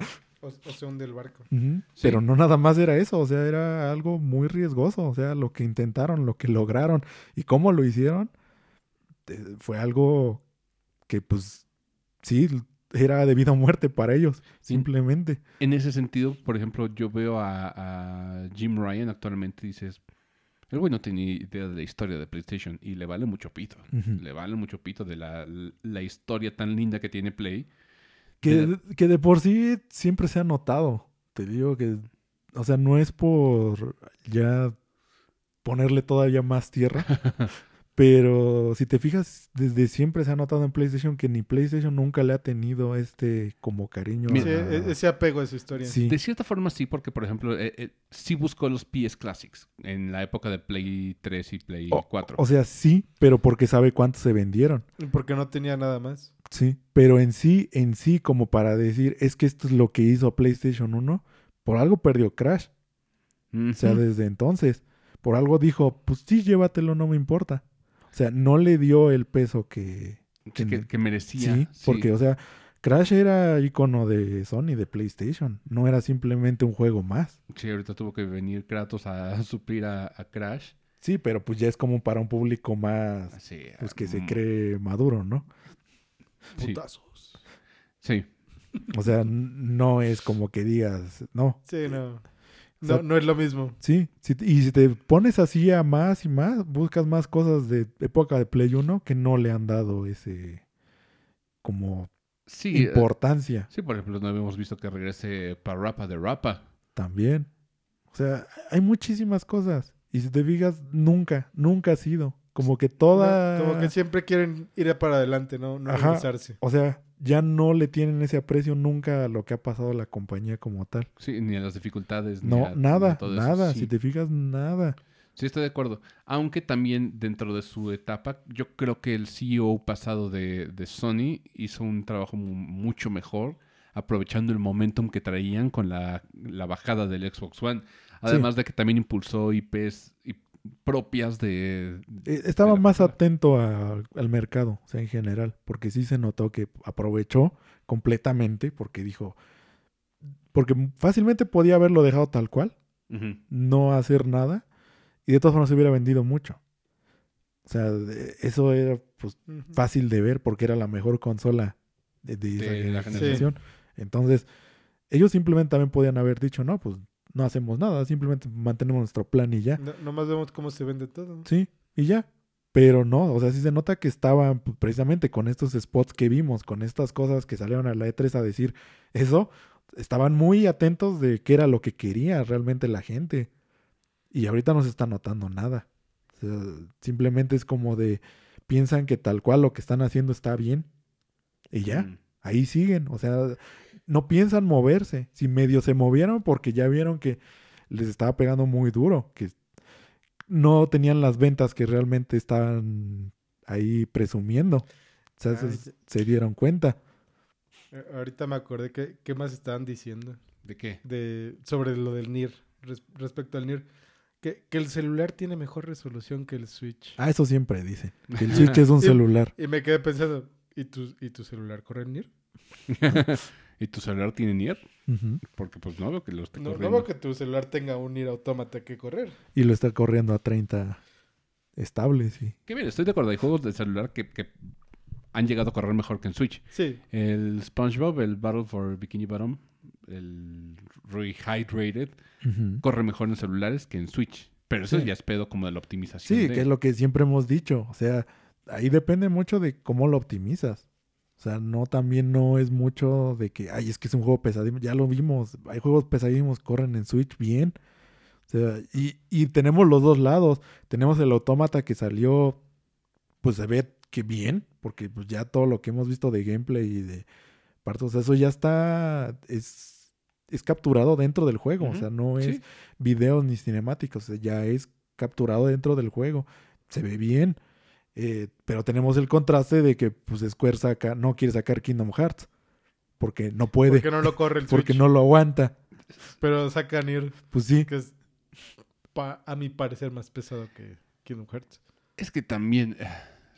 O, o se hunde el barco. Sí. pero no nada más era eso, o sea, era algo muy riesgoso, o sea, lo que intentaron, lo que lograron y cómo lo hicieron, eh, fue algo que pues sí, era de vida o muerte para ellos, simplemente. En ese sentido, por ejemplo, yo veo a, a Jim Ryan actualmente y dices, el güey no tiene idea de la historia de PlayStation y le vale mucho pito. Le vale mucho pito de la, la historia tan linda que tiene Play. Que, De- que de por sí siempre se ha notado. Te digo que, o sea, no es por ya ponerle todavía más tierra, [LAUGHS] Pero si te fijas, desde siempre se ha notado en PlayStation que ni PlayStation nunca le ha tenido este como cariño. Mira, Sí, a- e- ese apego a su historia. Sí. De cierta forma sí, porque por ejemplo, eh, eh, sí buscó los PS Classics en la época de Play 3 y Play O- 4. O sea, sí, pero porque sabe cuántos se vendieron. Porque no tenía nada más. Sí. Pero en sí, en sí, como para decir, es que esto es lo que hizo PlayStation 1, por algo perdió Crash. O sea, desde entonces. Por algo dijo, pues sí, llévatelo, no me importa. O sea, no le dio el peso que... Que, que merecía. Sí, sí. porque, o sea, Crash era icono de Sony, de PlayStation. No era simplemente un juego más. Sí, ahorita tuvo que venir Kratos a [LAUGHS] suplir a, a Crash. Sí, pero pues ya es como para un público más, Sí, pues que se mm, cree maduro, ¿no? Putazos. sí. O sea, no es como que digas, no. Sí, no. O sea, No, no es lo mismo. Sí, sí, y si te pones así a más y más, buscas más cosas de época de Play 1 que no le han dado ese como Sí, eh, importancia sí, por ejemplo, no habíamos visto que regrese Parappa de Rapa. también. O sea, hay muchísimas cosas. Y si te fijas, nunca, nunca ha sido. Como que toda... Como que siempre quieren ir para adelante, no, no Ajá. regresarse. O sea, ya no le tienen ese aprecio nunca a lo que ha pasado a la compañía como tal. Sí, ni a las dificultades. ni No, ni a nada, eso. nada. Sí. Si te fijas, nada. Sí, estoy de acuerdo. Aunque también dentro de su etapa, yo creo que el CEO pasado de, de Sony hizo un trabajo mu- mucho mejor, aprovechando el momentum que traían con la, la bajada del Xbox One. Además de que también impulsó IPs propias de... Eh, Estaba de más atento a- al mercado, o sea, en general, porque sí se notó que aprovechó completamente, porque dijo, porque fácilmente podía haberlo dejado tal cual, no hacer nada, y de todas formas se hubiera vendido mucho. O sea, de- eso era pues fácil de ver porque era la mejor consola de, de esa De la generación. Entonces, ellos simplemente también podían haber dicho, no, pues no hacemos nada, simplemente mantenemos nuestro plan y ya. No- nomás vemos cómo se vende todo. Sí, y ya. Pero no, o sea, sí se nota que estaban pues, precisamente con estos spots que vimos, con estas cosas que salieron a la E3 a decir eso, estaban muy atentos de qué era lo que quería realmente la gente. Y ahorita no se está notando nada. O sea, simplemente es como de, piensan que tal cual lo que están haciendo está bien. Y ya, Mm. ahí siguen. O sea, no piensan moverse. Si medio se movieron porque ya vieron que les estaba pegando muy duro, que no tenían las ventas que realmente estaban ahí presumiendo. O sea, se, Ay, se dieron cuenta. Ahorita me acordé que qué más estaban diciendo ¿De qué? de sobre lo del NIR res- respecto al NIR. Que, que el celular tiene mejor resolución que el Switch. Ah, eso siempre dicen. [LAUGHS] Que el Switch es un celular. Y me quedé pensando, ¿y tu, ¿y tu celular corre en NIR? [LAUGHS] ¿Y tu celular tiene NIR? Ujú. Porque pues no veo que lo esté No, no corriendo. veo que tu celular tenga un NIR autómata que correr. Y lo está corriendo a 30 estables. Sí. Que bien, estoy de acuerdo. Hay juegos de celular que, que han llegado a correr mejor que en Switch. Sí, El SpongeBob, el Battle for Bikini Bottom, el Rehydrated, Ujú. corre mejor en celulares que en Switch. Pero eso Sí. ya es pedo como de la optimización. Sí, de- que es lo que siempre hemos dicho. O sea, ahí depende mucho de cómo lo optimizas. O sea, no también no es mucho de que, ay, es que es un juego pesadísimo. Ya lo vimos. Hay juegos pesadísimos, corren en Switch bien. O sea, y, y tenemos los dos lados. Tenemos el autómata que salió, pues se ve que bien, porque pues ya todo lo que hemos visto de gameplay y de sea, eso ya está, es, es capturado dentro del juego. O sea, no es Sí. videos ni cinemáticos, o sea, ya es capturado dentro del juego. Se ve bien. Eh, pero tenemos el contraste de que pues Square saca, no quiere sacar Kingdom Hearts. Porque no puede. porque no lo corre el [LAUGHS] Switch. porque no lo aguanta. Pero saca NIR, Pues sí. que es pa- a mi parecer más pesado que Kingdom Hearts. Es que también eh,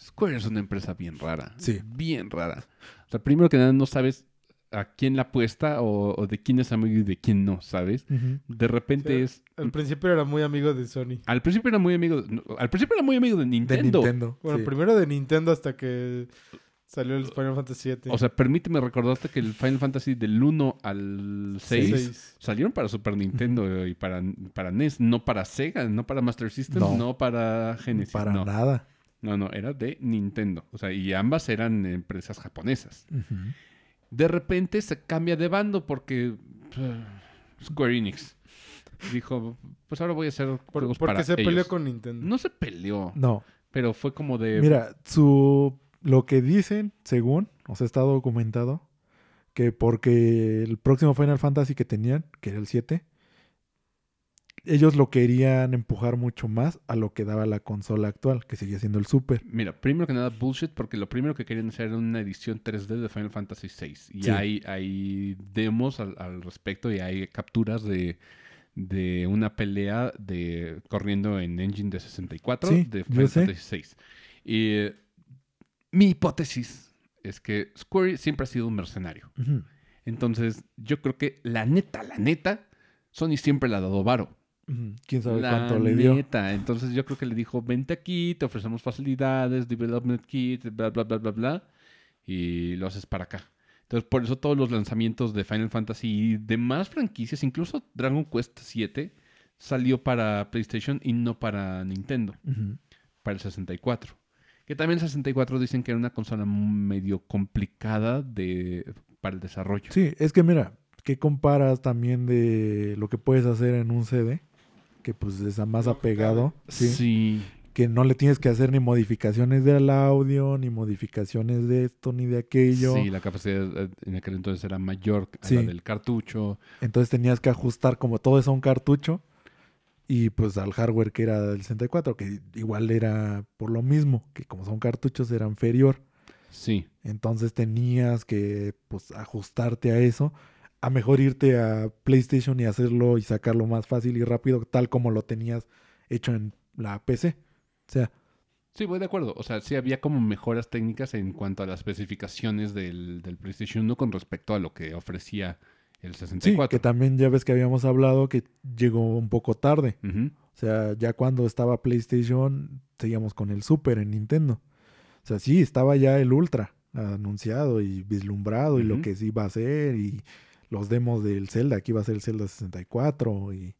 Square es una empresa bien rara. Sí. Bien rara. O sea, primero que nada no sabes a quién la apuesta o, o de quién es amigo y de quién no, ¿sabes? De repente es... Al principio era muy amigo de Sony. Al principio era muy amigo... no, al principio era muy amigo de De Nintendo. Nintendo. Bueno, sí. primero de Nintendo hasta que salió el Final Fantasy VII. O sea, permíteme recordarte que el Final Fantasy del 1 al 6 Seis. salieron para Super Nintendo y para, para NES, no para Sega, no para Master System, no, No. para Genesis. Para no. nada. no, no, era de Nintendo. O sea, y ambas eran empresas japonesas. Ujú. De repente se cambia de bando porque eh, Square Enix dijo, pues ahora voy a hacer Por- juegos porque para se peleó ellos. con Nintendo. No se peleó. No. pero fue como de... Mira, su lo que dicen, según, o sea, está documentado, que porque el próximo Final Fantasy que tenían, que era el 7, ellos lo querían empujar mucho más a lo que daba la consola actual, que sigue siendo el Super. Mira, primero que nada, bullshit, porque lo primero que querían hacer era una edición 3D de Final Fantasy VI. Y Sí. hay, hay demos al, al respecto y hay capturas de, de una pelea de corriendo en engine de 64 Sí, de Final. Fantasy VI. Y eh, mi hipótesis es que Square siempre ha sido un mercenario. Entonces, yo creo que la neta, la neta, Sony siempre le ha dado varo. ¿Quién sabe La cuánto le dio? neta. Entonces yo creo que le dijo, vente aquí, te ofrecemos facilidades, development kit, bla, bla, bla, bla, bla. Y lo haces para acá. Entonces por eso todos los lanzamientos de Final Fantasy y demás franquicias, incluso Dragon Quest 7, salió para PlayStation y no para Nintendo, para el 64. Que también el 64 dicen que era una consola medio complicada de, para el desarrollo. Sí, es que mira, ¿qué comparas también de lo que puedes hacer en un CD? Que pues es más apegado. Sí. sí. Que no le tienes que hacer ni modificaciones del audio, ni modificaciones de esto, ni de aquello. Sí, la capacidad eh, en aquel entonces era mayor a Sí. la del cartucho. Entonces tenías que ajustar como todo eso a un cartucho. Y pues al hardware que era del 64, que igual era por lo mismo, que como son cartuchos era inferior. Sí. Entonces tenías que pues ajustarte a eso. A mejor irte a PlayStation y hacerlo y sacarlo más fácil y rápido, tal como lo tenías hecho en la PC. O sea, Sí, voy de acuerdo. O sea, sí había como mejoras técnicas en cuanto a las especificaciones del, del PlayStation 1 con respecto a lo que ofrecía el sí, 64. que también ya ves que habíamos hablado que llegó un poco tarde. O sea, ya cuando estaba PlayStation, seguíamos con el Super en Nintendo. O sea, sí, estaba ya el Ultra anunciado y vislumbrado y lo que sí iba a ser y los demos del Zelda, que iba a ser el Zelda 64 y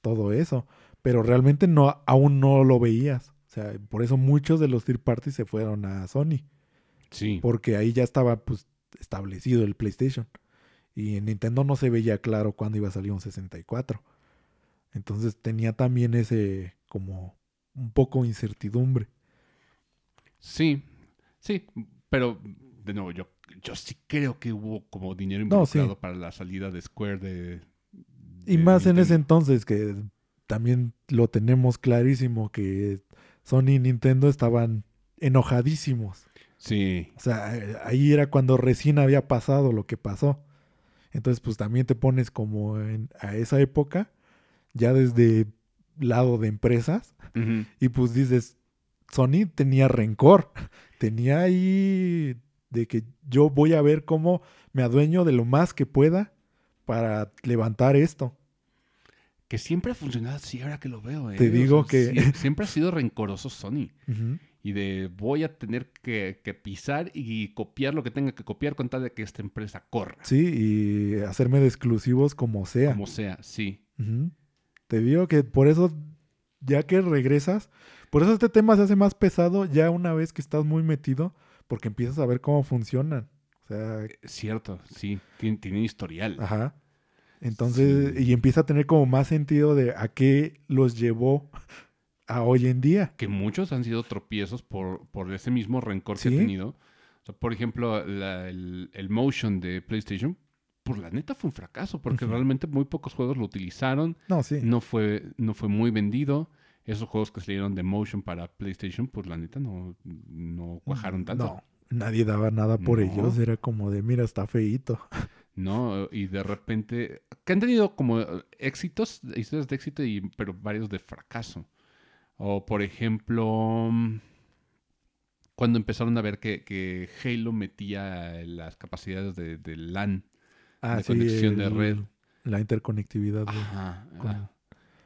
todo eso. Pero realmente no, aún no lo veías. O sea, por eso muchos de los third parties se fueron a Sony. Sí. Porque ahí ya estaba pues establecido el PlayStation. Y en Nintendo no se veía claro cuándo iba a salir un 64. Entonces tenía también ese como un poco incertidumbre. Sí. Sí. Pero, de nuevo, yo, yo sí creo que hubo como dinero No, sí. involucrado para la salida de Square de... Y más en ese entonces que también lo tenemos clarísimo que Sony y Nintendo estaban enojadísimos. Sí. O sea, ahí era cuando recién había pasado lo que pasó. Entonces, pues también te pones como en- a esa época, ya desde lado de empresas, y pues dices, Sony tenía rencor, [LAUGHS] tenía ahí de que yo voy a ver cómo me adueño de lo más que pueda para levantar esto. Que siempre ha funcionado así ahora que lo veo. ¿eh? Te O digo sea, que- [LAUGHS] siempre ha sido rencoroso Sony. Y de voy a tener que, que pisar y copiar lo que tenga que copiar con tal de que esta empresa corra. Sí, y hacerme de exclusivos como sea. Como sea, sí. Te digo que por eso, ya que regresas, por eso este tema se hace más pesado ya una vez que estás muy metido, porque empiezas a ver cómo funcionan. O sea, Es Cierto, sí. Tiene, tiene historial. ajá. Entonces, Sí. y empieza a tener como más sentido de a qué los llevó a hoy en día. Que muchos han sido tropiezos por, por ese mismo rencor que ha tenido. O sea, por ejemplo, la- el, el motion de PlayStation, por la neta fue un fracaso, porque realmente muy pocos juegos lo utilizaron. No, sí. No fue, no fue muy vendido. Esos juegos que salieron de motion para PlayStation, pues la neta no, no cuajaron tanto. No, nadie daba nada por No. ellos. Era como de, mira, está feíto. [LAUGHS] ¿no? Y de repente, que han tenido como eh, éxitos, historias de éxito, y, pero varios de fracaso. O por ejemplo, mm, cuando empezaron a ver que, que Halo metía las capacidades de, de LAN. Ah, De conexión de red. La interconectividad. de- Ajá, con- ah.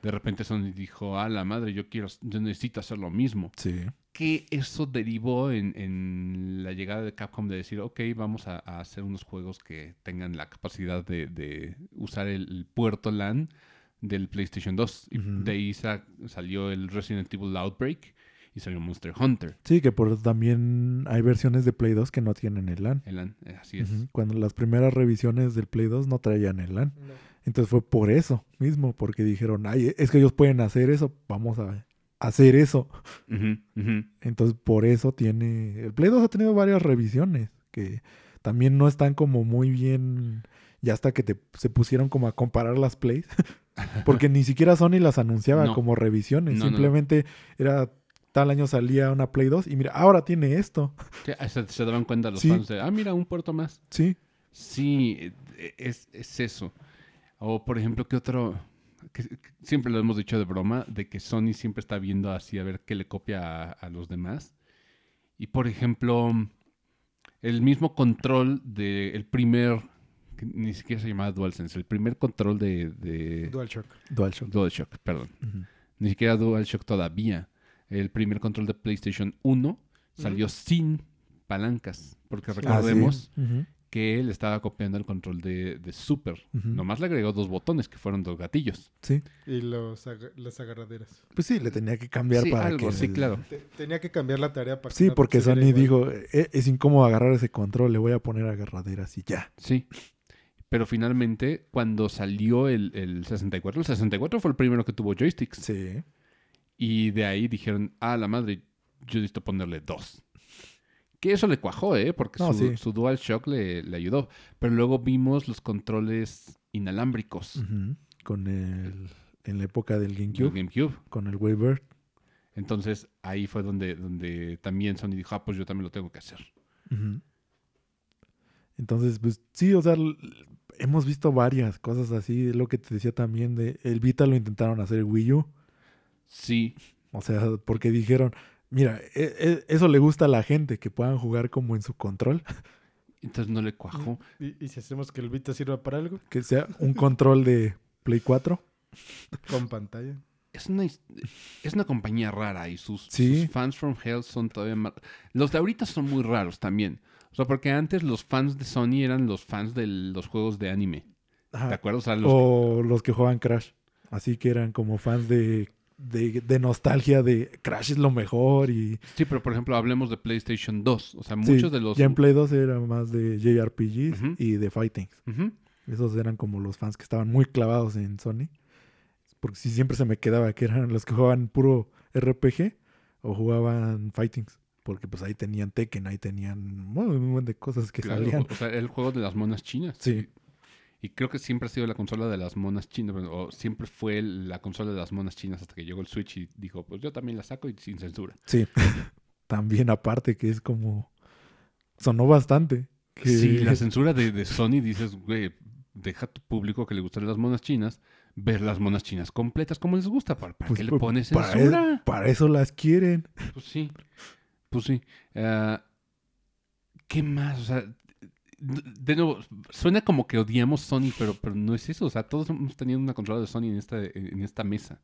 De repente Sony dijo, a la madre, yo quiero, yo necesito hacer lo mismo. Sí. Que eso derivó en, en la llegada de Capcom de decir, ok, vamos a, a hacer unos juegos que tengan la capacidad de, de usar el, el puerto LAN del PlayStation 2. Y Ujú. de ahí sa- salió el Resident Evil Outbreak y salió Monster Hunter. Sí, que por también hay versiones de Play 2 que no tienen el LAN. El LAN, eh, así es. Cuando las primeras revisiones del Play 2 no traían el LAN. Entonces fue por eso mismo, porque dijeron, ay, es que ellos pueden hacer eso, vamos a hacer eso. Entonces, por eso tiene. El Play 2 ha tenido varias revisiones que también no están como muy bien. Ya hasta que te- se pusieron como a comparar las plays. [LAUGHS] Porque ni siquiera Sony las anunciaba No. como revisiones. No, no, no. Simplemente era. Tal año salía una Play 2 y mira, ahora tiene esto. Sí, ah, Se, se daban cuenta los Sí. fans de, ah, mira, un puerto más. Sí. Sí, eh, es, es eso. O, por ejemplo, ¿qué otro? Que, que siempre lo hemos dicho de broma, de que Sony siempre está viendo así a ver qué le copia a, a los demás. Y, por ejemplo, el mismo control del primer, que ni siquiera se llamaba DualSense, el primer control de, de DualShock. DualShock. DualShock, perdón. Ujú. Ni siquiera DualShock todavía. El primer control de PlayStation 1 salió sin palancas. Porque Ah, sí. recordemos. Que él estaba copiando el control de, de Super. Nomás le agregó dos botones, que fueron dos gatillos. Sí. Y los las agarraderas. Pues sí, le tenía que cambiar Sí, para algo, que. sí, claro. Te- tenía que cambiar la tarea para que Sí, porque Sony igual. dijo, "E- es incómodo agarrar ese control, le voy a poner agarraderas y ya. Sí. Pero finalmente, cuando salió el, el 64, el 64 fue el primero que tuvo joysticks. Sí. Y de ahí dijeron, ah, la madre, yo necesito ponerle dos. Que eso le cuajó, ¿eh? Porque No, su, sí. su DualShock le, le ayudó. Pero luego vimos los controles inalámbricos. Con el. En la época del del GameCube, con el Wavebird. Entonces ahí fue donde, donde también Sony dijo, ah, pues yo también lo tengo que hacer. Entonces, pues sí, o sea, hemos visto varias cosas así. Lo que te decía también de el Vita lo intentaron hacer Wii U. Sí, O sea, porque dijeron, mira, e- e- eso le gusta a la gente, que puedan jugar como en su control. entonces no le cuajó. ¿Y, y si hacemos que el Vita sirva para algo? Que sea un control de Play 4. Con pantalla. Es una, es una compañía rara y sus, Sí. sus fans from hell son todavía más... Los de ahorita son muy raros también. O sea, porque antes los fans de Sony eran los fans de los juegos de anime. Ajá. ¿Te acuerdas? O sea, los O los que juegan Crash. Así que eran como fans de, de, de nostalgia de Crash es lo mejor y... Sí, pero por ejemplo, hablemos de PlayStation 2. O sea, Sí, muchos de los... Ya en Play 2 era más de JRPGs y de Fighting. Esos eran como los fans que estaban muy clavados en Sony. Porque sí, siempre se me quedaba que eran los que jugaban puro RPG o jugaban Fightings. Porque pues ahí tenían Tekken, ahí tenían bueno, un montón de cosas que Claro, salían. O sea, el juego de las monas chinas. Sí. Y creo que siempre ha sido la consola de las monas chinas. O siempre fue la consola de las monas chinas hasta que llegó el Switch y dijo, pues yo también la saco y sin censura. Sí. [LAUGHS] También aparte que es como... Sonó bastante. Que... Sí, la [LAUGHS] censura de, de Sony dices, güey, deja a tu público que le gustan las monas chinas ver las monas chinas completas como les gusta. ¿Para, para Pues, qué le pones para, censura? e- para eso las quieren. Pues sí, pues sí. Ah, ¿Qué más? O sea, de nuevo, suena como que odiamos Sony, pero, pero no es eso. O sea, todos hemos tenido una consola de Sony en esta, en esta mesa.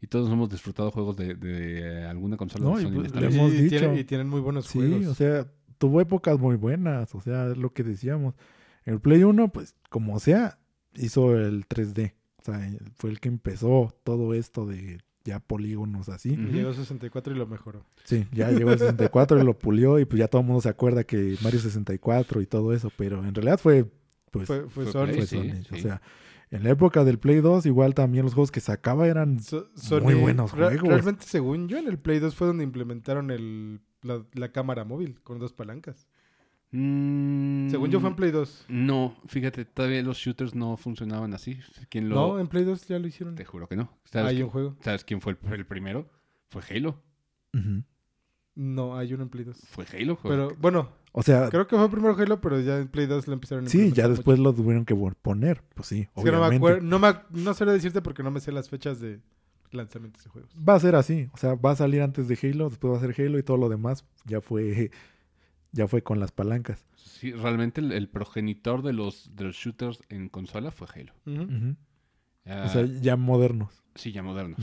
Y todos hemos disfrutado juegos de, de alguna consola No, de y Sony en pues, esta le mesa. hemos y, dicho. tienen, y tienen muy buenos Sí, juegos. o sea, tuvo épocas muy buenas, o sea, es lo que decíamos. El Play 1, pues, como sea, hizo el 3D. O sea, fue el que empezó todo esto de ya polígonos así. Llegó a 64 y lo mejoró. Sí, ya llegó el 64 y lo pulió y pues ya todo el mundo se acuerda que Mario 64 y todo eso, pero en realidad fue, pues, Fue, fue fue Sony. Play, sí. O sí. sea, en la época del Play 2, igual también los juegos que sacaba eran... So- Sony- Muy buenos juegos. Realmente, según yo, en el Play 2 fue donde implementaron el, la, la cámara móvil con dos palancas. Mm, Según yo, fue en Play 2. No, fíjate, todavía los shooters no funcionaban así. ¿Quién lo...? No, en Play 2 ya lo hicieron. Te juro que no. ¿Sabes, Hay qui- un juego. ¿Sabes quién fue el, el primero? Fue Halo. No, hay uno en Play 2. Fue Halo. fue- Pero bueno, O sea, creo que fue primero Halo, pero ya en Play 2 lo empezaron a sí, ya mucho. después lo tuvieron que poner, pues sí, Es que no me obviamente. acuerdo, no, me, no sé decirte porque no me sé las fechas de lanzamientos de juegos. Va a ser así, o sea, va a salir antes de Halo, después va a ser Halo y todo lo demás ya fue ya fue con las palancas. Sí, realmente el, el progenitor de los, de los shooters en consola fue Halo. Ah, O sea, ya modernos. sí, ya modernos.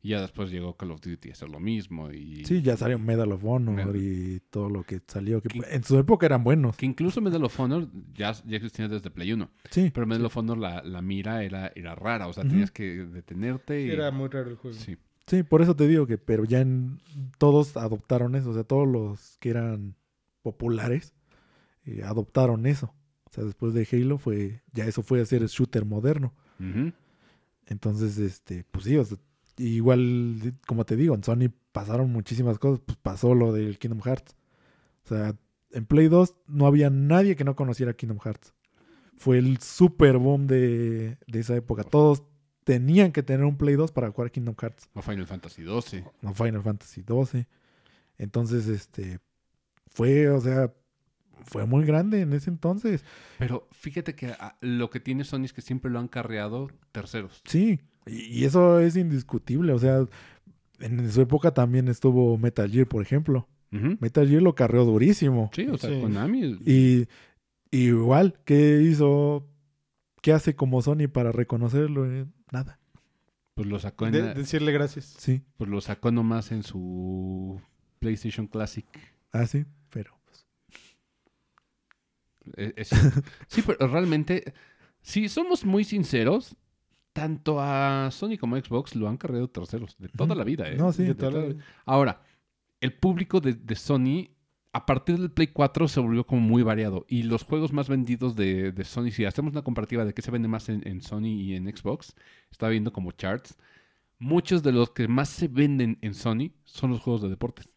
Y ya después llegó Call of Duty a hacer lo mismo. Y Sí, ya salió Medal of Honor Medal. y todo lo que salió, en su época eran buenos. Que incluso Medal of Honor ya, ya existía desde Play 1. Sí, Pero Medal of Honor la, la mira era, era rara. O sea, tenías que detenerte. Y... Era muy raro el juego. Sí. Sí, por eso te digo que, pero ya en, todos adoptaron eso, o sea, todos los que eran populares eh, adoptaron eso. O sea, después de Halo fue, ya eso fue hacer shooter moderno. Entonces, este, pues sí, o sea, igual, como te digo, en Sony pasaron muchísimas cosas. Pues pasó lo del Kingdom Hearts. O sea, en Play 2 no había nadie que no conociera Kingdom Hearts. Fue el super boom de, de esa época. Todos tenían que tener un Play 2 para jugar Kingdom Hearts. O Final Fantasy XII. No Final Fantasy 12. Entonces, este, fue, o sea, fue muy grande en ese entonces. Pero fíjate que ah, lo que tiene Sony es que siempre lo han carreado terceros. Sí, y, y eso es indiscutible. O sea, en su época también estuvo Metal Gear, por ejemplo. Metal Gear lo carreó durísimo. Sí, o sea, Sí. Konami. Y, y igual, ¿qué hizo? ¿Qué hace como Sony para reconocerlo? Eh, Nada. Pues lo sacó en De- decirle gracias. Sí, pues lo sacó nomás en su PlayStation Classic. así, pero pues, es- [LAUGHS] sí, pero realmente, si somos muy sinceros, tanto a Sony como a Xbox lo han cargado terceros de toda la vida. ¿eh? No, sí. De De toda la la- vida. Ahora, el público de, de Sony, a partir del Play 4, se volvió como muy variado. Y los juegos más vendidos de, de Sony, si hacemos una comparativa de qué se vende más en, en Sony y en Xbox, estaba viendo como charts. Muchos de los que más se venden en Sony son los juegos de deportes.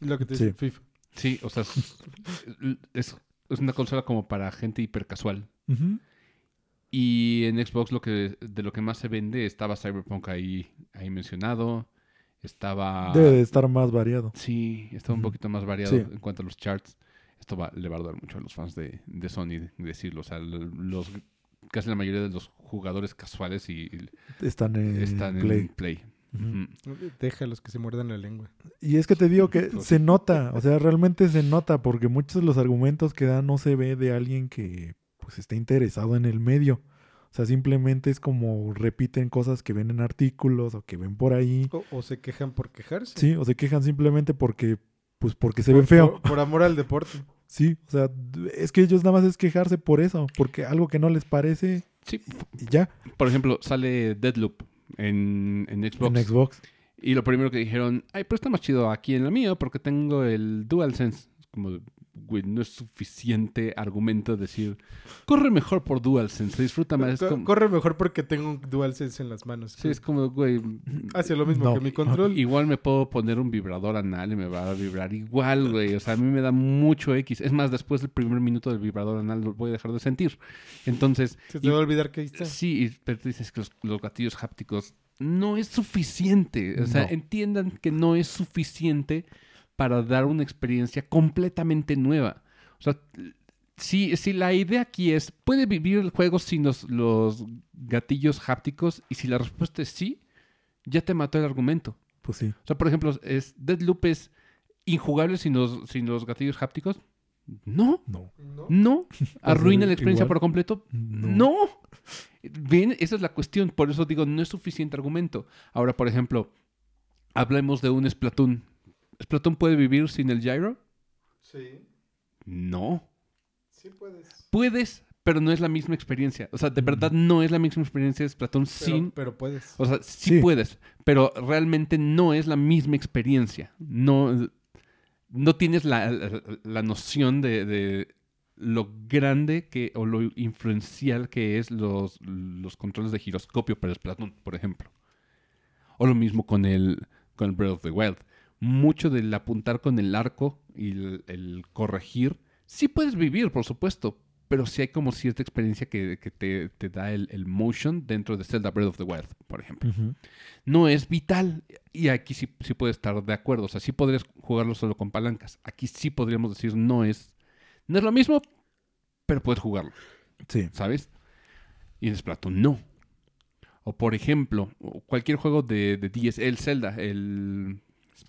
Lo que te Sí. dice FIFA. Sí, o sea, es, [LAUGHS] es- es una consola como para gente hipercasual. ujú. Y en Xbox lo que de lo que más se vende estaba Cyberpunk ahí, ahí mencionado. Estaba. debe de estar más variado. Sí, estaba un poquito más variado Sí. en cuanto a los charts. Esto va, le va a dar mucho a los fans de, de Sony decirlo. O sea, los, casi la mayoría de los jugadores casuales y, y Están en están Play. en Play. Ujú. Ujú. Déjalos que se muerdan la lengua. Y es que te digo que Pues se nota, o sea, realmente se nota, porque muchos de los argumentos que da no se ve de alguien que pues está interesado en el medio. O sea, simplemente es como repiten cosas que ven en artículos o que ven por ahí. O, o se quejan por quejarse. Sí, o se quejan simplemente porque, pues porque se Por- ven feo. Por, por amor al deporte. Sí, o sea, es que ellos nada más es quejarse por eso, porque algo que no les parece Sí, y ya por ejemplo, sale Deadloop en, en Xbox. en Xbox. Y lo primero que dijeron, ay, pero está más chido aquí en la mío porque tengo el DualSense. Es como, güey, no es suficiente argumento decir, corre mejor por DualSense, se disfruta más. Es Co- como, Corre mejor porque tengo un DualSense en las manos. sí, es como, güey, [CLEARS THROAT] Hace lo mismo No. que mi control. igual me puedo poner un vibrador anal y me va a vibrar igual, güey. O sea, a mí me da mucho X. Es más, después del primer minuto del vibrador anal lo voy a dejar de sentir. Entonces, Se te y- va a olvidar que ahí está. Sí, pero tú dices que los, los gatillos hápticos no es suficiente. O sea, No. entiendan que no es suficiente para dar una experiencia completamente nueva. O sea, si, si la idea aquí es, ¿puede vivir el juego sin los, los gatillos hápticos? Y si la respuesta es sí, ya te mató el argumento. Pues sí. O sea, por ejemplo, ¿es Deadloop es injugable sin los, sin los gatillos hápticos? No, No. ¿No? [LAUGHS] Arruina la experiencia igual. por completo. No. No. Bien, esa es la cuestión. Por eso digo, no es suficiente argumento. Ahora, por ejemplo, hablemos de un Splatoon. ¿Splatoon puede vivir sin el gyro? Sí. No. Sí puedes. Puedes, pero no es la misma experiencia. O sea, de verdad no es la misma experiencia de Splatoon Pero, sin... pero puedes. O sea, sí, Sí. puedes, pero realmente no es la misma experiencia. No, no tienes la, la- la noción de, de lo grande que o lo influencial que es los, los controles de giroscopio para Splatoon, por ejemplo. O lo mismo con el, con el Breath of the Wild. Mucho del apuntar con el arco y el, el corregir, sí puedes vivir, por supuesto, pero sí hay como cierta experiencia que, que te, te da el, el motion dentro de Zelda Breath of the Wild, por ejemplo no es vital. Y aquí sí, sí puede estar de acuerdo. O sea, sí podrías jugarlo solo con palancas. Aquí sí podríamos decir no es. No es lo mismo, pero puedes jugarlo, Sí. ¿sabes? Y en Splatoon no. O por ejemplo, cualquier juego de, de DS, el Zelda, el.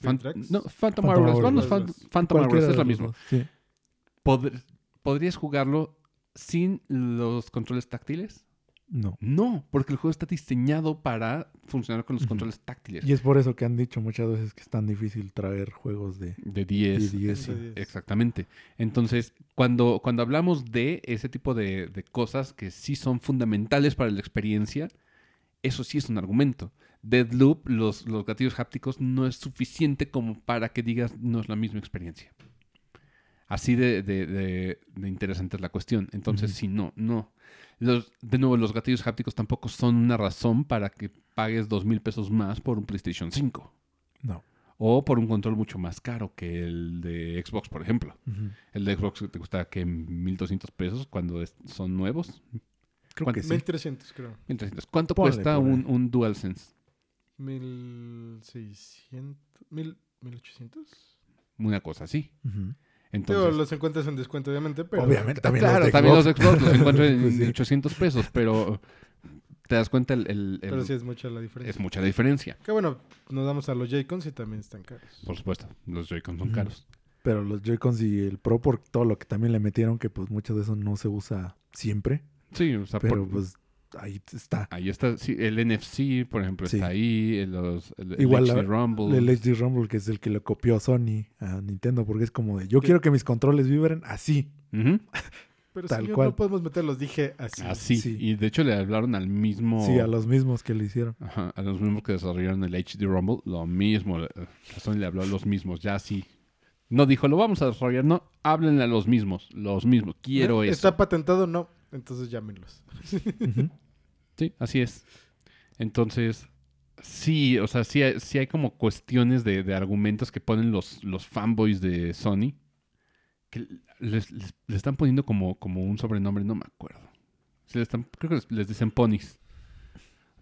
Fan- no, Phantom Phantom Hourglass. Hourglass. Vamos, Fan- Phantom Cualquiera Hourglass, es lo mismo. dos, Sí. Pod- ¿Podrías jugarlo sin los controles táctiles? No. No, porque el juego está diseñado para funcionar con los controles táctiles. Y es por eso que han dicho muchas veces que es tan difícil traer juegos de, De de 10. 10. sí. De- Exactamente. Entonces, cuando, cuando hablamos de ese tipo de, de cosas que sí son fundamentales para la experiencia, eso sí es un argumento. Deadloop, los, los gatillos hápticos, no es suficiente como para que digas no es la misma experiencia. Así de, de- de- de interesante es la cuestión. Entonces, Ujú. sí, no, no. Los, de nuevo, los gatillos hápticos tampoco son una razón para que pagues dos mil pesos más por un PlayStation 5. No. O por un control mucho más caro que el de Xbox, por ejemplo. El de Xbox te cuesta que 1.200 pesos cuando es- son nuevos. Creo que sí. 1300, creo. 1.300. ¿Cuánto cuesta por un, un DualSense? 1600, 1000, 1800. Una cosa así. Digo, Entonces, los encuentras en descuento, obviamente, pero... Obviamente, también claro, los de también los Xbox. los encuentro en [LAUGHS] Pues sí. 800 pesos, pero te das cuenta el, el- el- Pero sí es mucha la diferencia. es mucha la diferencia. Que bueno, nos damos a los J-Cons y también están caros. Por supuesto, los Joy-Con son caros. Pero los Joy-Cons y el Pro, por todo lo que también le metieron, que pues mucho de eso no se usa siempre. Sí, o sea, Pero por- pues ahí está. ahí está, sí, el NFC, por ejemplo, Sí. está ahí, el, los, el, el Igual HD Rumble. El HD Rumble, que es el que lo copió Sony a Nintendo, porque es como de, yo quiero que mis controles vibren así. [LAUGHS] Pero Tal señor, cual. no podemos meterlos, dije así. Así. Sí. Y de hecho le hablaron al mismo... Sí, a los mismos que le hicieron. Ajá, a los mismos que desarrollaron el HD Rumble, lo mismo. eh, a Sony le habló a los mismos, ya sí. No dijo, lo vamos a desarrollar, no, háblenle a los mismos, los mismos, quiero ¿Eh? eso. ¿Está patentado? No. Entonces llámenlos. Sí, así es. Entonces, sí, o sea, sí hay, sí hay como cuestiones de, de argumentos que ponen los, los fanboys de Sony que les, les- le están poniendo como, como un sobrenombre, no me acuerdo. Se le están, creo que les, les dicen ponis.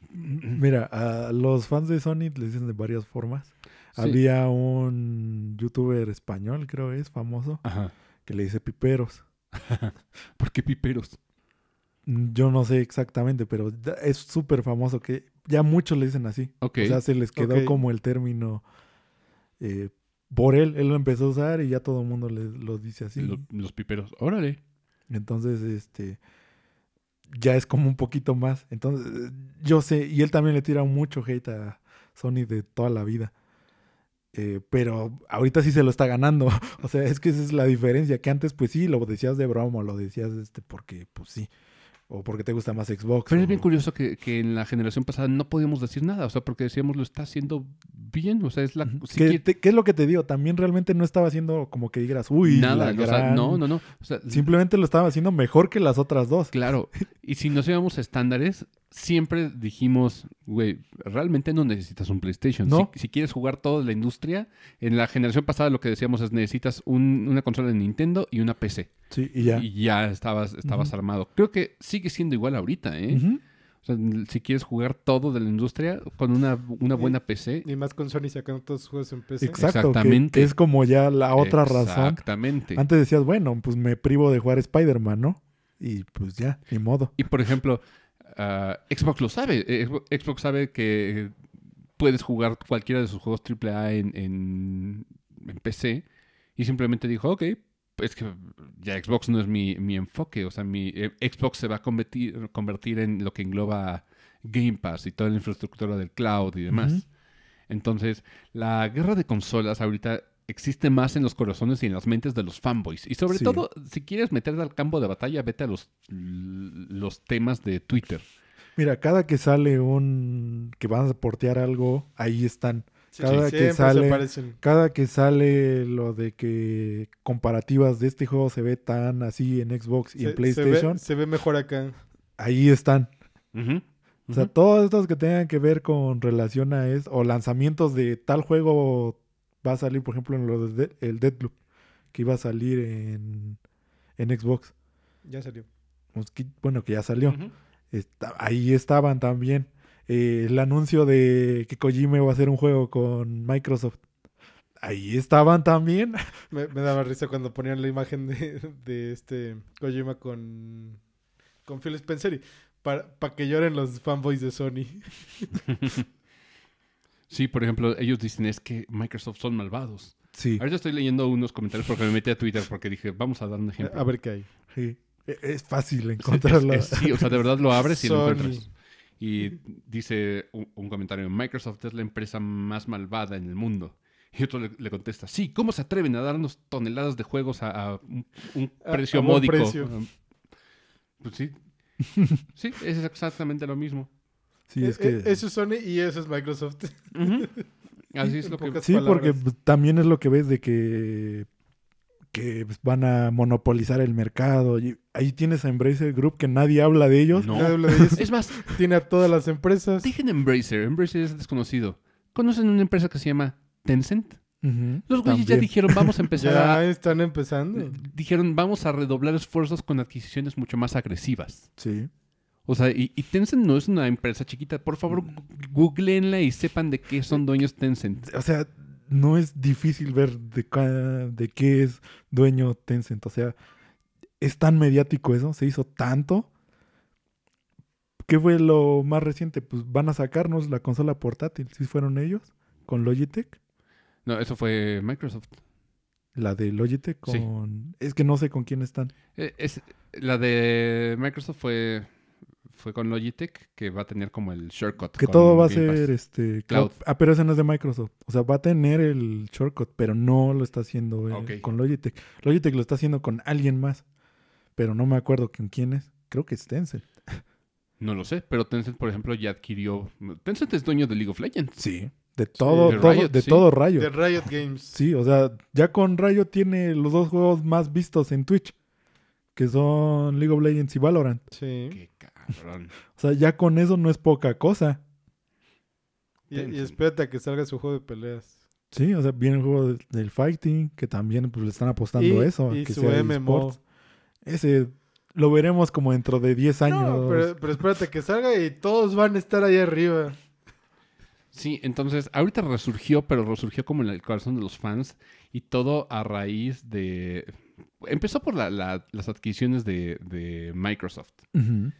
Mira, a los fans de Sony les dicen de varias formas. Sí. Había un youtuber español, creo es, famoso, Ajá. que le dice piperos. [LAUGHS] ¿Por qué piperos? Mm, Yo no sé exactamente, pero es súper famoso que ya muchos le dicen así. O sea, se les quedó como el término eh, por él. Él lo empezó a usar y ya todo el mundo le, lo dice así. Lo- los piperos. Órale. Entonces, este, ya es como un poquito más. Entonces, eh, yo sé, y él también le tira mucho hate a Sony de toda la vida. Eh, pero ahorita sí se lo está ganando. [LAUGHS] o sea, es que esa es la diferencia. Que antes, pues sí, lo decías de broma, lo decías este, porque, pues sí. O porque te gusta más Xbox. Pero es bien curioso que, que en la generación pasada no podíamos decir nada. O sea, porque decíamos lo está haciendo bien. O sea, es la. si ¿Qué, quiere- te- qué es lo que te digo? También realmente no estaba haciendo como que digas, uy, nada. la o sea, gran- no, no, no. O sea, Simplemente lo estaba haciendo mejor que las otras dos. Claro. Y si nos íbamos a estándares, siempre dijimos, güey, realmente no necesitas un PlayStation. No. Si, si quieres jugar toda la industria, en la generación pasada lo que decíamos es necesitas un- una consola de Nintendo y una PC. Sí, y ya. Y ya estabas, estabas armado. Creo que sigue siendo igual ahorita, ¿eh? O sea, si quieres jugar todo de la industria con una, una buena PC. Y más con Sony sacando todos sus juegos en PC. Exacto. Exactamente. que es como ya la otra razón. Exactamente. Antes decías, bueno, pues me privo de jugar Spider-Man, ¿no? Y pues ya, ni modo. Y por ejemplo, ah, Xbox lo sabe. Eh, Xbox- sabe que puedes jugar cualquiera de sus juegos AAA en, en, en PC. Y simplemente dijo, ok, es que ya Xbox no es mi, mi enfoque. O sea, mi eh, Xbox se va a convertir, convertir en lo que engloba Game Pass y toda la infraestructura del cloud y demás. Entonces, la guerra de consolas ahorita existe más en los corazones y en las mentes de los fanboys. Y sobre Sí. todo, si quieres meterte al campo de batalla, vete a los, los temas de Twitter. Mira, cada que sale un... que van a portear algo, ahí están. Sí, Cada que sale-. Cada que sale lo de que comparativas de este juego se ve tan así en Xbox y Se- en se PlayStation, ve, se ve mejor acá. ahí están. O sea, todos estos que tengan que ver con relación a eso, o lanzamientos de tal juego va a salir, por ejemplo, en lo de el Deadloop, que iba a salir en, en Xbox. Ya salió. Pues que- Bueno, que ya salió. Está- ahí estaban también. Eh, el anuncio de que Kojima iba a hacer un juego con Microsoft. Ahí estaban también. [LAUGHS] Me, me daba risa cuando ponían la imagen de, de este Kojima con, con Phil Spencer y para, que lloren los fanboys de Sony. [LAUGHS] Sí, por ejemplo, ellos dicen es que Microsoft son malvados. Sí. Ahorita estoy leyendo unos comentarios porque me metí a Twitter porque dije, vamos a dar un ejemplo. A ver qué hay. sí. E- Es fácil encontrarlo. es- es- sí, o sea, de verdad lo abres y lo Sony. encuentras. Y dice un, un comentario, Microsoft es la empresa más malvada en el mundo. Y otro le, le contesta, sí, ¿cómo se atreven a darnos toneladas de juegos a, a un, un A- precio a buen módico? precio. Pues sí. Sí, es exactamente lo mismo. Sí, es Eh, que... Eso es Sony y eso es Microsoft. [LAUGHS] Así es lo que... Sí, porque palabras. pues, también es lo que ves de que que pues, van a monopolizar el mercado. Y ahí tienes a Embracer Group que nadie habla de ellos. No. Nadie habla de ellos. Es más, [LAUGHS] Tiene a todas las empresas. dejen Embracer. Embracer es desconocido. ¿Conocen una empresa que se llama Tencent? Los güeyes ya dijeron, vamos a empezar Ya a... están empezando. Dijeron, vamos a redoblar esfuerzos con adquisiciones mucho más agresivas. Sí. O sea, y, y Tencent no es una empresa chiquita. Por favor, gu- googleenla y sepan de qué son dueños Tencent. O sea, no es difícil ver de, qué es dueño Tencent. O sea, es tan mediático eso, se hizo tanto. ¿Qué fue lo más reciente? Pues van a sacarnos la consola portátil. ¿Sí fueron ellos? Con Logitech. No, eso fue Microsoft. La de Logitech Sí. con... Es que no sé con quién están. Eh, es, la de Microsoft fue, fue con Logitech, que va a tener como el shortcut. Que con todo va a Game Pass. ser este Cloud. cloud. Ah, pero ese no es de Microsoft. O sea, va a tener el shortcut, pero no lo está haciendo eh, con Logitech. Logitech lo está haciendo con alguien más. Pero no me acuerdo con quién es. Creo que es Tencent. No lo sé, pero Tencent, por ejemplo, ya adquirió... Tencent es dueño de League of Legends. Sí. De todo, de todo, Riot, de sí. todo Rayo. De Riot Games. Sí, o sea, ya con Rayo tiene los dos juegos más vistos en Twitch. Que son League of Legends y Valorant. Sí. Qué cabrón. O sea, ya con eso no es poca cosa. Y, espérate a que salga su juego de peleas. Sí, o sea, viene el juego de- del fighting, que también pues, le están apostando y, eso. y que su sea MMO. esports. Ese lo veremos como dentro de 10 años. No, pero, pero espérate que salga y todos van a estar ahí arriba. Sí, entonces, ahorita resurgió, pero resurgió como en el corazón de los fans y todo a raíz de... Empezó por la- la- las adquisiciones de, de Microsoft. Ujú.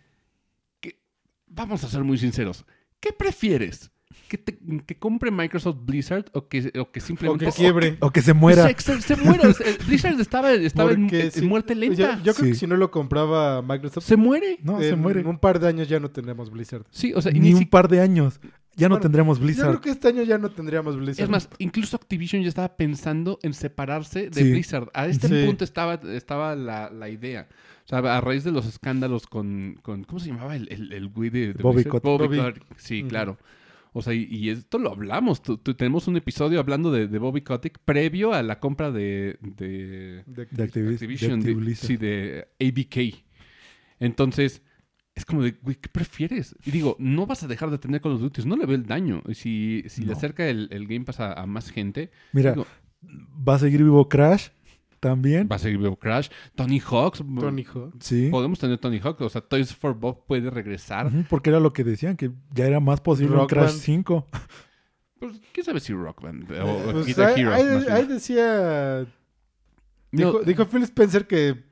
Vamos a ser muy sinceros. ¿Qué prefieres? ¿Que, te- que compre Microsoft Blizzard o que, o que O simplemente... que quiebre. O que se muera. Se, se- se muera. Se- Blizzard estaba, estaba en, en muerte lenta. Yo, yo creo Sí. que si no lo compraba Microsoft, Se muere. No, en se muere. un par de años ya no tendríamos Blizzard. Sí, o sea, Ni ni un si- par de años. Ya no Bueno, tendremos Yo creo Blizzard. que este año ya no tendríamos Blizzard. Es más, incluso Activision ya estaba pensando en separarse de Sí. Blizzard. A este Sí. punto estaba, estaba la, la idea. O sea, a raíz de los escándalos con... con ¿Cómo se llamaba el, el, el güey de, de Bobby? Kotick. Bobby Sí, claro. O sea, y, y esto lo hablamos. Tu- tu- tenemos un episodio hablando de, de Bobby Kotick previo a la compra de, de De- de Activis- Activision, de de- Activision. sí, de ABK. Entonces, es como de, güey, ¿qué prefieres? Y digo, no vas a dejar de tener Call of Duty, no le ve el daño. Y Si, si le acerca el, el Game Pass a, a más gente, Mira, digo, va a seguir vivo Crash también. va a seguir vivo Crash. Tony Hawk, Tony Hawk. Sí. podemos tener Tony Hawk, o sea, Toys for Bob puede regresar. Porque era lo que decían, que ya era más posible un Crash Band. 5. Pues, ¿quién sabe si Rock Band o, o Pues Guitar ahí, Hero, ahí- decía. No, Dijo, Phil Spencer que.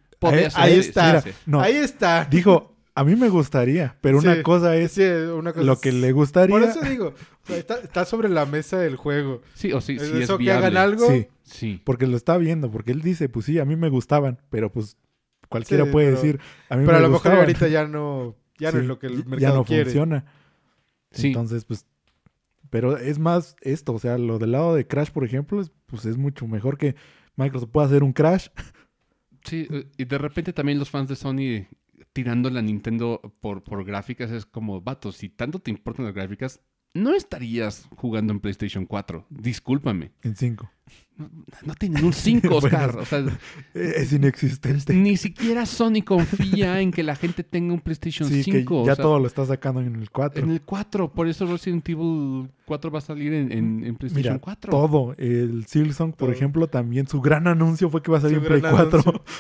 ahí- está. No, Ahí está. dijo, a mí me gustaría, pero Sí. una cosa es Sí, una cosa lo es- que le gustaría. Por eso digo, o sea, está, está sobre la mesa el juego. Sí, o sí, Es sí es eso que viable. hagan algo. Sí, Sí. porque lo está viendo, porque él dice, pues sí, a mí me gustaban, pero pues cualquiera Sí, puede pero- decir, a mí Pero a me lo mejor gustaban. ahorita ya no, ya no es lo que el ya mercado no quiere. funciona. Sí. Entonces, pues, pero es más esto, o sea, lo del lado de Crash, por ejemplo, es, pues es mucho mejor que Microsoft pueda hacer un Crash. Sí, y de repente también los fans de Sony tirando la Nintendo por, por gráficas es como, vato, si tanto te importan las gráficas, no estarías jugando en PlayStation 4. Discúlpame. En 5. No, no tienen un 5, [LAUGHS] Oscar. Bueno. O sea, Es inexistente. ni siquiera Sony confía en que la gente tenga un PlayStation Sí, 5. que o ya sea, todo lo está sacando en el 4. En el 4, por eso Resident Evil 4 va a salir en, en- en PlayStation Mira, 4. todo. El Silksong, por ejemplo, también su gran anuncio fue que va a salir Su en Play gran 4. anuncio. [LAUGHS]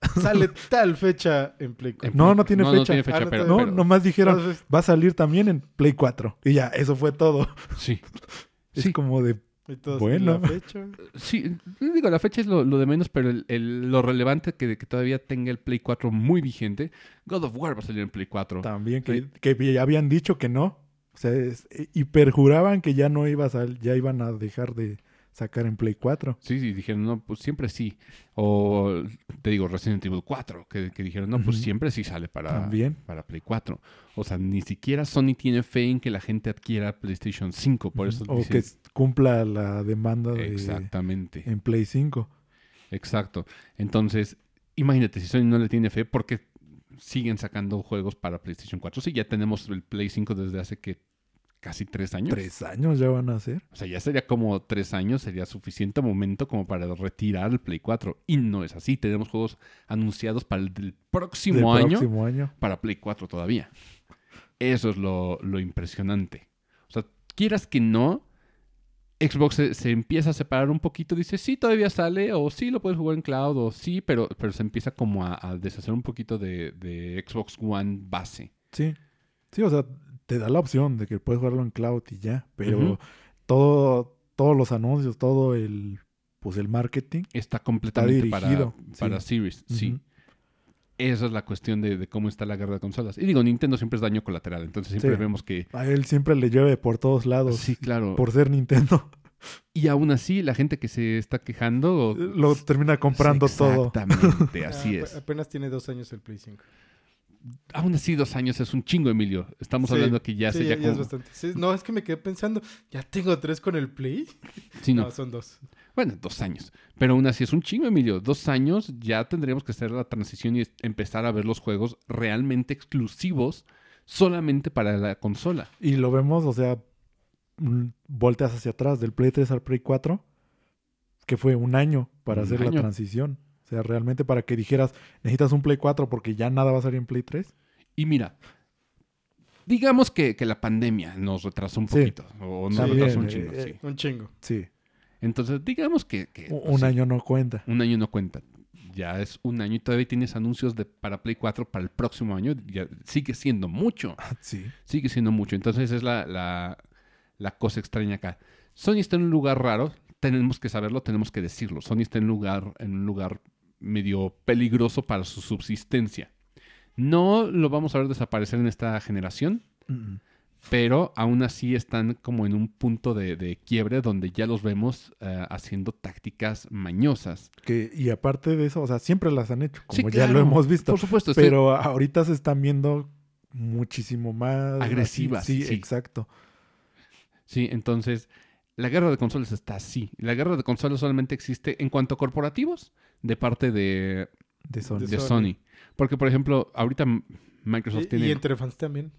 [LAUGHS] Sale tal fecha en Play 4. No, no tiene no, fecha. No tiene fecha, Ah, no pero, No, pero- nomás dijeron, Entonces, va a salir también en Play 4. Y ya, eso fue todo. Sí. [LAUGHS] Es Sí. como de, y Bueno. ¿y la fecha? [LAUGHS] Sí, digo, la fecha es lo, lo de menos, pero el- el- lo relevante que, que todavía tenga el Play 4 muy vigente. God of War va a salir en Play 4. también que, que ya habían dicho que no. O sea, es- eh, hiperjuraban que ya no iba a sal- ya iban a dejar de sacar en Play 4. Sí, sí, dijeron, no, pues siempre sí. O te digo, Resident Evil 4, que, que dijeron, no, pues siempre sí sale para, También. para Play 4. O sea, ni siquiera Sony tiene fe en que la gente adquiera PlayStation 5, por eso o dicen- que cumpla la demanda de, Exactamente, en Play 5. exacto. Entonces, imagínate, si Sony no le tiene fe, ¿por qué siguen sacando juegos para PlayStation 4? Sí, ya tenemos el Play 5 desde hace que casi tres años. Tres años ya van a ser. O sea, ya sería como tres años, sería suficiente momento como para retirar el Play 4. Y no es así. Tenemos juegos anunciados para el del próximo Del año próximo año. para Play 4 todavía. Eso es lo, lo impresionante. O sea, quieras que no, Xbox se, se empieza a separar un poquito. Dice, sí, todavía sale, o sí, lo puedes jugar en cloud, o sí, pero, pero se empieza como a, a deshacer un poquito de, de Xbox One base. Sí. Sí, o sea, te da la opción de que puedes jugarlo en cloud y ya. Pero todo, todos los anuncios, todo el pues el marketing. Está completamente para, dirigido, para sí. Series, sí. Esa es la cuestión de, de cómo está la guerra de consolas. Y digo, Nintendo siempre es daño colateral, entonces siempre Sí. vemos que... A él siempre le llueve por todos lados. Sí, claro. Por ser Nintendo. Y aún así, la gente que se está quejando... Lo termina comprando todo. Exactamente, así [LAUGHS] es. Apenas tiene dos años el Play 5. Aún así, dos años es un chingo, Emilio. Estamos Sí, hablando que ya sí, sería ya, ya es como... bastante. Sí, no, es que me quedé pensando, ¿ya tengo tres con el Play? Sí, no. No, son dos. Bueno, dos años. Pero aún así es un chingo, Emilio. Dos años ya tendríamos que hacer la transición y empezar a ver los juegos realmente exclusivos solamente para la consola. Y lo vemos, o sea, mm, volteas hacia atrás del Play 3 al Play 4, que fue un año para Un hacer año. la transición. O sea, realmente para que dijeras, necesitas un Play 4 porque ya nada va a salir en Play 3. Y mira, digamos que, que la pandemia nos retrasó un Sí. poquito. O nos retrasó un eh, chingo, eh, sí. Un chingo. Sí, Entonces, digamos que... que, pues, un sí, año no cuenta. Un año no cuenta. Ya es un año y todavía tienes anuncios de, para Play 4 para el próximo año. Ya sigue siendo mucho. Sí. Sigue siendo mucho. Entonces es la, la, la cosa extraña acá. Sony está en un lugar raro. Tenemos que saberlo, tenemos que decirlo. Sony está en lugar, en un lugar medio peligroso para su subsistencia. No lo vamos a ver desaparecer en esta generación, pero aún así están como en un punto de, de quiebre donde ya los vemos eh, haciendo tácticas mañosas. Que, y aparte de eso, o sea, siempre las han hecho, como Sí, ya lo hemos visto. Por supuesto, estoy- Pero ahorita se están viendo muchísimo más Agresivas, así. Sí, sí. exacto. Sí, entonces la guerra de consolas está así. La guerra de consolas solamente existe en cuanto a corporativos de parte de, De Sony. De. Porque, por ejemplo, ahorita Microsoft Y, tiene... y entre fans también.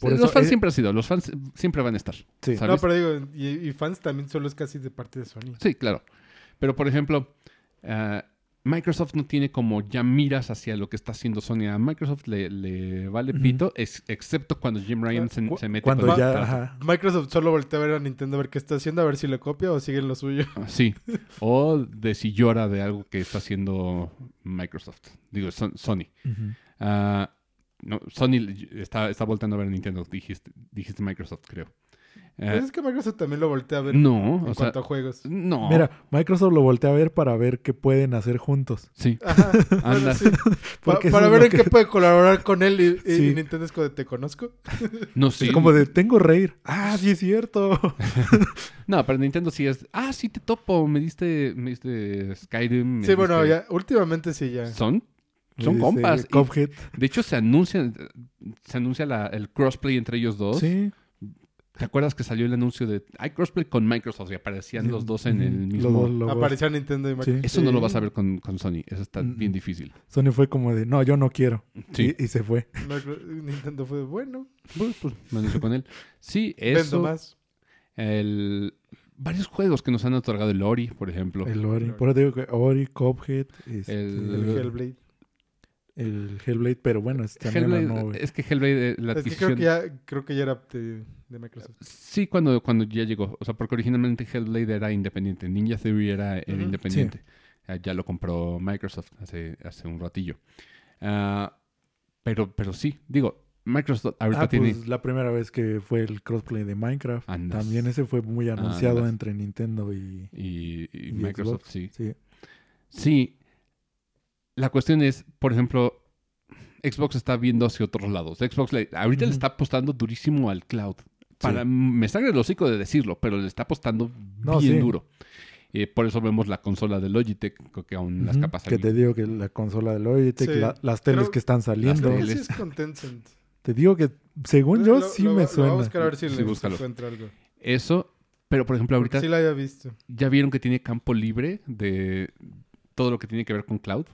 Por los eso fans es- siempre han sido, los fans siempre van a estar. Sí. ¿sabes? No, pero digo, y, y fans también solo es casi de parte de Sony. Sí, claro. Pero, por ejemplo, ah, Microsoft no tiene como ya miras hacia lo que está haciendo Sony. A Microsoft le, le vale pito, es- excepto cuando Jim Ryan se, mete Cuando con ya, ajá, Microsoft solo voltea a ver a Nintendo a ver qué está haciendo, a ver si le copia o sigue en lo suyo. Ah, Sí. O de si llora de algo que está haciendo Microsoft. Digo, Son- Sony. Ah, no, Sony está, está volteando a ver a Nintendo. Dijiste, dijiste Microsoft, creo. Ah, Pues es que Microsoft también lo voltea a ver no, en o sea, cuanto a juegos. no. Mira, Microsoft lo voltea a ver para ver qué pueden hacer juntos. Sí, Ajá, [LAUGHS] Anda. sí. [LAUGHS] Para ver en que- qué puede colaborar con él y, y Sí. Nintendo es como de, ¿te conozco? [LAUGHS] no, sí. Es como de, tengo reír. Ah, sí es cierto. No, pero Nintendo sí es. Ah, sí te topo. Me diste, me diste Skyrim. me Sí, bueno, ya, últimamente sí ya. Son, son compas. Y, de hecho, se anuncia, se anuncia la- el crossplay entre ellos dos. Sí. ¿Te acuerdas que salió el anuncio de hay crossplay con Microsoft y aparecían los dos en el mismo? Los. Aparecía Nintendo y Microsoft. Eso no lo vas a ver con, con Sony. Eso está Mm. bien difícil. Sony fue como de, no, yo no quiero. Sí. Y, y se fue. Nintendo fue bueno. Pues, pues, me anunció con él. Sí, Vendo eso. más. El, varios juegos que nos han otorgado el Ori, por ejemplo. El Ori. Por eso digo que Ori, Cuphead, este, El- El el, Hellblade. Pero bueno, es también Hellblade- la nueva. es que Hellblade, eh, la Es que creo que ya, creo que ya era de, de Microsoft. Sí, cuando, cuando ya llegó. O sea, porque originalmente Hellblade era independiente. Ninja Theory era, independiente. Ah, ya lo compró Microsoft hace, hace un ratillo. Ah, pero, pero sí, digo, Microsoft ahorita Ah, tiene... pues la primera vez que fue el crossplay de Minecraft. Andas. También ese fue muy anunciado Andas. entre Nintendo y, Y, y y Microsoft, Xbox. sí. sí. Sí. La cuestión es, por ejemplo, Xbox está viendo hacia otros lados. Xbox le- ahorita le está apostando durísimo al cloud. Para, Me sangre el hocico de decirlo, pero le está apostando No, bien sí. duro. Eh, por eso vemos la consola de Logitech, creo que aún las capas Que ahí- te digo que la consola de Logitech, Sí. la- las teles Creo- que están saliendo. Que teles. es con Tencent. Te digo que, según yo, Lo- sí lo- me Lo suena. voy a buscar a ver si Sí, le búscalo. encuentra algo. Eso, pero por ejemplo, ahorita Sí la había visto. ya vieron que tiene campo libre de todo lo que tiene que ver con cloud.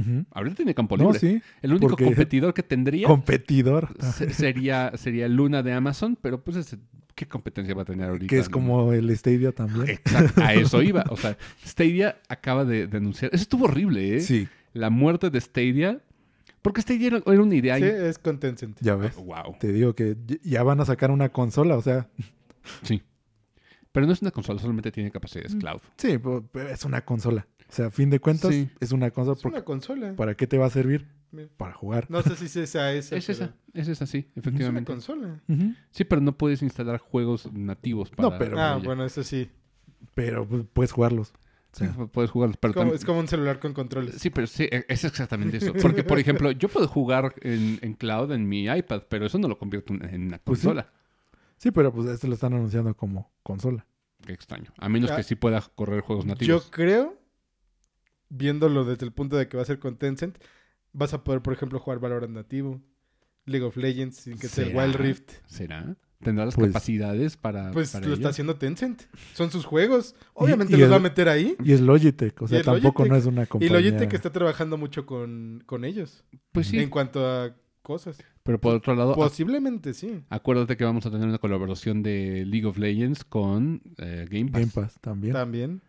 Ujú. Ahorita tiene campo No, libre. sí. El único porque- competidor que tendría Competidor. se- sería, sería Luna de Amazon, pero pues ese- ¿qué competencia va a tener ahorita? que es como el Stadia también. Exacto, a eso iba. O sea, [LAUGHS] Stadia acaba de, de anunciar. Eso estuvo horrible, ¿eh? Sí, La muerte de Stadia. Porque Stadia era, era una idea. Sí, es con Tencent. ya ves. Wow. Te digo que ya van a sacar una consola, o sea, Sí. Pero no es una consola, solamente tiene capacidades Mm. cloud. sí, pero es una consola. O sea, a fin de cuentas, Sí. es una consola. Es una consola. ¿Para qué te va a servir? Mira. Para jugar. No sé si sea esa. [LAUGHS] Es pero esa, es esa, sí, Es una efectivamente. consola. Sí, pero no puedes instalar juegos nativos para. No, pero- Ah, ella. bueno, eso sí. Pero pues, puedes jugarlos. Sí, puedes jugarlos, pero Es como, es un celular con controles. Sí, pero sí, e- es exactamente eso. [LAUGHS] Porque, por ejemplo, yo puedo jugar en, en cloud en mi iPad, pero eso no lo convierto en- una Pues sí. consola. sí, pero pues este lo están anunciando como consola. Qué extraño. A menos Ah. que sí pueda correr juegos Yo nativos. creo, viéndolo desde el punto de que va a ser con Tencent, vas a poder, por ejemplo, jugar Valorant nativo, League of Legends, sin que sea. Wild Rift. ¿Será? ¿Tendrá las Pues- capacidades para, Pues para lo ello? está haciendo Tencent. Son sus juegos. Obviamente y los el- va a meter ahí. Y es Logitech, o sea, tampoco Logitech. no es una Y compañía. Logitech está trabajando mucho con, con ellos. Pues sí, En cuanto a cosas. pero por otro lado, Posiblemente sí. acuérdate que vamos a tener una colaboración de League of Legends con eh, Game Pass. Game Pass también. También.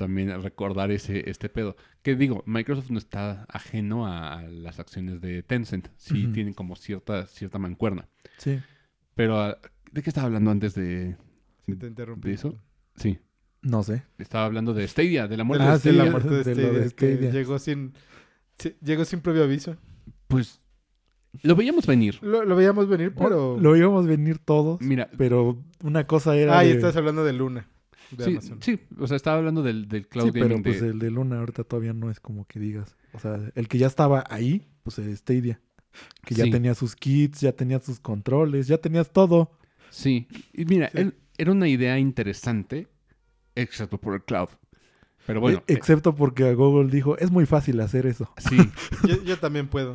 También recordar ese este pedo. Que digo, Microsoft no está ajeno a, a las acciones de Tencent. Sí Ujú. tienen como cierta, cierta mancuerna. Sí. Pero, ah, ¿de qué estaba hablando antes de...? Si te interrumpí. ¿De eso? Sí, No sé. estaba hablando de Stadia, de la De muerte Ah, de sí, de la Stadia. muerte de Stadia, que Stadia. llegó sin, sí, llegó sin previo aviso. Pues, lo veíamos venir. Lo, lo veíamos venir, pero... Lo íbamos a venir todos, Mira, pero una cosa era Ah, y de- estás hablando de Luna. De sí, Amazon. sí, o sea, estaba hablando del, del cloud Sí, pero gaming pues de... el de Luna ahorita todavía no es como que digas. O sea, el que ya estaba ahí, pues el Stadia. Que ya Sí. tenía sus kits, ya tenía sus controles, ya tenías todo. Sí, y mira, Sí. él- era una idea interesante, excepto por el cloud. Pero bueno, E- excepto porque Google dijo, es muy fácil hacer eso. sí, [LAUGHS] Yo, yo también puedo.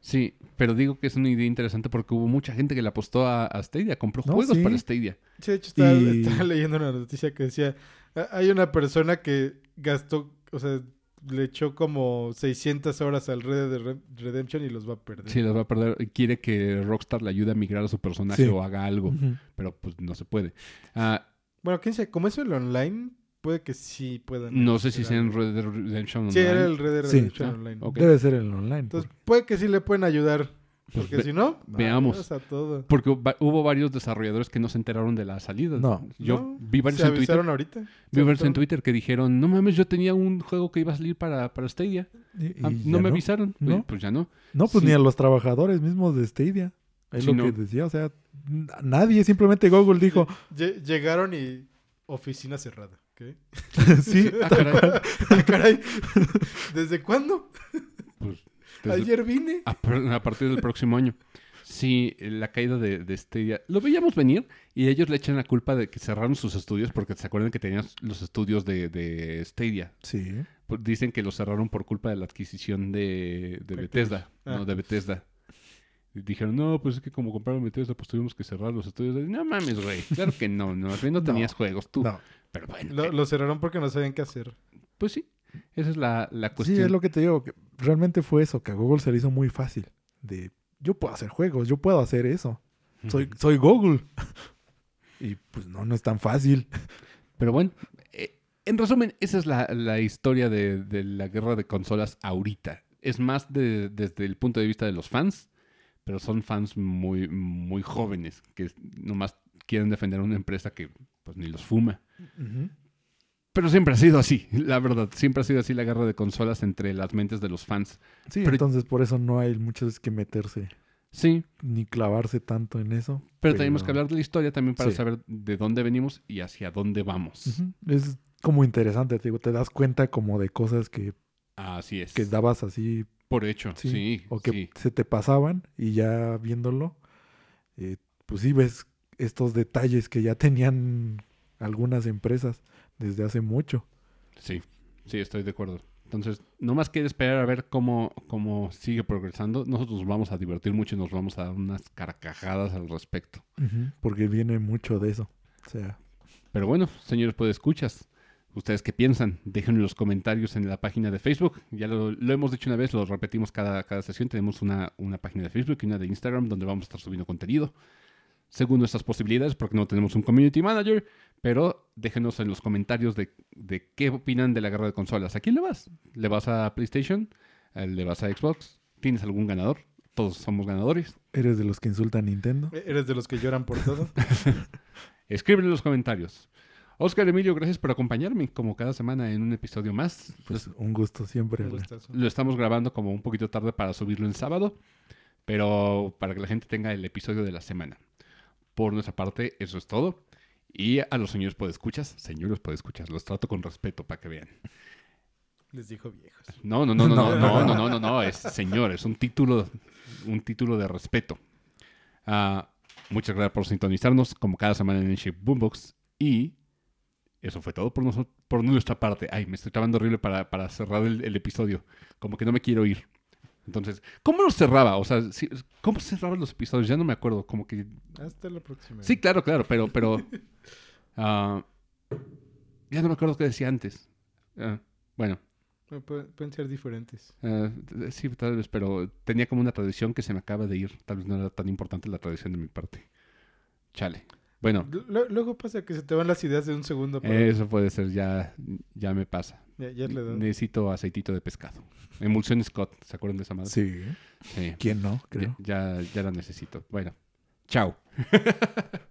sí, pero digo que es una idea interesante porque hubo mucha gente que le apostó a, a Stadia, compró No, juegos sí. para Stadia. Sí, de hecho, estaba, Y- estaba leyendo una noticia que decía, "Ah, hay una persona que gastó, o sea, le echó como 600 horas al Red Dead Red- Redemption y los va a perder. Sí, los va a perder. y Quiere que Rockstar le ayude a migrar a su personaje Sí. o haga algo, pero pues no se puede. Ah, Bueno, quién sabe, como eso el online, puede que sí puedan. no sé si sea en. Red Dead Redemption Sí, Online. era el Red Dead Sí. Redemption Ah, Online. Debe ser el online. Entonces, puede que sí le pueden ayudar. Pues Porque ve- si no, [LAUGHS] veamos. a todo. Porque hubo varios desarrolladores que no se enteraron de la salida. No. Yo No, vi varios ¿Se en Twitter. ahorita? Vi ¿Se varios en? Twitter que dijeron, no mames, yo tenía un juego que iba a salir para, para Stadia. y- Ah, no me avisaron. ¿No? Oye, Pues ya no. No, pues Sí. ni a los trabajadores mismos de Stadia. Es Sí, lo no. que decía. O sea, nadie, simplemente Google dijo, Lle- Llegaron y oficina cerrada. [LAUGHS] sí, Ah, caray. [LAUGHS] Ah, caray. ¿Desde cuándo? Pues, desde- Ayer vine. a, par- a partir del próximo año. Sí, la caída de, de Stadia. Lo veíamos venir y ellos le echan la culpa de que cerraron sus estudios porque se acuerdan que tenían los estudios de, de Stadia. sí. Pues Dicen que los cerraron por culpa de la adquisición de. Bethesda. Ah. No, de Bethesda. Dijeron, no, pues es que como compraron Bethesda, pues tuvimos que cerrar los estudios. de-". No mames, güey. [LAUGHS] Claro que no, no, bien no No. tenías juegos tú. No. Pero bueno, Lo, eh, lo cerraron porque no sabían qué hacer. pues sí. Esa es la, la cuestión. Sí, es lo que te digo. que realmente fue eso, que a Google se le hizo muy fácil. De, yo puedo hacer juegos, yo puedo hacer eso. Soy, soy Google. [LAUGHS] y pues no, no es tan fácil. Pero bueno, eh, en resumen, esa es la, la historia de, de la guerra de consolas ahorita. Es más de- desde el punto de vista de los fans, pero son fans muy, muy jóvenes que nomás quieren defender una empresa que pues ni los fuma. Pero siempre ha sido así, la verdad. Siempre ha sido así la guerra de consolas entre las mentes de los fans. Sí, Pero- entonces por eso no hay muchas veces que meterse Sí, ni clavarse tanto en eso. pero, tenemos que hablar de la historia también para Sí. saber de dónde venimos y hacia dónde vamos. Es como interesante, te digo, te das cuenta como de cosas que, Así es. que dabas así Por hecho, Sí, sí. o que sí. se te pasaban y ya viéndolo, eh, pues sí ves estos detalles que ya tenían algunas empresas desde hace mucho. Sí, sí, estoy de acuerdo. Entonces, nomás queda esperar a ver cómo, cómo sigue progresando. Nosotros nos vamos a divertir mucho y nos vamos a dar unas carcajadas al respecto. Porque viene mucho de eso. O sea, Pero bueno, señores, pues escuchas. ¿Ustedes qué piensan? Déjenlo en los comentarios en la página de Facebook. Ya lo, lo hemos dicho una vez, lo repetimos cada, cada sesión. Tenemos una, una página de Facebook y una de Instagram donde vamos a estar subiendo contenido según nuestras posibilidades, porque no tenemos un community manager. Pero déjenos en los comentarios de, de qué opinan de la guerra de consolas. ¿A quién le vas? ¿Le vas a PlayStation? Eh, ¿Le vas a Xbox? ¿Tienes algún ganador? Todos somos ganadores. ¿Eres de los que insultan a Nintendo? ¿E- ¿Eres de los que lloran por todo? [LAUGHS] Escriben en los comentarios. Oscar Emilio, gracias por acompañarme como cada semana en un episodio más. Pues un gusto siempre. Un. Lo estamos grabando como un poquito tarde para subirlo en sábado, pero para que la gente tenga el episodio de la semana. Por nuestra parte, eso es todo. Y a los señores podescuchas, señores podescuchas, los trato con respeto para que vean. Les dijo viejos. No, no, no, no, no, [LAUGHS] no, no, no, no, no, es señor, es un título, un título de respeto. Ah, muchas gracias por sintonizarnos como cada semana en Shape Boombox y eso fue todo por, por nuestra parte. Ay, me estoy trabando horrible para, para cerrar el, el episodio, como que no me quiero ir. Entonces, ¿cómo lo cerraba? O sea, sí, ¿cómo cerraban los episodios? Ya no me acuerdo, como que... Hasta la próxima. Sí, claro, claro, pero, pero... [LAUGHS] ah, ya no me acuerdo qué decía antes. Ah, bueno. Bueno, pu- Pueden ser diferentes. Eh, sí, tal vez, pero tenía como una tradición que se me acaba de ir. Tal vez no era tan importante la tradición de mi parte. Chale. Bueno, Lu- Luego pasa que se te van las ideas de un segundo. Eso puede ser, ya, ya me pasa. ya, ya le. Necesito aceitito de pescado. Emulsión Scott, ¿se acuerdan de esa madre? Sí. Sí. ¿Quién no? Creo. Ya, ya la necesito. Bueno, chao. [LAUGHS]